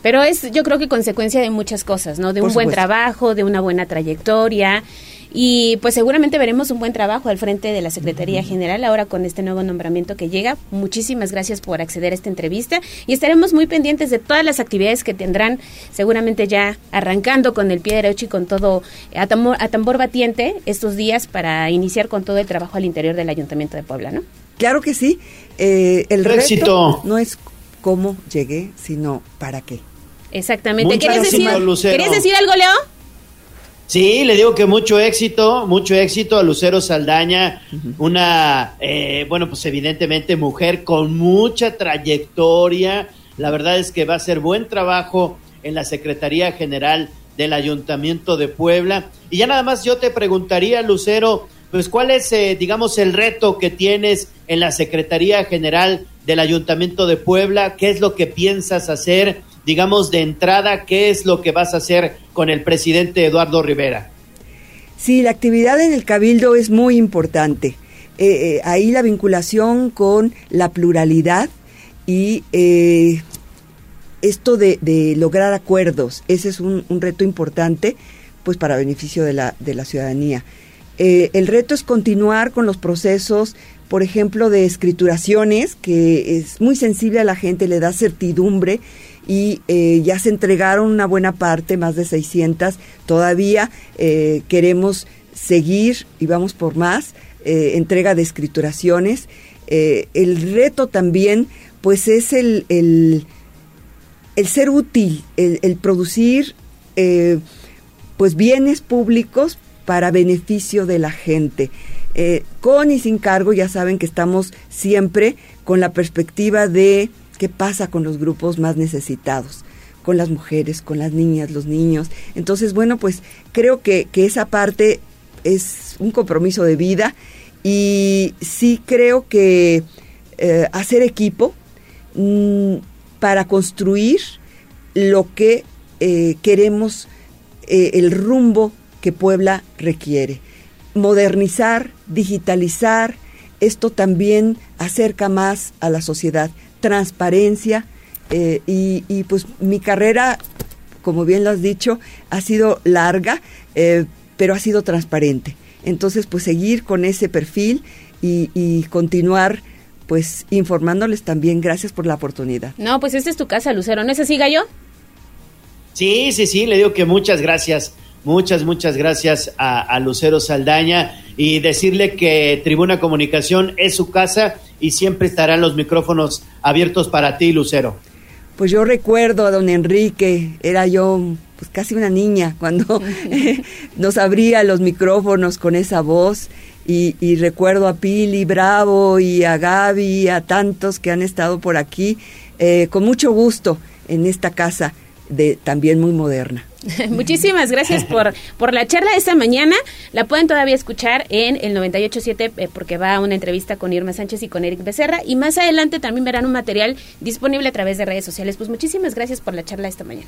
Pero es, yo creo que consecuencia de muchas cosas, ¿no? De un buen trabajo, de una buena trayectoria. Y pues seguramente veremos un buen trabajo al frente de la Secretaría General ahora con este nuevo nombramiento que llega. Muchísimas gracias por acceder a esta entrevista y estaremos muy pendientes de todas las actividades que tendrán seguramente ya arrancando con el pie derecho y con todo a tambor, a tambor batiente estos días para iniciar con todo el trabajo al interior del Ayuntamiento de Puebla, ¿no? Claro que sí. Eh, el reto no es cómo llegué, sino para qué. Exactamente. ¿Querías decir, decir algo, Leo? Sí, le digo que mucho éxito, mucho éxito a Lucero Saldaña, una, eh, bueno, pues evidentemente mujer con mucha trayectoria. La verdad es que va a hacer buen trabajo en la Secretaría General del Ayuntamiento de Puebla. Y ya nada más yo te preguntaría, Lucero, pues cuál es, eh, digamos, el reto que tienes en la Secretaría General del Ayuntamiento de Puebla, qué es lo que piensas hacer digamos, de entrada, ¿qué es lo que vas a hacer con el presidente Eduardo Rivera? Sí, la actividad en el Cabildo es muy importante. Eh, eh, ahí la vinculación con la pluralidad y esto de, lograr acuerdos, ese es un, reto importante pues para beneficio de la, de la ciudadanía. El reto es continuar con los procesos, por ejemplo, de escrituraciones, que es muy sensible a la gente, le da certidumbre y eh, ya se entregaron una buena parte, más de 600. Todavía eh, queremos seguir y vamos por más, eh, entrega de escrituraciones. el reto también, pues es el, el, ser útil, el, producir pues bienes públicos para beneficio de la gente. con y sin cargo, ya saben que estamos siempre con la perspectiva de qué pasa con los grupos más necesitados, con las mujeres, con las niñas, los niños. Entonces, bueno, pues creo que, esa parte es un compromiso de vida y sí creo que eh, hacer equipo mm, para construir lo que eh, queremos, eh, el rumbo que Puebla requiere. Modernizar, digitalizar, esto también acerca más a la sociedad transparencia, eh, y, y, pues mi carrera, como bien lo has dicho, ha sido larga, eh, pero ha sido transparente. Entonces, pues seguir con ese perfil y, y continuar pues informándoles también. Gracias por la oportunidad. No, pues esta es tu casa, Lucero. ¿No es así, Gallo? Sí, sí, sí, le digo que muchas gracias. Muchas, muchas gracias a, a, Lucero Saldaña y decirle que Tribuna Comunicación es su casa y siempre estarán los micrófonos abiertos para ti, Lucero. Pues yo recuerdo a don Enrique, era yo pues casi una niña cuando <laughs> <laughs> nos abría los micrófonos con esa voz y, y, recuerdo a Pili Bravo y a Gaby, a tantos que han estado por aquí, eh, con mucho gusto en esta casa de también muy moderna. <laughs> Muchísimas gracias por, por la charla de esta mañana. La pueden todavía escuchar en el 98.7 eh, porque va a una entrevista con Irma Sánchez y con Eric Becerra. Y más adelante también verán un material disponible a través de redes sociales. Pues muchísimas gracias por la charla de esta mañana.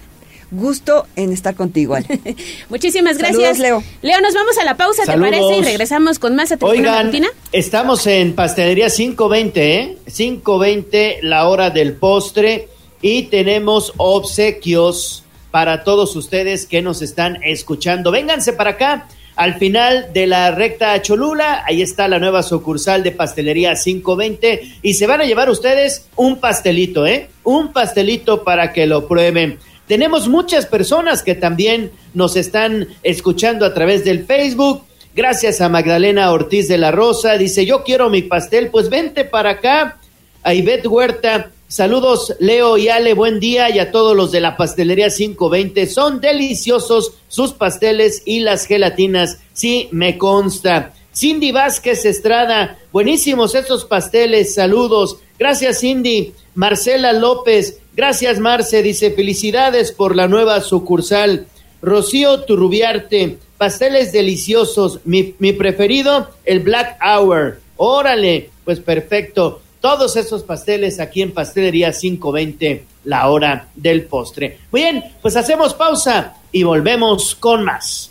Gusto en estar contigo. <laughs> Muchísimas gracias. Saludos, Leo. Leo, nos vamos a la pausa, Saludos. ¿te parece? Y regresamos con más a Oigan, estamos en Pastelería 520, ¿eh? 520, la hora del postre. Y tenemos obsequios para todos ustedes que nos están escuchando. Vénganse para acá. Al final de la recta Cholula, ahí está la nueva sucursal de Pastelería 520 y se van a llevar ustedes un pastelito, ¿eh? Un pastelito para que lo prueben. Tenemos muchas personas que también nos están escuchando a través del Facebook. Gracias a Magdalena Ortiz de la Rosa. Dice, yo quiero mi pastel. Pues vente para acá. A Ivette Huerta. Saludos, Leo y Ale, buen día y a todos los de la pastelería 520. Son deliciosos sus pasteles y las gelatinas, sí, me consta. Cindy Vázquez Estrada, buenísimos estos pasteles, saludos. Gracias, Cindy. Marcela López, gracias, Marce, dice felicidades por la nueva sucursal. Rocío Turrubiarte, pasteles deliciosos. Mi, mi preferido, el Black Hour. Órale, pues perfecto todos esos pasteles aquí en Pastelería 520, la hora del postre. Muy bien, pues hacemos pausa y volvemos con más.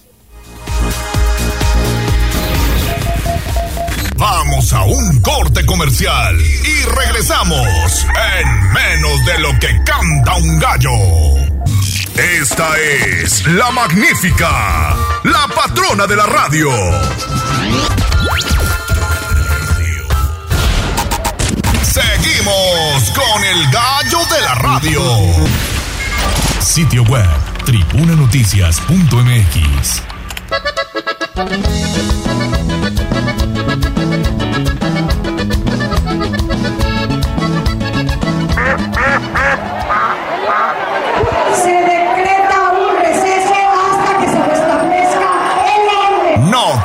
Vamos a un corte comercial y regresamos en menos de lo que canta un gallo. Esta es la magnífica, la patrona de la radio. Con el gallo de la radio. Sitio web, tribunanoticias.mx.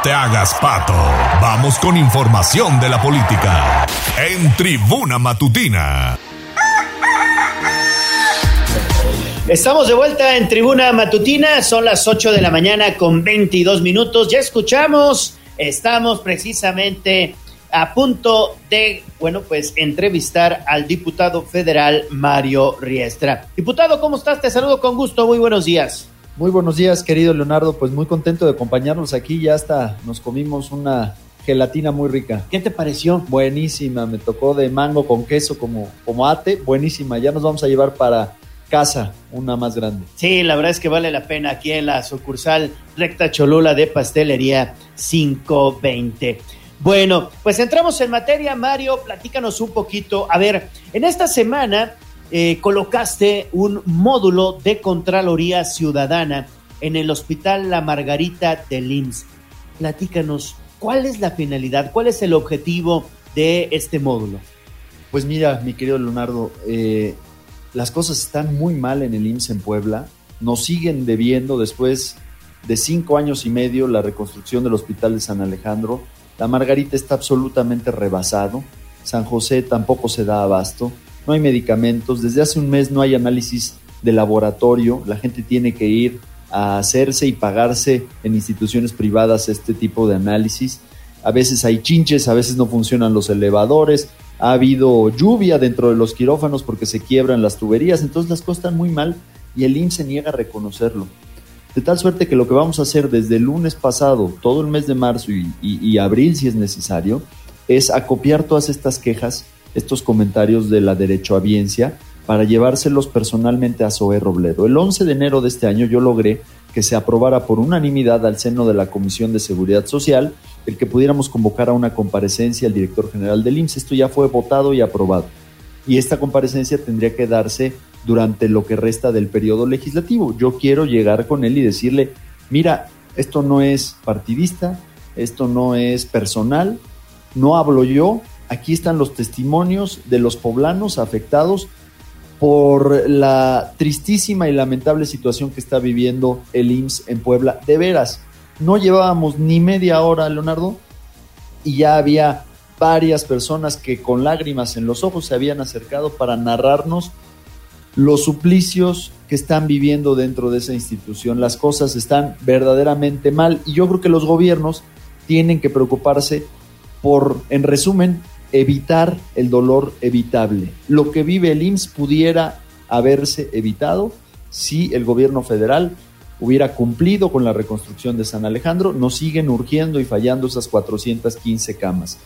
te hagas pato. Vamos con información de la política. En Tribuna Matutina. Estamos de vuelta en Tribuna Matutina, son las 8 de la mañana con 22 minutos. Ya escuchamos, estamos precisamente a punto de, bueno, pues entrevistar al diputado federal Mario Riestra. Diputado, ¿cómo estás? Te saludo con gusto, muy buenos días. Muy buenos días, querido Leonardo, pues muy contento de acompañarnos aquí, ya hasta nos comimos una gelatina muy rica. ¿Qué te pareció? Buenísima, me tocó de mango con queso como, como ate, buenísima, ya nos vamos a llevar para casa, una más grande. Sí, la verdad es que vale la pena aquí en la sucursal Recta Cholula de Pastelería 520. Bueno, pues entramos en materia, Mario, platícanos un poquito. A ver, en esta semana eh, colocaste un módulo de Contraloría Ciudadana en el Hospital La Margarita de IMSS. Platícanos, ¿cuál es la finalidad, cuál es el objetivo de este módulo? Pues mira, mi querido Leonardo, eh, las cosas están muy mal en el IMSS en Puebla. Nos siguen debiendo después de cinco años y medio la reconstrucción del Hospital de San Alejandro. La Margarita está absolutamente rebasado. San José tampoco se da abasto. No hay medicamentos. Desde hace un mes no hay análisis de laboratorio. La gente tiene que ir a hacerse y pagarse en instituciones privadas este tipo de análisis. A veces hay chinches, a veces no funcionan los elevadores, ha habido lluvia dentro de los quirófanos porque se quiebran las tuberías, entonces las cosas están muy mal y el IMSS se niega a reconocerlo. De tal suerte que lo que vamos a hacer desde el lunes pasado, todo el mes de marzo y, abril si es necesario, es acopiar todas estas quejas, estos comentarios de la derechohabiencia para llevárselos personalmente a Zoé Robledo. El 11 de enero de este año yo logré que se aprobara por unanimidad al seno de la Comisión de Seguridad Social el que pudiéramos convocar a una comparecencia al director general del IMSS. Esto ya fue votado y aprobado. Y esta comparecencia tendría que darse durante lo que resta del periodo legislativo. Yo quiero llegar con él y decirle, mira, esto no es partidista, esto no es personal, no hablo yo, aquí están los testimonios de los poblanos afectados por la tristísima y lamentable situación que está viviendo el IMSS en Puebla. De veras, no llevábamos ni media hora, Leonardo, y ya había varias personas que con lágrimas en los ojos se habían acercado para narrarnos los suplicios que están viviendo dentro de esa institución. Las cosas están verdaderamente mal y yo creo que los gobiernos tienen que preocuparse por, en resumen, evitar el dolor evitable. Lo que vive el IMSS pudiera haberse evitado si el gobierno federal hubiera cumplido con la reconstrucción de San Alejandro. Nos siguen urgiendo y fallando esas 415 camas.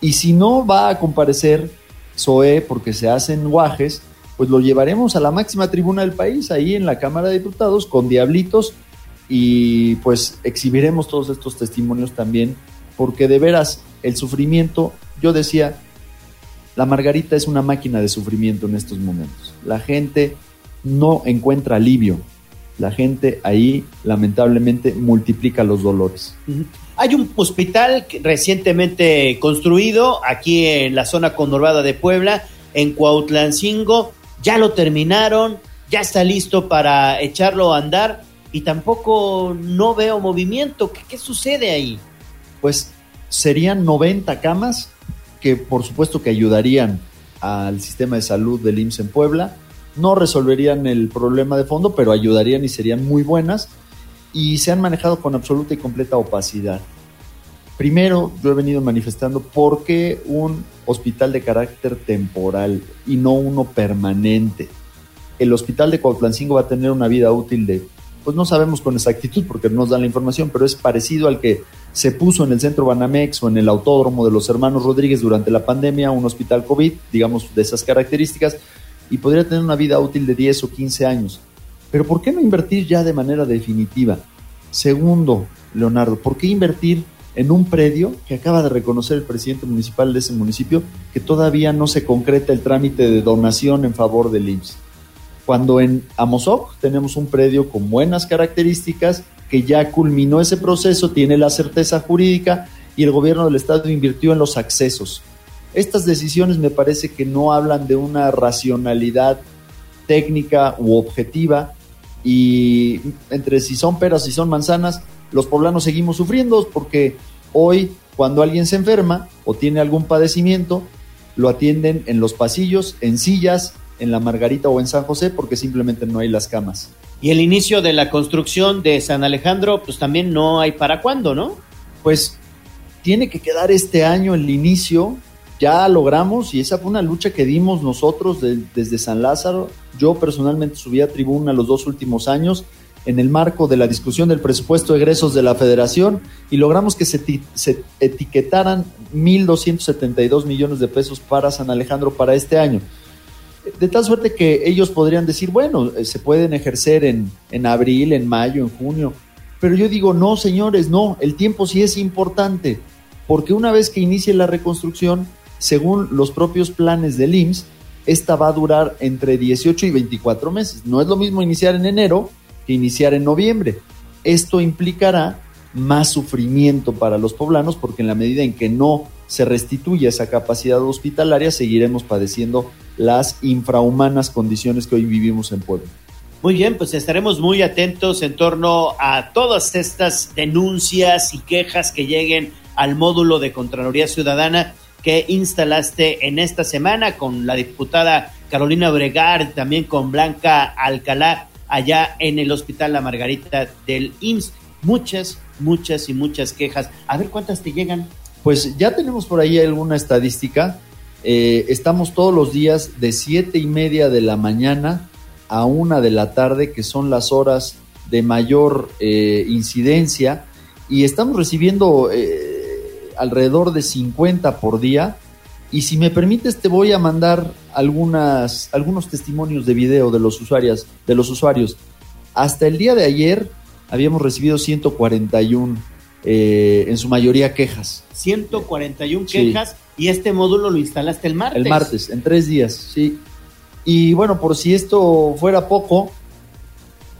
Y si no va a comparecer SOE porque se hacen guajes, pues lo llevaremos a la máxima tribuna del país, ahí en la Cámara de Diputados, con diablitos, y pues exhibiremos todos estos testimonios también, porque de veras el sufrimiento yo decía, la margarita es una máquina de sufrimiento en estos momentos. La gente no encuentra alivio. La gente ahí lamentablemente multiplica los dolores. Hay un hospital recientemente construido aquí en la zona conurbada de Puebla, en Cuautlancingo. Ya lo terminaron, ya está listo para echarlo a andar y tampoco no veo movimiento. ¿Qué, qué sucede ahí? Pues serían 90 camas que por supuesto que ayudarían al sistema de salud del IMSS en Puebla. No resolverían el problema de fondo, pero ayudarían y serían muy buenas. Y se han manejado con absoluta y completa opacidad. Primero, yo he venido manifestando por qué un hospital de carácter temporal y no uno permanente. El hospital de Cuautlancingo va a tener una vida útil de, pues no sabemos con exactitud porque no nos dan la información, pero es parecido al que se puso en el centro Banamex o en el autódromo de los hermanos Rodríguez durante la pandemia, un hospital COVID, digamos, de esas características, y podría tener una vida útil de 10 o 15 años. Pero ¿por qué no invertir ya de manera definitiva? Segundo, Leonardo, ¿por qué invertir en un predio que acaba de reconocer el presidente municipal de ese municipio que todavía no se concreta el trámite de donación en favor del IMSS? Cuando en Amozoc tenemos un predio con buenas características, que ya culminó ese proceso, tiene la certeza jurídica y el gobierno del estado invirtió en los accesos. Estas decisiones me parece que no hablan de una racionalidad técnica u objetiva y entre si son peras y son manzanas, los poblanos seguimos sufriendo porque hoy cuando alguien se enferma o tiene algún padecimiento, lo atienden en los pasillos, en sillas, en la Margarita o en San José porque simplemente no hay las camas. Y el inicio de la construcción de San Alejandro, pues también no hay para cuándo, ¿no? Pues tiene que quedar este año el inicio. Ya logramos y esa fue una lucha que dimos nosotros desde San Lázaro. Yo personalmente subí a tribuna los dos últimos años en el marco de la discusión del presupuesto de egresos de la federación y logramos que se, se etiquetaran 1.272 millones de pesos para San Alejandro para este año de tal suerte que ellos podrían decir, bueno, eh, se pueden ejercer en, en abril, en mayo, en junio. Pero yo digo, no, señores, no, el tiempo sí es importante, porque una vez que inicie la reconstrucción, según los propios planes del IMSS, esta va a durar entre 18 y 24 meses. No es lo mismo iniciar en enero que iniciar en noviembre. Esto implicará más sufrimiento para los poblanos porque en la medida en que no se restituya esa capacidad hospitalaria, seguiremos padeciendo las infrahumanas condiciones que hoy vivimos en Puebla. Muy bien, pues estaremos muy atentos en torno a todas estas denuncias y quejas que lleguen al módulo de Contraloría Ciudadana que instalaste en esta semana con la diputada Carolina Bregar, también con Blanca Alcalá, allá en el Hospital La Margarita del IMSS. Muchas, muchas y muchas quejas. A ver cuántas te llegan. Pues ya tenemos por ahí alguna estadística. Eh, estamos todos los días de siete y media de la mañana a una de la tarde, que son las horas de mayor eh, incidencia, y estamos recibiendo eh, alrededor de 50 por día. Y si me permites, te voy a mandar algunas, algunos testimonios de video de los usuarios, de los usuarios. Hasta el día de ayer habíamos recibido 141, eh, en su mayoría quejas. 141 quejas y este módulo lo instalaste el martes. El martes, en tres días, sí. Y bueno, por si esto fuera poco,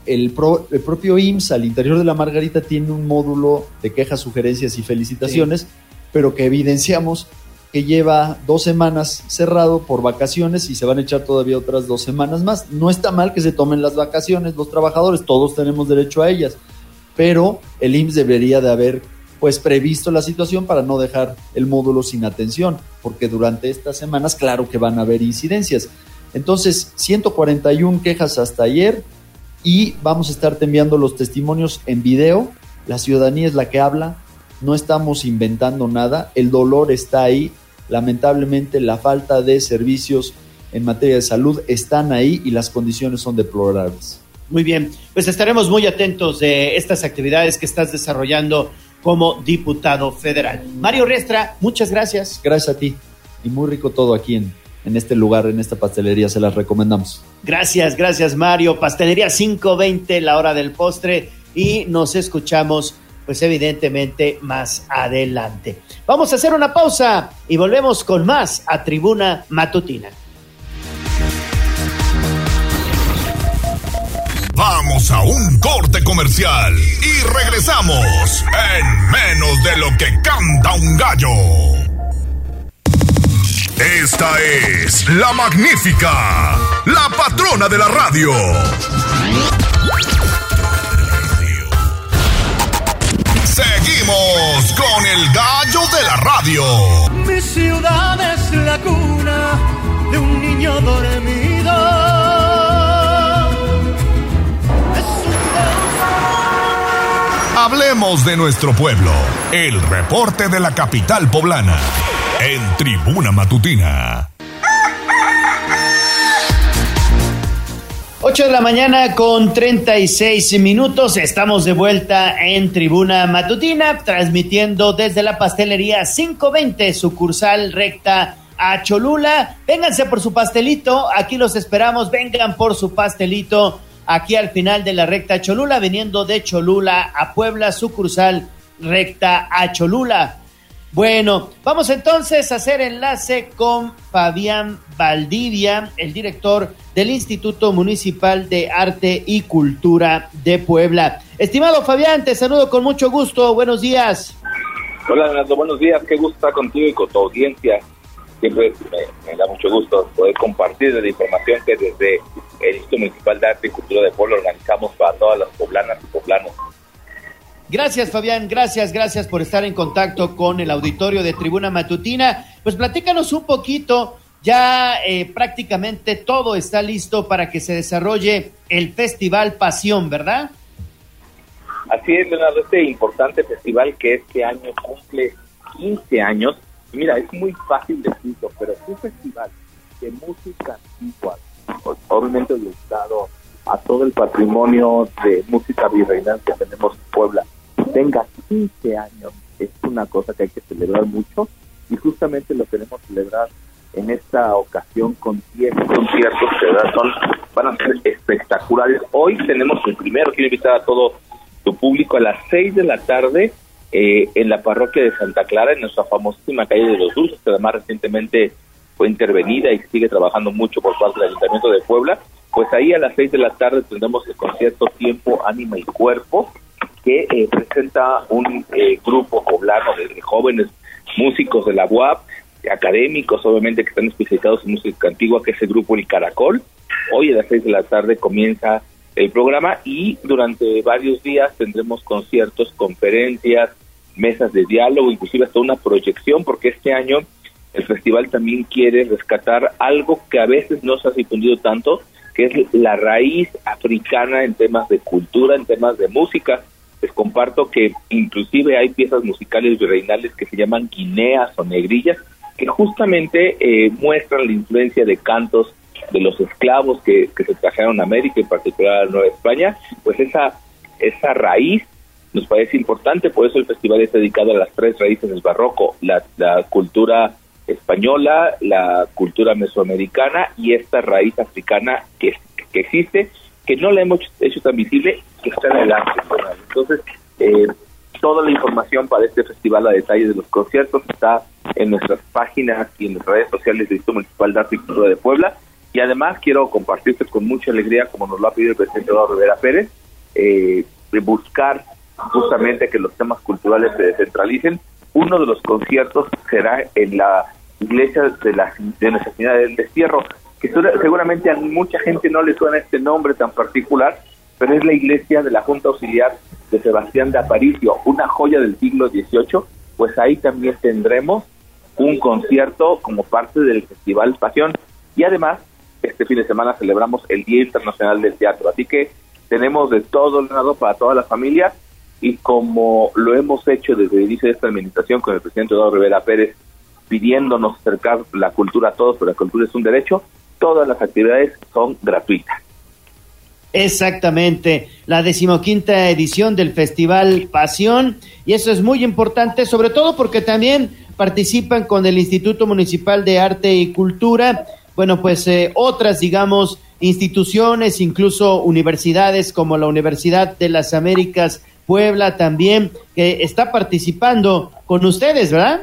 el, el, propio IMSS al interior de la Margarita tiene un módulo de quejas, sugerencias y felicitaciones, pero que evidenciamos que lleva dos semanas cerrado por vacaciones y se van a echar todavía otras dos semanas más. No está mal que se tomen las vacaciones los trabajadores, todos tenemos derecho a ellas, pero el IMSS debería de haber pues previsto la situación para no dejar el módulo sin atención, porque durante estas semanas claro que van a haber incidencias. Entonces, 141 quejas hasta ayer y vamos a estar enviando los testimonios en video. La ciudadanía es la que habla, no estamos inventando nada, el dolor está ahí, lamentablemente la falta de servicios en materia de salud están ahí y las condiciones son deplorables. Muy bien, pues estaremos muy atentos de estas actividades que estás desarrollando como diputado federal. Mario Riestra, muchas gracias. Gracias a ti y muy rico todo aquí en, en este lugar, en esta pastelería, se las recomendamos. Gracias, gracias Mario. Pastelería 520, la hora del postre y nos escuchamos pues evidentemente más adelante. Vamos a hacer una pausa y volvemos con más a Tribuna Matutina. Vamos a un corte comercial y regresamos en menos de lo que canta un gallo. Esta es la magnífica, la patrona de la radio. Seguimos con el gallo de la radio. Mi ciudad es la cuna de un niño dormido. Hablemos de nuestro pueblo. El reporte de la capital poblana en Tribuna Matutina. 8 de la mañana con 36 minutos. Estamos de vuelta en Tribuna Matutina, transmitiendo desde la pastelería 520, sucursal recta a Cholula. Vénganse por su pastelito, aquí los esperamos. Vengan por su pastelito aquí al final de la recta Cholula, viniendo de Cholula a Puebla, sucursal recta a Cholula. Bueno, vamos entonces a hacer enlace con Fabián Valdivia, el director del Instituto Municipal de Arte y Cultura de Puebla. Estimado Fabián, te saludo con mucho gusto. Buenos días. Hola, Leonardo. Buenos días. Qué gusto estar contigo y con tu audiencia. Siempre me, da mucho gusto poder compartir la información que desde el Instituto Municipal de Arte y Cultura de Puebla organizamos para todas las poblanas y poblanos. Gracias, Fabián. Gracias, gracias por estar en contacto con el auditorio de Tribuna Matutina. Pues platícanos un poquito. Ya eh, prácticamente todo está listo para que se desarrolle el Festival Pasión, ¿verdad? Así es, Leonardo. Este importante festival que este año cumple 15 años. Mira, es muy fácil decirlo, pero es un festival de música antigua, obviamente dedicado a todo el patrimonio de música virreinal que tenemos en Puebla tenga 15 años es una cosa que hay que celebrar mucho y justamente lo queremos celebrar en esta ocasión con 10 conciertos que son, van a ser espectaculares. Hoy tenemos el primero, quiero invitar a todo tu público a las 6 de la tarde eh, en la parroquia de Santa Clara, en nuestra famosísima calle de los Dulces, que además recientemente fue intervenida y sigue trabajando mucho por parte del Ayuntamiento de Puebla. Pues ahí a las 6 de la tarde tendremos el concierto Tiempo, Ánima y Cuerpo, que eh, presenta un eh, grupo poblano de, jóvenes músicos de la UAP, académicos obviamente que están especializados en música antigua, que es el grupo El Caracol. Hoy a las seis de la tarde comienza el programa y durante varios días tendremos conciertos, conferencias, mesas de diálogo, inclusive hasta una proyección, porque este año el festival también quiere rescatar algo que a veces no se ha difundido tanto, que es la raíz africana en temas de cultura, en temas de música. Les comparto que inclusive hay piezas musicales virreinales que se llaman guineas o negrillas, que justamente eh, muestran la influencia de cantos de los esclavos que, se trajeron a América, en particular a Nueva España, pues esa, esa raíz nos parece importante, por eso el festival es dedicado a las tres raíces del barroco, la, cultura española, la cultura mesoamericana y esta raíz africana que, que existe, que no la hemos hecho tan visible, que está en el arte. Entonces, eh, toda la información para este festival a detalle de los conciertos está en nuestras páginas y en las redes sociales del Instituto Municipal de Arte y Cultura de Puebla. Y además quiero compartirte con mucha alegría, como nos lo ha pedido el presidente Eduardo Rivera Pérez, eh, de buscar justamente que los temas culturales se descentralicen. Uno de los conciertos será en la iglesia de, la, de Nuestra Señora del Destierro, que seguramente a mucha gente no le suena este nombre tan particular, pero es la iglesia de la Junta Auxiliar de Sebastián de Aparicio, una joya del siglo XVIII, pues ahí también tendremos un concierto como parte del Festival Pasión. Y además este fin de semana celebramos el Día Internacional del Teatro, así que tenemos de todo lado para toda la familia y como lo hemos hecho desde el inicio de esta administración con el presidente Eduardo Rivera Pérez pidiéndonos acercar la cultura a todos, pero la cultura es un derecho, todas las actividades son gratuitas. Exactamente, la decimoquinta edición del Festival Pasión, y eso es muy importante, sobre todo porque también participan con el Instituto Municipal de Arte y Cultura, bueno, pues eh, otras, digamos, instituciones, incluso universidades como la Universidad de las Américas Puebla también, que está participando con ustedes, ¿verdad?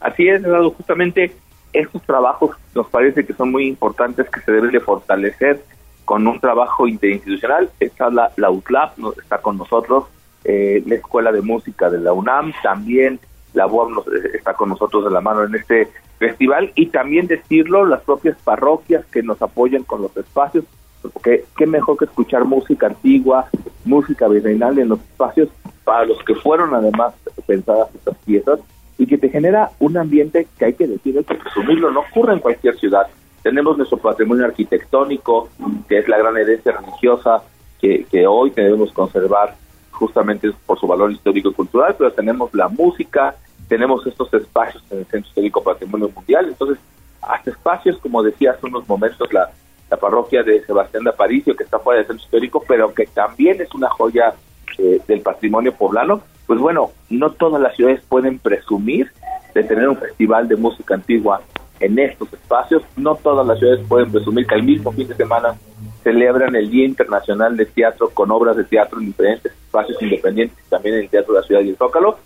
Así es, justamente estos trabajos nos parece que son muy importantes, que se deben de fortalecer con un trabajo interinstitucional. Está la, la UTLAP, está con nosotros, eh, la Escuela de Música de la UNAM, también la UAM está con nosotros de la mano en este festival y también decirlo, las propias parroquias que nos apoyan con los espacios, porque qué mejor que escuchar música antigua, música virreinal en los espacios para los que fueron además pensadas estas piezas y que te genera un ambiente que hay que decir, hay que presumirlo, no ocurre en cualquier ciudad. Tenemos nuestro patrimonio arquitectónico, que es la gran herencia religiosa que, que hoy debemos conservar justamente por su valor histórico y cultural, pero tenemos la música, tenemos estos espacios en el Centro Histórico Patrimonio Mundial, entonces hasta espacios, como decía hace unos momentos, la, la parroquia de Sebastián de Aparicio, que está fuera del Centro Histórico, pero que también es una joya eh, del patrimonio poblano, pues bueno, no todas las ciudades pueden presumir de tener un festival de música antigua en estos espacios. No todas las ciudades pueden presumir que al mismo fin de semana celebran el Día Internacional de Teatro con obras de teatro en diferentes espacios independientes, también en el Teatro de la Ciudad y el Zócalo.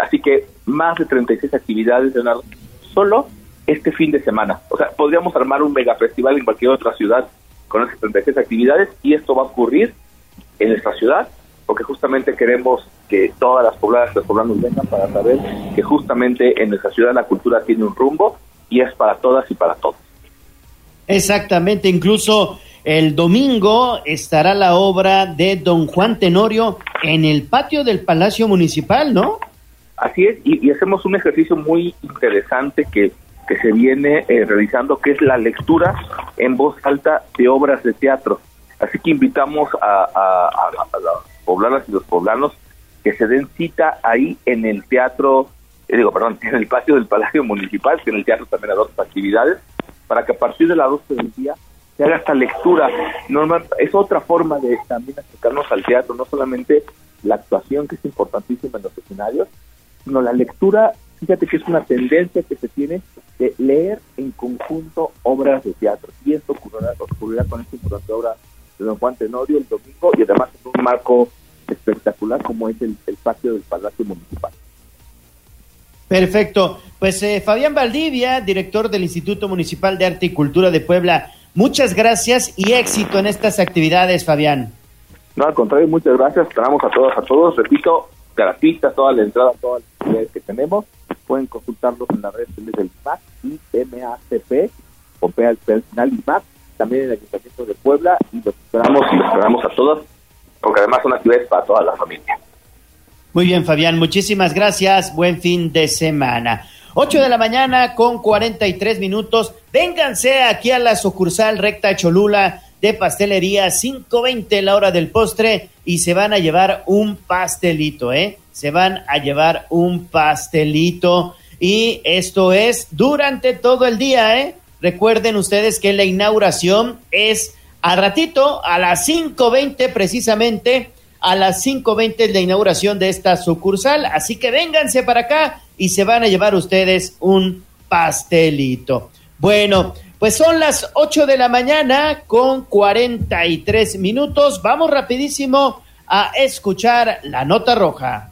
Así que más de 36 actividades, Leonardo, solo este fin de semana. O sea, podríamos armar un mega festival en cualquier otra ciudad con esas 36 actividades y esto va a ocurrir en nuestra ciudad porque justamente queremos que todas las pobladas, los poblanos vengan para saber que justamente en nuestra ciudad la cultura tiene un rumbo y es para todas y para todos. Exactamente, incluso el domingo estará la obra de don Juan Tenorio en el patio del Palacio Municipal, ¿no? Así es, y, hacemos un ejercicio muy interesante que, que se viene eh, realizando, que es la lectura en voz alta de obras de teatro. Así que invitamos a, a las poblanas y los poblanos que se den cita ahí en el teatro eh, digo, perdón, <laughs> en el patio del Palacio Municipal, que en el teatro también hay otras actividades, para que a partir de las 12 del día se haga esta lectura. Normal, es otra forma de también acercarnos al teatro, no solamente la actuación, que es importantísima en los escenarios, sino la lectura, fíjate que es una tendencia que se tiene de leer en conjunto obras de teatro. Y esto ocurrirá, ocurrirá con esta importante obra de don Juan Tenorio el domingo y además en un marco espectacular como es el patio del Palacio Municipal. Perfecto. Pues eh, Fabián Valdivia, director del Instituto Municipal de Arte y Cultura de Puebla, muchas gracias y éxito en estas actividades, Fabián. No, al contrario, muchas gracias. Esperamos a todos, a todos. Repito, gratuita toda la entrada, todas las actividades que tenemos. Pueden consultarlos en las redes del MAC y MACP, o al personal IMAC, también en el Ayuntamiento de Puebla. Y los esperamos y los esperamos a todos, porque además son actividades para toda la familia. Muy bien, Fabián, muchísimas gracias. Buen fin de semana. 8 de la mañana con 43 minutos. Vénganse aquí a la sucursal recta Cholula de pastelería 520 la hora del postre y se van a llevar un pastelito, ¿eh? Se van a llevar un pastelito y esto es durante todo el día, ¿eh? Recuerden ustedes que la inauguración es a ratito, a las 5.20 precisamente, a las 5.20 de inauguración de esta sucursal. Así que vénganse para acá y se van a llevar ustedes un pastelito. Bueno, pues son las 8 de la mañana con 43 minutos. Vamos rapidísimo a escuchar la nota roja.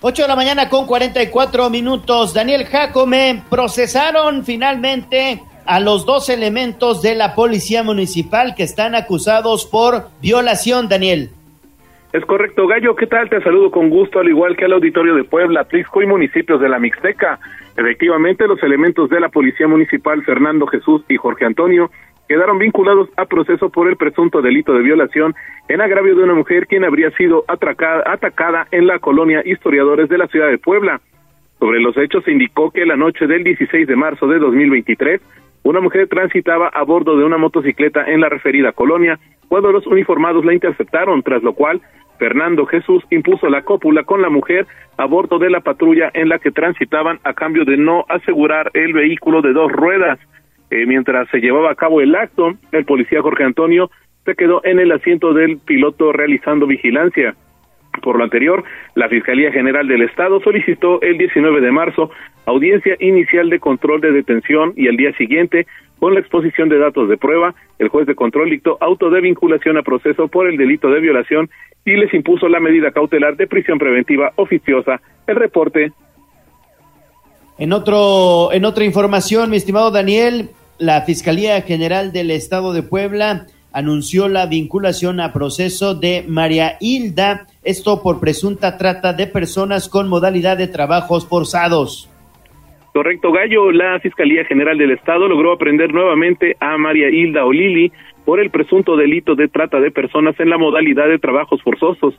8 de la mañana con 44 minutos. Daniel Jacome procesaron finalmente a los dos elementos de la policía municipal que están acusados por violación, Daniel. Es correcto, Gallo, ¿qué tal? Te saludo con gusto, al igual que al auditorio de Puebla, Trisco y municipios de la Mixteca. Efectivamente, los elementos de la Policía Municipal, Fernando Jesús y Jorge Antonio, quedaron vinculados a proceso por el presunto delito de violación en agravio de una mujer quien habría sido atracada, atacada en la colonia Historiadores de la ciudad de Puebla. Sobre los hechos se indicó que la noche del 16 de marzo de 2023, una mujer transitaba a bordo de una motocicleta en la referida colonia cuando los uniformados la interceptaron, tras lo cual Fernando Jesús impuso la cópula con la mujer a bordo de la patrulla en la que transitaban a cambio de no asegurar el vehículo de dos ruedas. Eh, mientras se llevaba a cabo el acto, el policía Jorge Antonio se quedó en el asiento del piloto realizando vigilancia. Por lo anterior, la Fiscalía General del Estado solicitó el 19 de marzo audiencia inicial de control de detención y al día siguiente, con la exposición de datos de prueba, el juez de control dictó auto de vinculación a proceso por el delito de violación y les impuso la medida cautelar de prisión preventiva oficiosa. El reporte. En otro, en otra información, mi estimado Daniel, la Fiscalía General del Estado de Puebla anunció la vinculación a proceso de María Hilda, esto por presunta trata de personas con modalidad de trabajos forzados. Correcto, Gallo. La Fiscalía General del Estado logró aprender nuevamente a María Hilda Olili por el presunto delito de trata de personas en la modalidad de trabajos forzosos.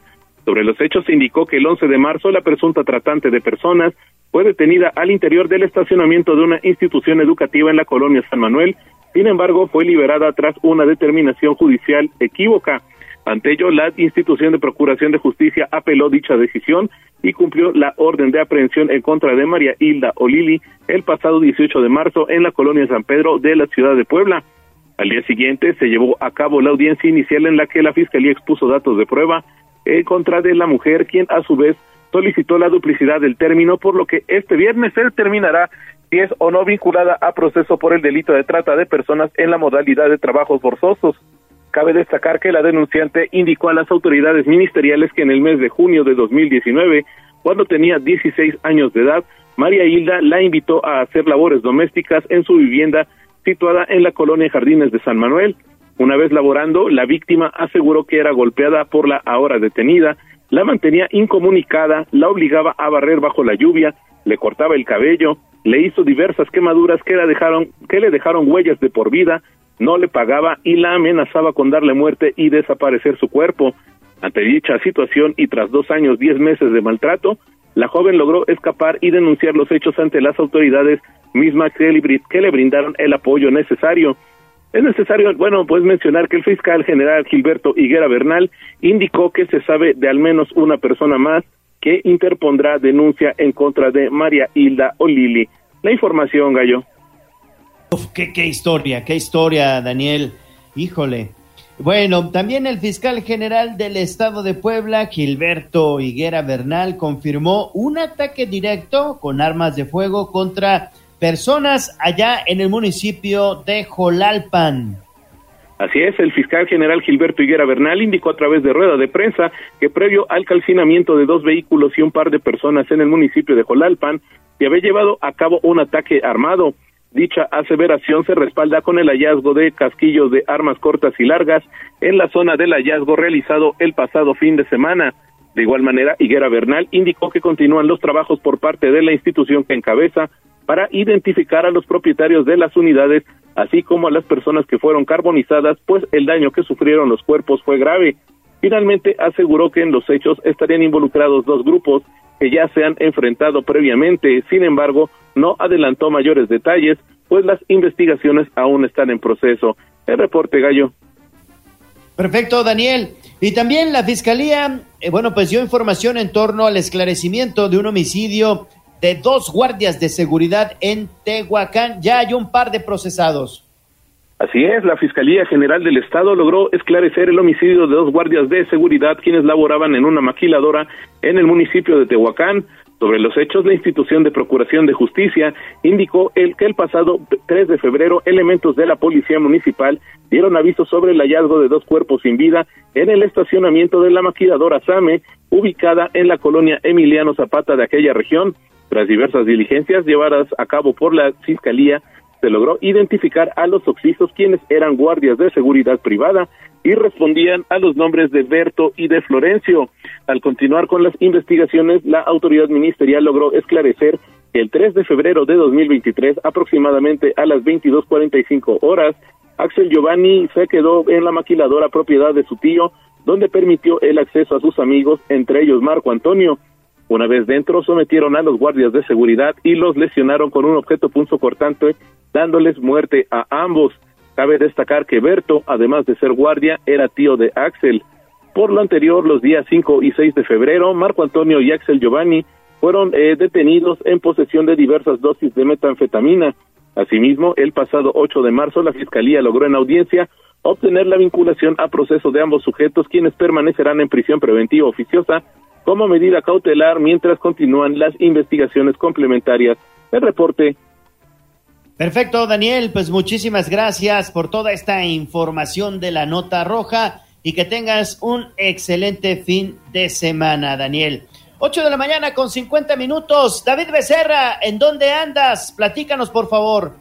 Sobre los hechos se indicó que el 11 de marzo la presunta tratante de personas fue detenida al interior del estacionamiento de una institución educativa en la colonia San Manuel. Sin embargo, fue liberada tras una determinación judicial equívoca. Ante ello, la institución de Procuración de Justicia apeló dicha decisión y cumplió la orden de aprehensión en contra de María Hilda Olili el pasado 18 de marzo en la colonia San Pedro de la ciudad de Puebla. Al día siguiente se llevó a cabo la audiencia inicial en la que la Fiscalía expuso datos de prueba en contra de la mujer, quien a su vez solicitó la duplicidad del término, por lo que este viernes se determinará si es o no vinculada a proceso por el delito de trata de personas en la modalidad de trabajos forzosos. Cabe destacar que la denunciante indicó a las autoridades ministeriales que en el mes de junio de 2019, cuando tenía 16 años de edad, María Hilda la invitó a hacer labores domésticas en su vivienda situada en la colonia Jardines de San Manuel. Una vez laborando, la víctima aseguró que era golpeada por la ahora detenida la mantenía incomunicada, la obligaba a barrer bajo la lluvia, le cortaba el cabello, le hizo diversas quemaduras que, la dejaron, que le dejaron huellas de por vida, no le pagaba y la amenazaba con darle muerte y desaparecer su cuerpo. Ante dicha situación y tras dos años diez meses de maltrato, la joven logró escapar y denunciar los hechos ante las autoridades mismas que le brindaron el apoyo necesario. Es necesario, bueno, pues mencionar que el fiscal general Gilberto Higuera Bernal indicó que se sabe de al menos una persona más que interpondrá denuncia en contra de María Hilda Olili. La información, Gallo. Uf, qué, qué historia, qué historia, Daniel. Híjole. Bueno, también el fiscal general del estado de Puebla, Gilberto Higuera Bernal, confirmó un ataque directo con armas de fuego contra personas allá en el municipio de Jolalpan. Así es, el fiscal general Gilberto Higuera Bernal indicó a través de rueda de prensa que previo al calcinamiento de dos vehículos y un par de personas en el municipio de Jolalpan, se había llevado a cabo un ataque armado. Dicha aseveración se respalda con el hallazgo de casquillos de armas cortas y largas en la zona del hallazgo realizado el pasado fin de semana. De igual manera, Higuera Bernal indicó que continúan los trabajos por parte de la institución que encabeza para identificar a los propietarios de las unidades, así como a las personas que fueron carbonizadas, pues el daño que sufrieron los cuerpos fue grave. Finalmente aseguró que en los hechos estarían involucrados dos grupos que ya se han enfrentado previamente. Sin embargo, no adelantó mayores detalles, pues las investigaciones aún están en proceso. El reporte Gallo. Perfecto, Daniel. Y también la Fiscalía, eh, bueno, pues dio información en torno al esclarecimiento de un homicidio de dos guardias de seguridad en Tehuacán. Ya hay un par de procesados. Así es, la Fiscalía General del Estado logró esclarecer el homicidio de dos guardias de seguridad quienes laboraban en una maquiladora en el municipio de Tehuacán. Sobre los hechos, la institución de Procuración de Justicia indicó el que el pasado 3 de febrero elementos de la Policía Municipal dieron aviso sobre el hallazgo de dos cuerpos sin vida en el estacionamiento de la maquiladora SAME, ubicada en la colonia Emiliano Zapata de aquella región. Tras diversas diligencias llevadas a cabo por la Fiscalía, se logró identificar a los oxisos quienes eran guardias de seguridad privada y respondían a los nombres de Berto y de Florencio. Al continuar con las investigaciones, la autoridad ministerial logró esclarecer que el 3 de febrero de 2023, aproximadamente a las 22:45 horas, Axel Giovanni se quedó en la maquiladora propiedad de su tío, donde permitió el acceso a sus amigos, entre ellos Marco Antonio. Una vez dentro, sometieron a los guardias de seguridad y los lesionaron con un objeto cortante, dándoles muerte a ambos. Cabe destacar que Berto, además de ser guardia, era tío de Axel. Por lo anterior, los días 5 y 6 de febrero, Marco Antonio y Axel Giovanni fueron eh, detenidos en posesión de diversas dosis de metanfetamina. Asimismo, el pasado 8 de marzo, la Fiscalía logró en audiencia obtener la vinculación a proceso de ambos sujetos, quienes permanecerán en prisión preventiva oficiosa como medida cautelar mientras continúan las investigaciones complementarias. El reporte Perfecto, Daniel, pues muchísimas gracias por toda esta información de la nota roja y que tengas un excelente fin de semana, Daniel. 8 de la mañana con 50 minutos. David Becerra, ¿en dónde andas? Platícanos, por favor.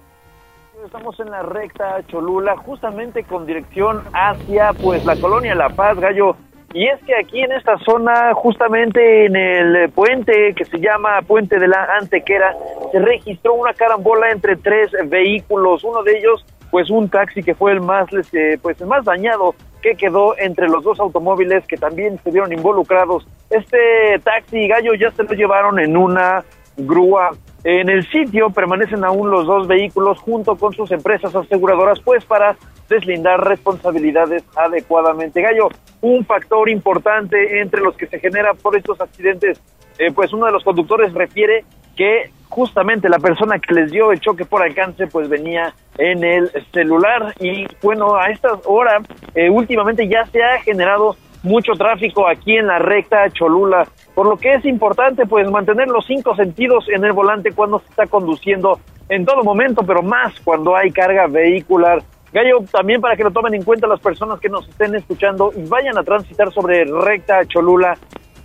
Estamos en la recta Cholula, justamente con dirección hacia pues la colonia La Paz, Gallo. Y es que aquí en esta zona, justamente en el puente que se llama Puente de la Antequera, se registró una carambola entre tres vehículos. Uno de ellos, pues un taxi que fue el más, este, pues el más dañado, que quedó entre los dos automóviles que también se vieron involucrados. Este taxi gallo ya se lo llevaron en una grúa. En el sitio permanecen aún los dos vehículos junto con sus empresas aseguradoras, pues para deslindar responsabilidades adecuadamente. Gallo, un factor importante entre los que se genera por estos accidentes, eh, pues uno de los conductores refiere que justamente la persona que les dio el choque por alcance pues venía en el celular y bueno a esta hora eh, últimamente ya se ha generado mucho tráfico aquí en la recta Cholula, por lo que es importante pues mantener los cinco sentidos en el volante cuando se está conduciendo en todo momento, pero más cuando hay carga vehicular. Gallo, también para que lo tomen en cuenta las personas que nos estén escuchando y vayan a transitar sobre recta Cholula,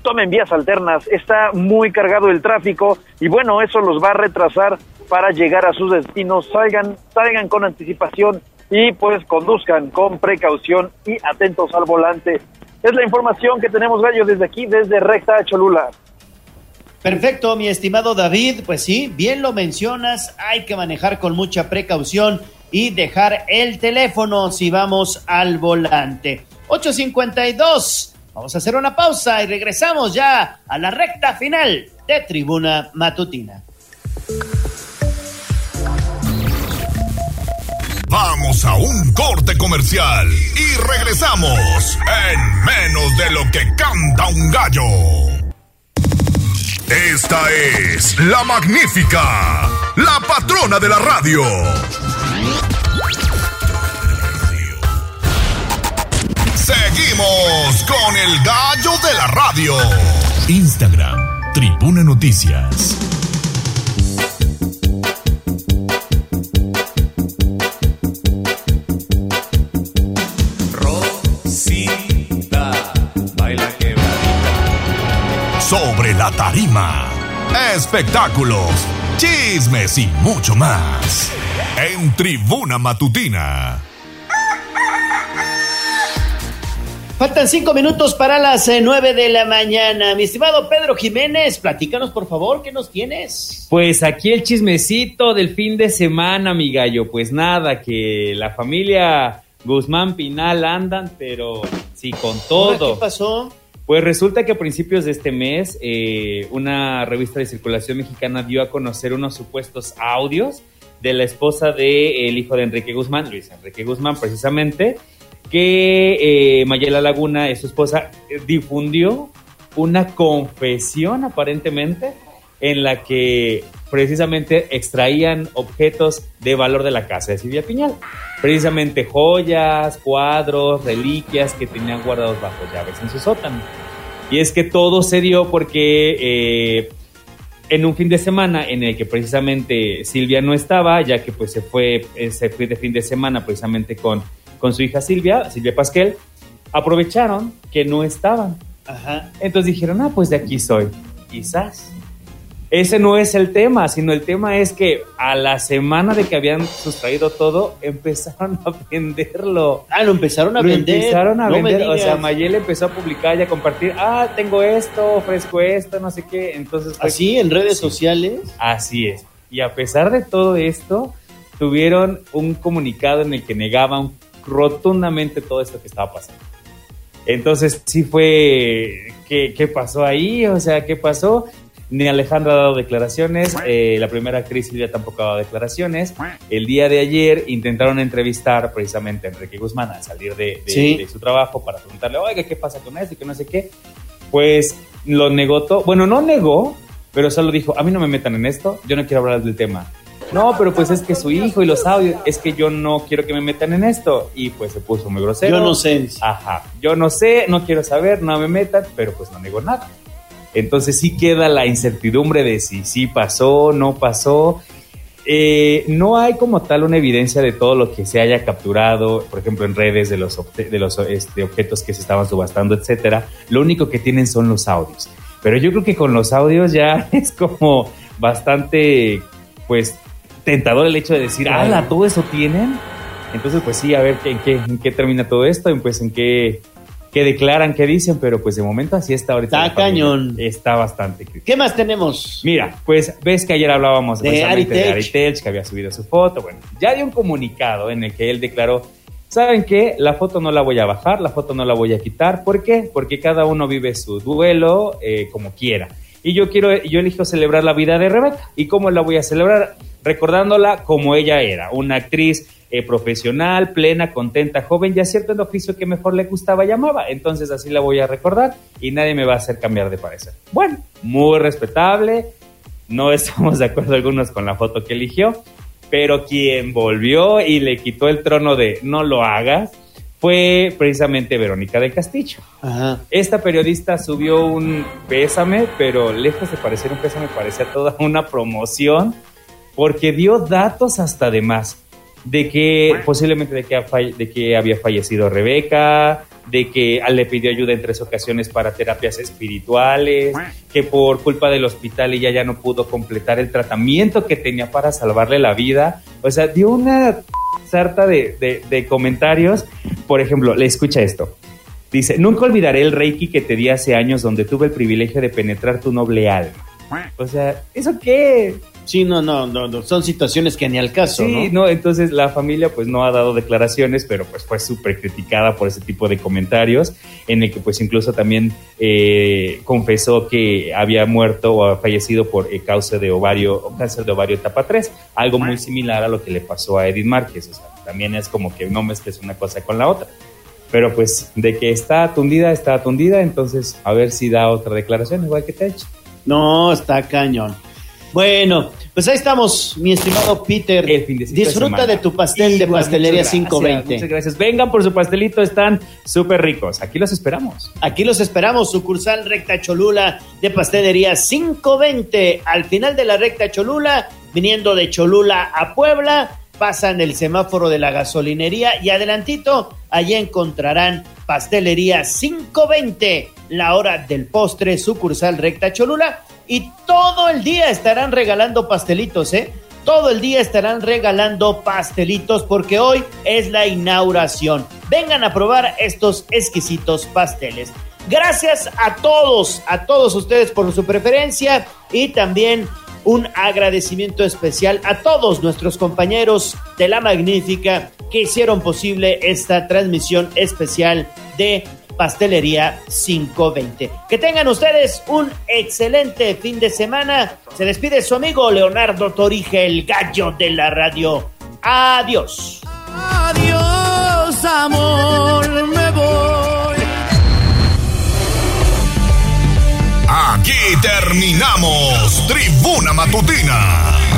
tomen vías alternas, está muy cargado el tráfico y bueno, eso los va a retrasar para llegar a sus destinos, salgan, salgan con anticipación y pues conduzcan con precaución y atentos al volante. Es la información que tenemos, Gallo, desde aquí, desde Recta Cholula. Perfecto, mi estimado David. Pues sí, bien lo mencionas, hay que manejar con mucha precaución y dejar el teléfono si vamos al volante. 852. Vamos a hacer una pausa y regresamos ya a la recta final de Tribuna Matutina. Vamos a un corte comercial y regresamos en menos de lo que canta un gallo. Esta es la magnífica, la patrona de la radio. Seguimos con el gallo de la radio. Instagram, Tribuna Noticias. Sobre la tarima. Espectáculos, chismes y mucho más. En Tribuna Matutina. Faltan cinco minutos para las eh, nueve de la mañana. Mi estimado Pedro Jiménez, platícanos por favor, ¿qué nos tienes? Pues aquí el chismecito del fin de semana, mi gallo. Pues nada, que la familia Guzmán, Pinal andan, pero sí, con todo. ¿Qué pasó? Pues resulta que a principios de este mes, eh, una revista de circulación mexicana dio a conocer unos supuestos audios de la esposa del hijo de Enrique Guzmán, Luis Enrique Guzmán, precisamente, que eh, Mayela Laguna, su esposa, eh, difundió una confesión aparentemente en la que precisamente extraían objetos de valor de la casa de Silvia Piñal. Precisamente joyas, cuadros, reliquias que tenían guardados bajo llaves en su sótano. Y es que todo se dio porque eh, en un fin de semana en el que precisamente Silvia no estaba, ya que pues se fue, eh, se fue de fin de semana precisamente con, con su hija Silvia, Silvia Pasquel, aprovecharon que no estaban. Ajá. Entonces dijeron, ah, pues de aquí soy. Quizás. Ese no es el tema, sino el tema es que a la semana de que habían sustraído todo, empezaron a venderlo. Ah, lo empezaron a Lo vender. Empezaron a No vender. O sea. Mayel empezó a publicar y a compartir, ah, tengo esto, ofrezco esto, no sé qué. Entonces, ¿Así en redes sí. sociales? Así es. Y a pesar de todo esto, tuvieron un comunicado en el que negaban rotundamente todo esto que estaba pasando. Entonces, sí fue, ¿qué, qué pasó ahí? O sea, ¿qué pasó? Ni Alejandra ha dado declaraciones, eh, la primera actriz Silvia tampoco ha dado declaraciones. El día de ayer intentaron entrevistar precisamente a Enrique Guzmán al salir de, de- Sí. de su trabajo para preguntarle, oiga, ¿qué pasa con esto y que no sé qué? Pues lo negó todo. Bueno, no negó, pero solo dijo, a mí no me metan en esto, yo no quiero hablar del tema. No, pero pues es que su hijo y los audios, es que yo no quiero que me metan en esto. Y pues se puso muy grosero. Yo no sé. Ajá, yo no sé, no quiero saber, no me metan, pero pues no negó nada. Entonces sí queda la incertidumbre de si sí pasó, no pasó. Eh, no hay como tal una evidencia de todo lo que se haya capturado, por ejemplo, en redes de los, de los este, objetos que se estaban subastando, etcétera. Lo único que tienen son los audios. Pero yo creo que con los audios ya <laughs> es como bastante, pues, tentador el hecho de decir. ¡ala! ¿Todo eso tienen? Entonces, pues sí, a ver en qué, en qué termina todo esto, y pues en qué, qué declaran, qué dicen, pero pues de momento así está ahorita. Está cañón. Está bastante crítico. ¿Qué más tenemos? Mira, pues ves que ayer hablábamos De precisamente de que había subido su foto. Bueno, ya dio un comunicado en el que él declaró, ¿saben qué? La foto no la voy a bajar, la foto no la voy a quitar. ¿Por qué? Porque cada uno vive su duelo eh, como quiera. Y yo quiero, yo elijo celebrar la vida de Rebeca. ¿Y cómo la voy a celebrar? Recordándola como ella era, una actriz eh, profesional, plena, contenta, joven, ya cierto el oficio que mejor le gustaba y amaba. Entonces así la voy a recordar y nadie me va a hacer cambiar de parecer. Bueno, muy respetable. No <laughs> estamos de acuerdo algunos con la foto que eligió, pero quien volvió y le quitó el trono de no lo hagas fue precisamente Verónica del Castillo. Ajá. Esta periodista subió un pésame, pero lejos de parecer un pésame, parecía toda una promoción, porque dio datos hasta de más, de que posiblemente de que, de que había fallecido Rebeca, de que le pidió ayuda en tres ocasiones para terapias espirituales, que por culpa del hospital ella ya no pudo completar el tratamiento que tenía para salvarle la vida. O sea, dio una sarta de, de- de comentarios. Por ejemplo, le escucha esto. Dice, nunca olvidaré el reiki que te di hace años donde tuve el privilegio de penetrar tu noble alma. O sea, ¿eso qué? Sí, no, no, no, no, son situaciones que ni al caso, Sí, ¿no? no, entonces la familia pues no ha dado declaraciones, pero pues fue súper criticada por ese tipo de comentarios, en el que pues incluso también eh, confesó que había muerto o fallecido por eh, causa de ovario, o cáncer de ovario etapa 3, algo muy similar a lo que le pasó a Edith Márquez, o sea, también es como que no mezcles una cosa con la otra. Pero pues de que está atundida, está atundida, entonces a ver si da otra declaración, igual que te ha hecho. No, está cañón. Bueno, pues ahí estamos, mi estimado Peter. Disfruta semana. de tu pastel de Igual, pastelería muchas gracias, 520. Muchas gracias. Vengan por su pastelito, están súper ricos. Aquí los esperamos. Aquí los esperamos, sucursal Recta Cholula de Pastelería 520. Al final de la Recta Cholula, viniendo de Cholula a Puebla, pasan el semáforo de la gasolinería y adelantito, allí encontrarán Pastelería 520, la hora del postre, sucursal Recta Cholula. Y todo el día estarán regalando pastelitos, ¿eh? Todo el día estarán regalando pastelitos porque hoy es la inauguración. Vengan a probar estos exquisitos pasteles. Gracias a todos, a todos ustedes por su preferencia y también un agradecimiento especial a todos nuestros compañeros de la magnífica que hicieron posible esta transmisión especial de Pastelería 520. Que tengan ustedes un excelente fin de semana. Se despide su amigo Leonardo Torije, el gallo de la radio. Adiós. Adiós, amor, me voy. Aquí terminamos Tribuna Matutina